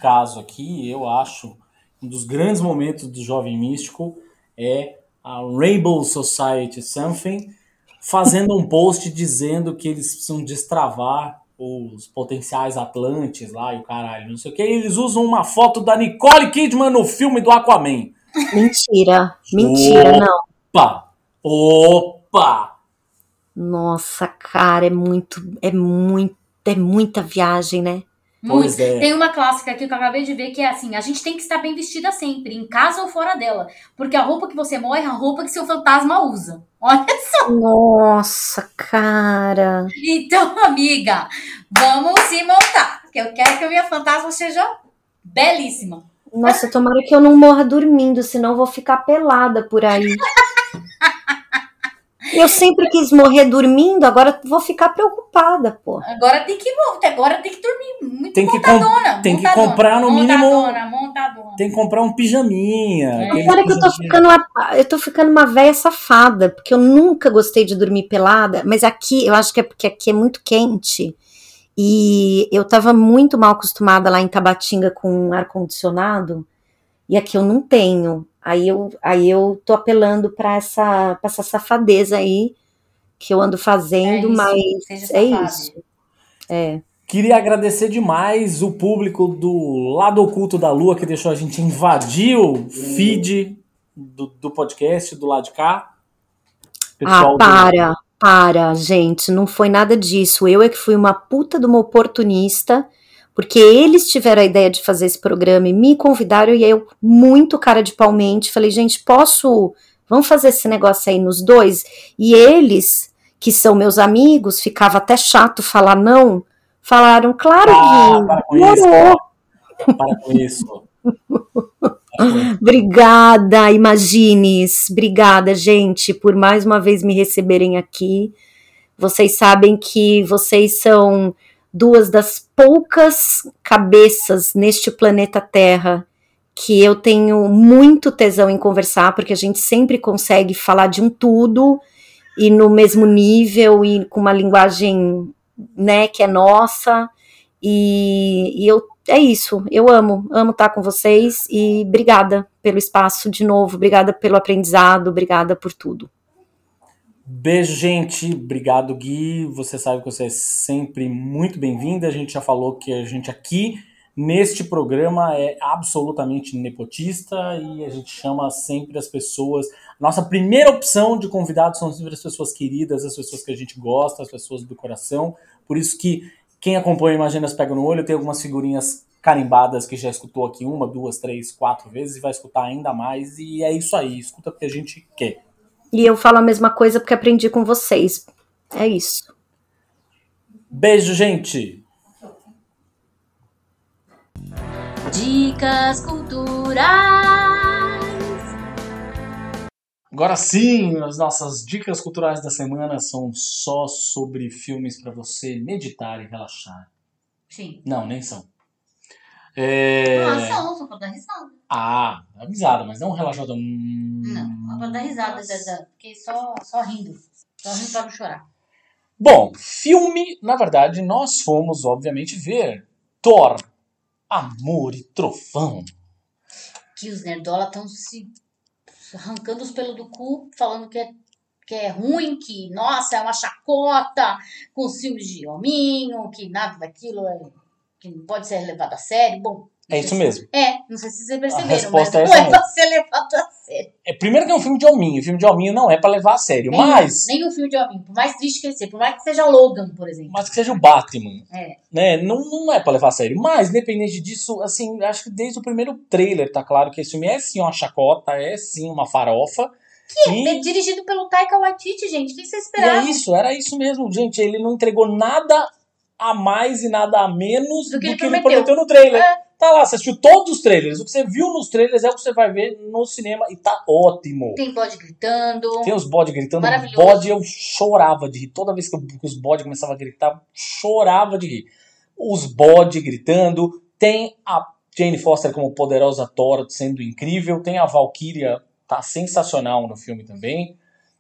caso aqui, eu acho um dos grandes momentos do Jovem Místico é a Rainbow Society Something fazendo um post dizendo que eles precisam destravar os potenciais Atlantes lá e o caralho, não sei o que. Eles usam uma foto da Nicole Kidman no filme do Aquaman. Mentira, mentira, opa, não. Opa! Opa! Nossa, cara, é muito, é muito, é muita viagem, né? Pois é. Tem uma clássica aqui que eu acabei de ver que é assim: a gente tem que estar bem vestida sempre, em casa ou fora dela. Porque a roupa que você morre é a roupa que seu fantasma usa. *laughs* Olha só. Nossa, cara. Então, amiga, vamos se montar. Que eu quero que a minha fantasma seja belíssima. Nossa, tomara que eu não morra dormindo, senão vou ficar pelada por aí. *laughs* Eu sempre quis morrer dormindo, agora vou ficar preocupada, pô. Agora tem que agora tem que dormir muito tem que montadona. tem montadona, que comprar no mínimo. Montadona, montadona. Tem que comprar um pijaminha. É. Agora que eu tô ficando uma, eu tô ficando uma velha safada, porque eu nunca gostei de dormir pelada, mas aqui eu acho que é porque aqui é muito quente. E eu tava muito mal acostumada lá em Tabatinga com ar condicionado, e aqui eu não tenho. Aí eu, aí eu tô apelando para essa, pra essa safadeza aí que eu ando fazendo, é isso, mas é isso. É. Queria agradecer demais o público do Lado Oculto da Lua que deixou a gente invadir o feed do, do podcast do lado de cá. Pessoal ah, para, do... para, gente, não foi nada disso. Eu é que fui uma puta de uma oportunista, porque eles tiveram a ideia de fazer esse programa e me convidaram e eu, muito cara de palmente, falei, gente, posso. Vamos fazer esse negócio aí nos dois? E eles, que são meus amigos, ficava até chato falar não Falaram, claro, ah, Gui, para isso. *laughs* Para com isso. Obrigada, Imagines. Obrigada, gente, por mais uma vez me receberem aqui. Vocês sabem que vocês são duas das poucas cabeças neste planeta Terra que eu tenho muito tesão em conversar, porque a gente sempre consegue falar de um tudo e no mesmo nível e com uma linguagem né, que é nossa. E, e eu é isso. Eu amo, amo estar com vocês e obrigada pelo espaço de novo, obrigada pelo aprendizado, obrigada por tudo. Beijo, gente. Obrigado, Gui. Você sabe que você é sempre muito bem-vinda. A gente já falou que a gente aqui neste programa é absolutamente nepotista e a gente chama sempre as pessoas. Nossa primeira opção de convidados são sempre as pessoas queridas, as pessoas que a gente gosta, as pessoas do coração. Por isso que quem acompanha Imaginas Pega no Olho tem algumas figurinhas carimbadas que já escutou aqui uma, duas, três, quatro vezes e vai escutar ainda mais. E é isso aí, escuta porque a gente quer. E eu falo a mesma coisa porque aprendi com vocês. É isso. Beijo, gente! Dicas culturais. Agora sim, as nossas dicas culturais da semana são só sobre filmes para você meditar e relaxar. Sim. Não, nem são. É... Ah, são, só pra dar risada. Ah, avisada, mas não relaxado. Hum... Não, pra dar risada, porque só, só rindo. Só rindo pra não chorar. Bom, filme, na verdade, nós fomos, obviamente, ver Thor, Amor e Trovão. Que os nerdola estão se arrancando os pelos do cu, falando que é, que é ruim, que, nossa, é uma chacota, com filmes de hominho, que nada daquilo é, que não pode ser levado a sério. Bom, é isso mesmo. É, não sei se vocês perceberam, a resposta mas é não é pra ser levado a sério. É, primeiro que é um filme de hominho. O filme de hominho não é pra levar a sério, nenhum, mas... Nenhum filme de hominho. Por mais triste que seja, por mais que seja Logan, por exemplo. Mas que seja o Batman. É. Né, não, não é pra levar a sério. Mas, independente disso, assim, acho que desde o primeiro trailer tá claro que esse filme é sim uma chacota, é sim uma farofa. Que e... é dirigido pelo Taika Waititi, gente. O que você esperava? E é isso, era isso mesmo, gente. Ele não entregou nada a mais e nada a menos do que, do ele, que prometeu. ele prometeu no trailer. É. Tá lá, você assistiu todos os trailers. O que você viu nos trailers é o que você vai ver no cinema e tá ótimo. Tem bode gritando. Tem os bode gritando. Maravilhoso. Bode eu chorava de rir. Toda vez que, eu, que os bode começavam a gritar, chorava de rir. Os bode gritando. Tem a Jane Foster como poderosa Thor sendo incrível. Tem a Valkyria, tá sensacional no filme também.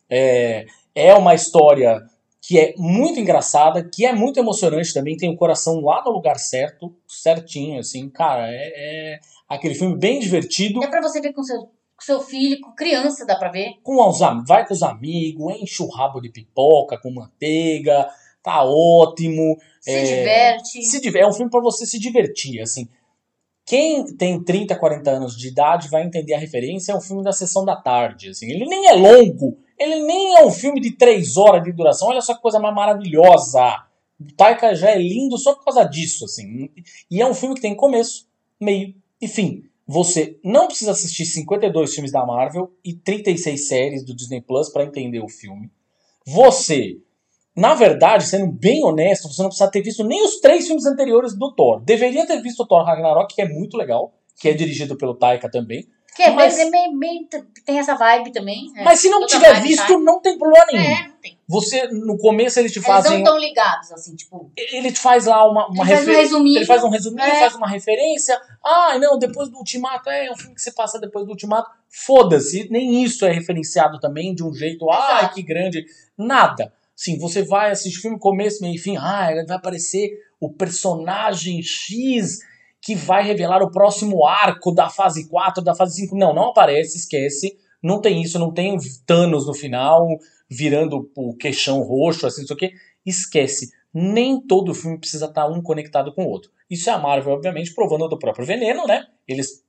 É, é uma história que é muito engraçada, que é muito emocionante também, tem o coração lá no lugar certo, certinho, assim, cara, é, é aquele filme bem divertido. É pra você ver com seu, com seu filho, com criança, dá pra ver. Com os, vai com os amigos, enche o rabo de pipoca com manteiga, tá ótimo. Se é, diverte. Se, é um filme para você se divertir, assim. Quem tem 30, 40 anos de idade vai entender a referência, é um filme da sessão da tarde, assim. Ele nem é longo, ele nem é um filme de três horas de duração, olha só que coisa mais maravilhosa. O Taika já é lindo só por causa disso, assim. E é um filme que tem começo, meio e fim. Você não precisa assistir 52 filmes da Marvel e 36 séries do Disney Plus para entender o filme. Você, na verdade, sendo bem honesto, você não precisa ter visto nem os três filmes anteriores do Thor. Deveria ter visto o Thor Ragnarok, que é muito legal, que é dirigido pelo Taika também. Que é mas, bem, bem, bem, tem essa vibe também. É, mas se não tiver visto, tá? não tem problema nenhum. É, não tem. Você, no começo, ele te faz. Eles não estão ligados, assim, tipo. Ele te faz lá uma, uma ele faz um resuminho. Ele faz um resuminho, é. faz uma referência. Ah, não, depois do Ultimato. É, é um filme que você passa depois do Ultimato. Foda-se, nem isso é referenciado também de um jeito. Ai, que grande. Nada. Sim, você vai assistir filme começo, meio e fim. Ah, vai aparecer o personagem X que vai revelar o próximo arco da fase 4, da fase 5. Não, não aparece, esquece. Não tem isso, não tem Thanos no final virando o queixão roxo, assim, não sei o que. Esquece. nem todo filme precisa estar um conectado com o outro. Isso é a Marvel, obviamente, provando do próprio veneno, né? Eles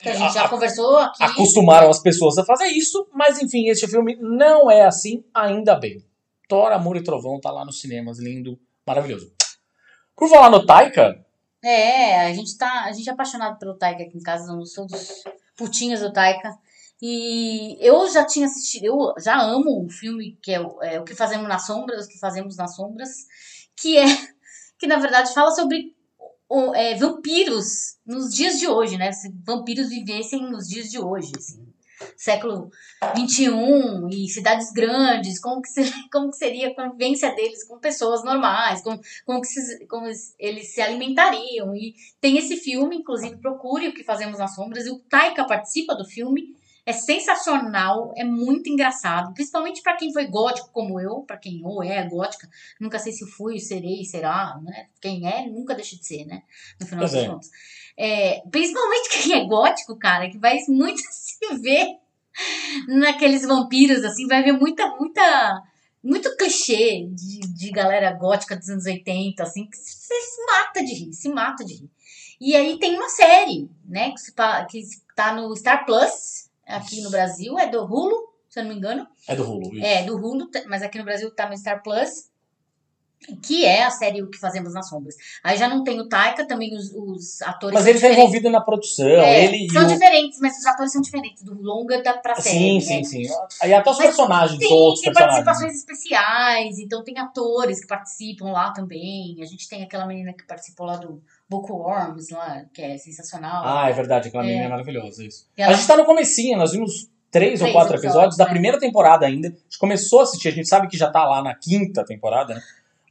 Que a gente já a- conversou aqui. acostumaram as pessoas a fazer isso, mas enfim, este filme não é assim, ainda bem. Thor, Amor e Trovão tá lá nos cinemas, lindo, maravilhoso. Por falar no Taika, É, a gente tá. A gente é apaixonado pelo Taika aqui em casa, somos todos putinhas do Taika. E eu já tinha assistido, eu já amo o filme que é, o- é o que fazemos nas sombras, o que fazemos nas sombras, que é que na verdade fala sobre o- é, vampiros nos dias de hoje, né? Se vampiros vivessem nos dias de hoje, assim. Século XXI e cidades grandes, como que, se- *laughs* como que seria a convivência deles com pessoas normais, como, como, que se- como eles se alimentariam. E tem esse filme, inclusive, procure o que fazemos nas sombras. E o Taika participa do filme. É sensacional, é muito engraçado, principalmente para quem foi gótico como eu, para quem ou é gótica. Nunca sei se fui, serei, será, né? Quem é, nunca deixa de ser, né? No final Pois das é. contas. É, principalmente *laughs* quem é gótico, cara, que vai muito *laughs* se ver naqueles vampiros, assim, vai ver muita, muita, muito clichê de, de galera gótica dos anos 80, assim, que você se mata de rir, se mata de rir. E aí tem uma série, né, que, se, que tá no Star Plus, aqui no Brasil, é do Hulu, se eu não me engano. é do Hulu. isso. É, do Hulu, mas aqui no Brasil tá no Star Plus. Que é a série O que Fazemos nas Sombras. Aí já não tem o Taika, também os, os atores. Mas ele tá envolvido na produção, É, ele são o... diferentes, mas os atores são diferentes, do longa da pra Sim, série. sim, né? sim. Aí até os Mas personagens, Tem, outros tem personagens. participações especiais, então tem atores que participam lá também. A gente tem aquela menina que participou lá do Bookworms, lá, que é sensacional. Ah, é verdade, aquela É. menina é maravilhosa, isso. Ela- A gente tá no comecinho, nós vimos três, ou Três quatro episódios, episódios da né? primeira temporada ainda. A gente começou a assistir, a gente sabe que já tá lá na quinta temporada, né?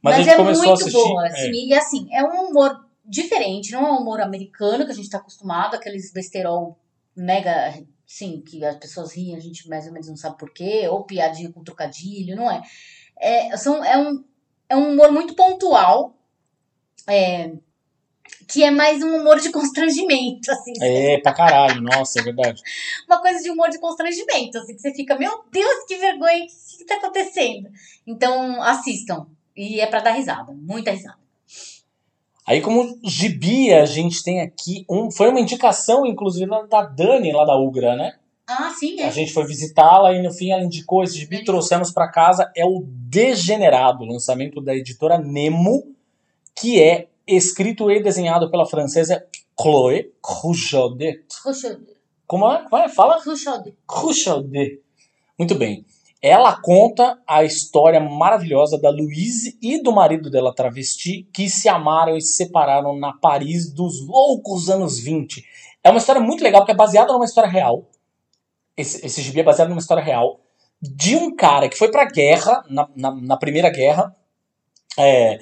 Mas, Mas, a gente é começou muito a assistir. boa, assim, e assim, é um humor diferente, não é um humor americano que a gente tá acostumado, aqueles besterol mega, sim, que as pessoas riem, a gente mais ou menos não sabe porquê, ou piadinha com trocadilho, não é? É, são, é, um, é um humor muito pontual, é, que é mais um humor de constrangimento, assim, É, pra caralho, nossa, é verdade. uma coisa de humor de constrangimento, assim, que você fica, meu Deus, que vergonha, o que, que tá acontecendo? Então, assistam, e é pra dar risada, muita risada. Aí, como gibi, a gente tem aqui um. Foi uma indicação, inclusive, da Dani, lá da Ugra, né? Ah, sim, é. A gente foi visitá-la e no fim ela indicou esse gibi, trouxemos pra casa. É o Degenerado, lançamento da editora Nemo, que é escrito e desenhado pela francesa Chloé Rouchaudet. Como é? Como é? Fala? Rochaudet. Rouchaudet. Muito bem. Ela conta a história maravilhosa da Louise e do marido dela, travesti, que se amaram e se separaram na Paris dos loucos anos 20. É uma história muito legal, porque é baseada numa história real. Esse, esse gibi é baseado numa história real. De um cara que foi pra guerra, na, na, na Primeira Guerra. é,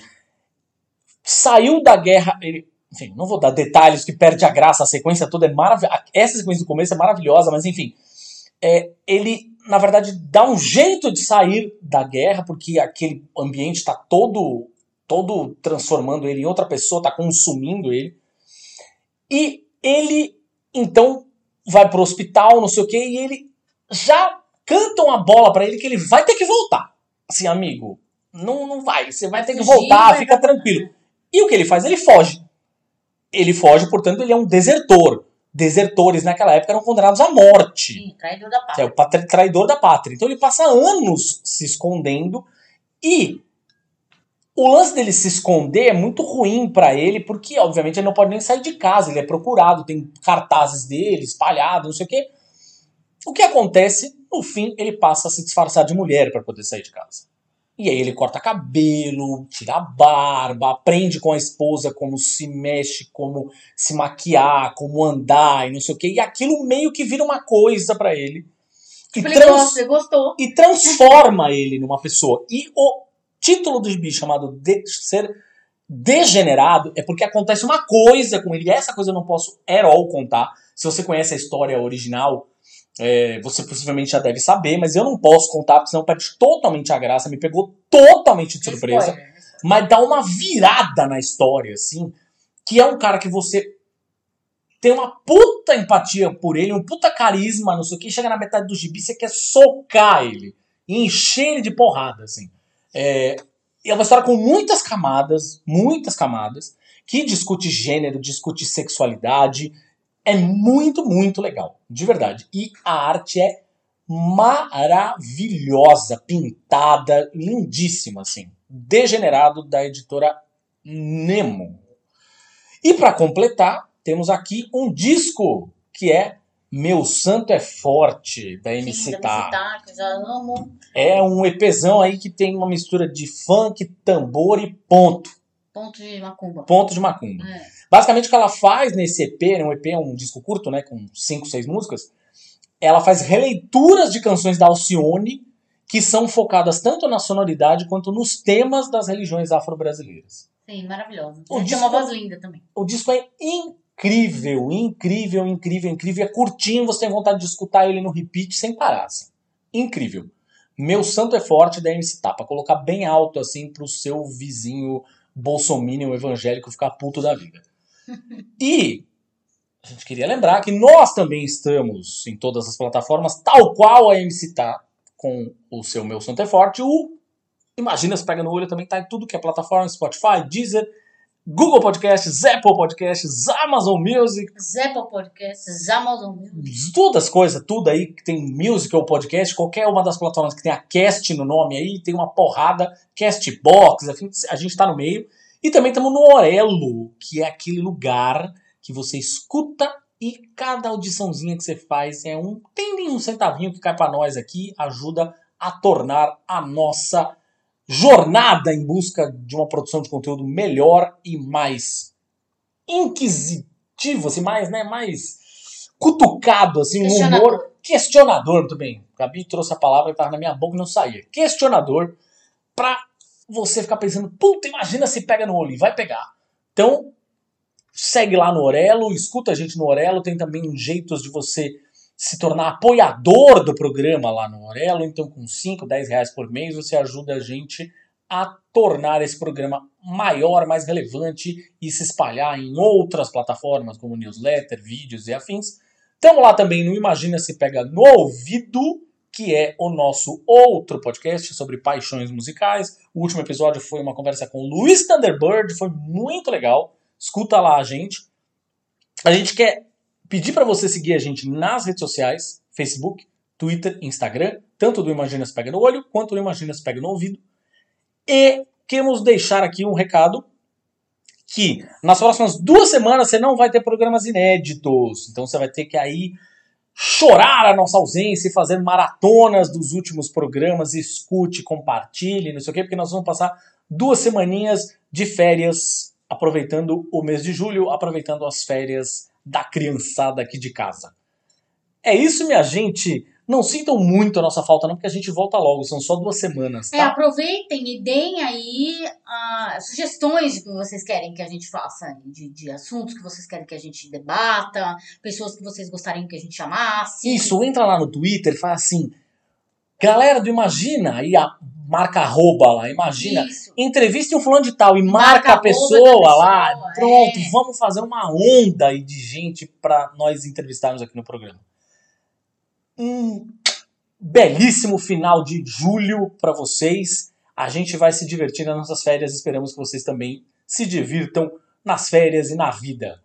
saiu da guerra. Ele, enfim, não vou dar detalhes que perde a graça, a sequência toda é maravilhosa. Essa sequência do começo é maravilhosa, mas enfim. É, ele, na verdade, dá um jeito de sair da guerra, porque aquele ambiente está todo, todo transformando ele em outra pessoa, está consumindo ele. E ele, então, vai pro hospital, não sei o que, e ele já cantam a bola para ele que ele vai ter que voltar. Assim, amigo, não, não vai, você vai ter que voltar, vai fica tranquilo. E o que ele faz? Ele foge. Ele foge, portanto, ele é um desertor. Desertores naquela época eram condenados à morte. Sim, traidor da É pátria. o patri- traidor da pátria. Então ele passa anos se escondendo e o lance dele se esconder é muito ruim pra ele, porque obviamente ele não pode nem sair de casa, ele é procurado, tem cartazes dele espalhados, não sei o quê. O que acontece? No fim, ele passa a se disfarçar de mulher pra poder sair de casa. E aí ele corta cabelo, tira a barba, aprende com a esposa como se mexe, como se maquiar, como andar e não sei o quê. E aquilo meio que vira uma coisa pra ele. E, Tipo, ele trans- gostou. e transforma *laughs* ele numa pessoa. E o título do gibi chamado de ser degenerado é porque acontece uma coisa com ele. E essa coisa eu não posso at all contar. Se você conhece a história original, é, você possivelmente já deve saber, mas eu não posso contar, porque senão perde totalmente a graça. Me pegou totalmente de surpresa Spoiler. mas dá uma virada na história, assim, que é um cara que você tem uma puta empatia por ele, um puta carisma, não sei o que, chega na metade do gibi, você quer socar ele, e encher ele de porrada, assim. É, E é uma história com muitas camadas, muitas camadas, que discute gênero, discute sexualidade. É muito, muito legal, de verdade. E a arte é maravilhosa, pintada, lindíssima, assim. Degenerado da editora Nemo. E para completar, temos aqui um disco que é Meu Santo é Forte, da MC Tá. É um EPzão aí que tem uma mistura de funk, tambor e ponto. Ponto de macumba. Ponto de macumba. É. Basicamente o que ela faz nesse EP, né, um EP é um disco curto, né, com 5, 6 músicas, ela faz releituras de canções da Alcione que são focadas tanto na sonoridade quanto nos temas das religiões afro-brasileiras. Sim, maravilhosa. O disco- uma voz linda também. O disco é incrível, incrível, incrível, incrível. É curtinho, você tem vontade de escutar ele no repeat sem parar. assim. Incrível. Meu Santo é Forte da MC Tá, pra colocar bem alto assim pro seu vizinho bolsominion evangélico ficar puto da vida. E a gente queria lembrar que nós também estamos em todas as plataformas, tal qual a MC Tá, com o seu Meu Santo é Forte. O Imagina se pega no olho também tá em tudo que é plataforma, Spotify, Deezer, Google Podcasts, Apple Podcasts, Amazon Music, Zepa Podcast, Amazon Music. todas as coisas, tudo aí que tem music ou podcast, qualquer uma das plataformas que tem a cast no nome aí, tem uma porrada, Castbox, enfim, a gente tá no meio. E também estamos no Orelo, que é aquele lugar que você escuta e cada audiçãozinha que você faz é um tem nem um centavinho que cai pra nós aqui, ajuda a tornar a nossa jornada em busca de uma produção de conteúdo melhor e mais inquisitivo, assim, mais, né, mais cutucado, assim, um humor questionador, muito bem. Gabi trouxe a palavra que tava na minha boca e não saía. Questionador pra você ficar pensando, puta, imagina se pega no olho, e vai pegar. Então, segue lá no Orelo, escuta a gente no Orelo, tem também jeitos de você se tornar apoiador do programa lá no Orelo, então com 5, 10 reais por mês você ajuda a gente a tornar esse programa maior, mais relevante e se espalhar em outras plataformas como newsletter, vídeos e afins. Estamos lá também no Imagina Se Pega no Ouvido, que é o nosso outro podcast sobre paixões musicais. O último episódio foi uma conversa com o Luiz Thunderbird, foi muito legal. Escuta lá a gente. A gente quer pedir para você seguir a gente nas redes sociais, Facebook, Twitter, Instagram, tanto do Imagina Se Pega no Olho quanto do Imagina Se Pega no Ouvido. E queremos deixar aqui um recado que nas próximas duas semanas você não vai ter programas inéditos. Então você vai ter que aí chorar a nossa ausência e fazer maratonas dos últimos programas, escute, compartilhe, não sei o quê, porque nós vamos passar duas semaninhas de férias, aproveitando o mês de julho, aproveitando as férias da criançada aqui de casa. É isso, minha gente. Não sintam muito a nossa falta, não, porque a gente volta logo, são só duas semanas, É, tá? aproveitem e deem aí ah, sugestões de que vocês querem que a gente faça, de, de assuntos que vocês querem que a gente debata, pessoas que vocês gostariam que a gente chamasse. Isso, entra lá no Twitter e fala assim, galera do Imagina, aí a marca arroba lá, Imagina, Isso. entreviste um fulano de tal e marca, Marca a pessoa, da lá, pessoa, pronto, é. vamos fazer uma onda aí de gente pra nós entrevistarmos aqui no programa. Um belíssimo final de julho pra vocês. A gente vai se divertir nas nossas férias, esperamos que vocês também se divirtam nas férias e na vida.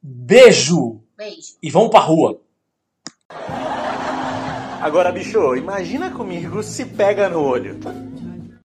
Beijo Beijo. e vamos pra rua. Agora, bicho, imagina comigo se pega no olho.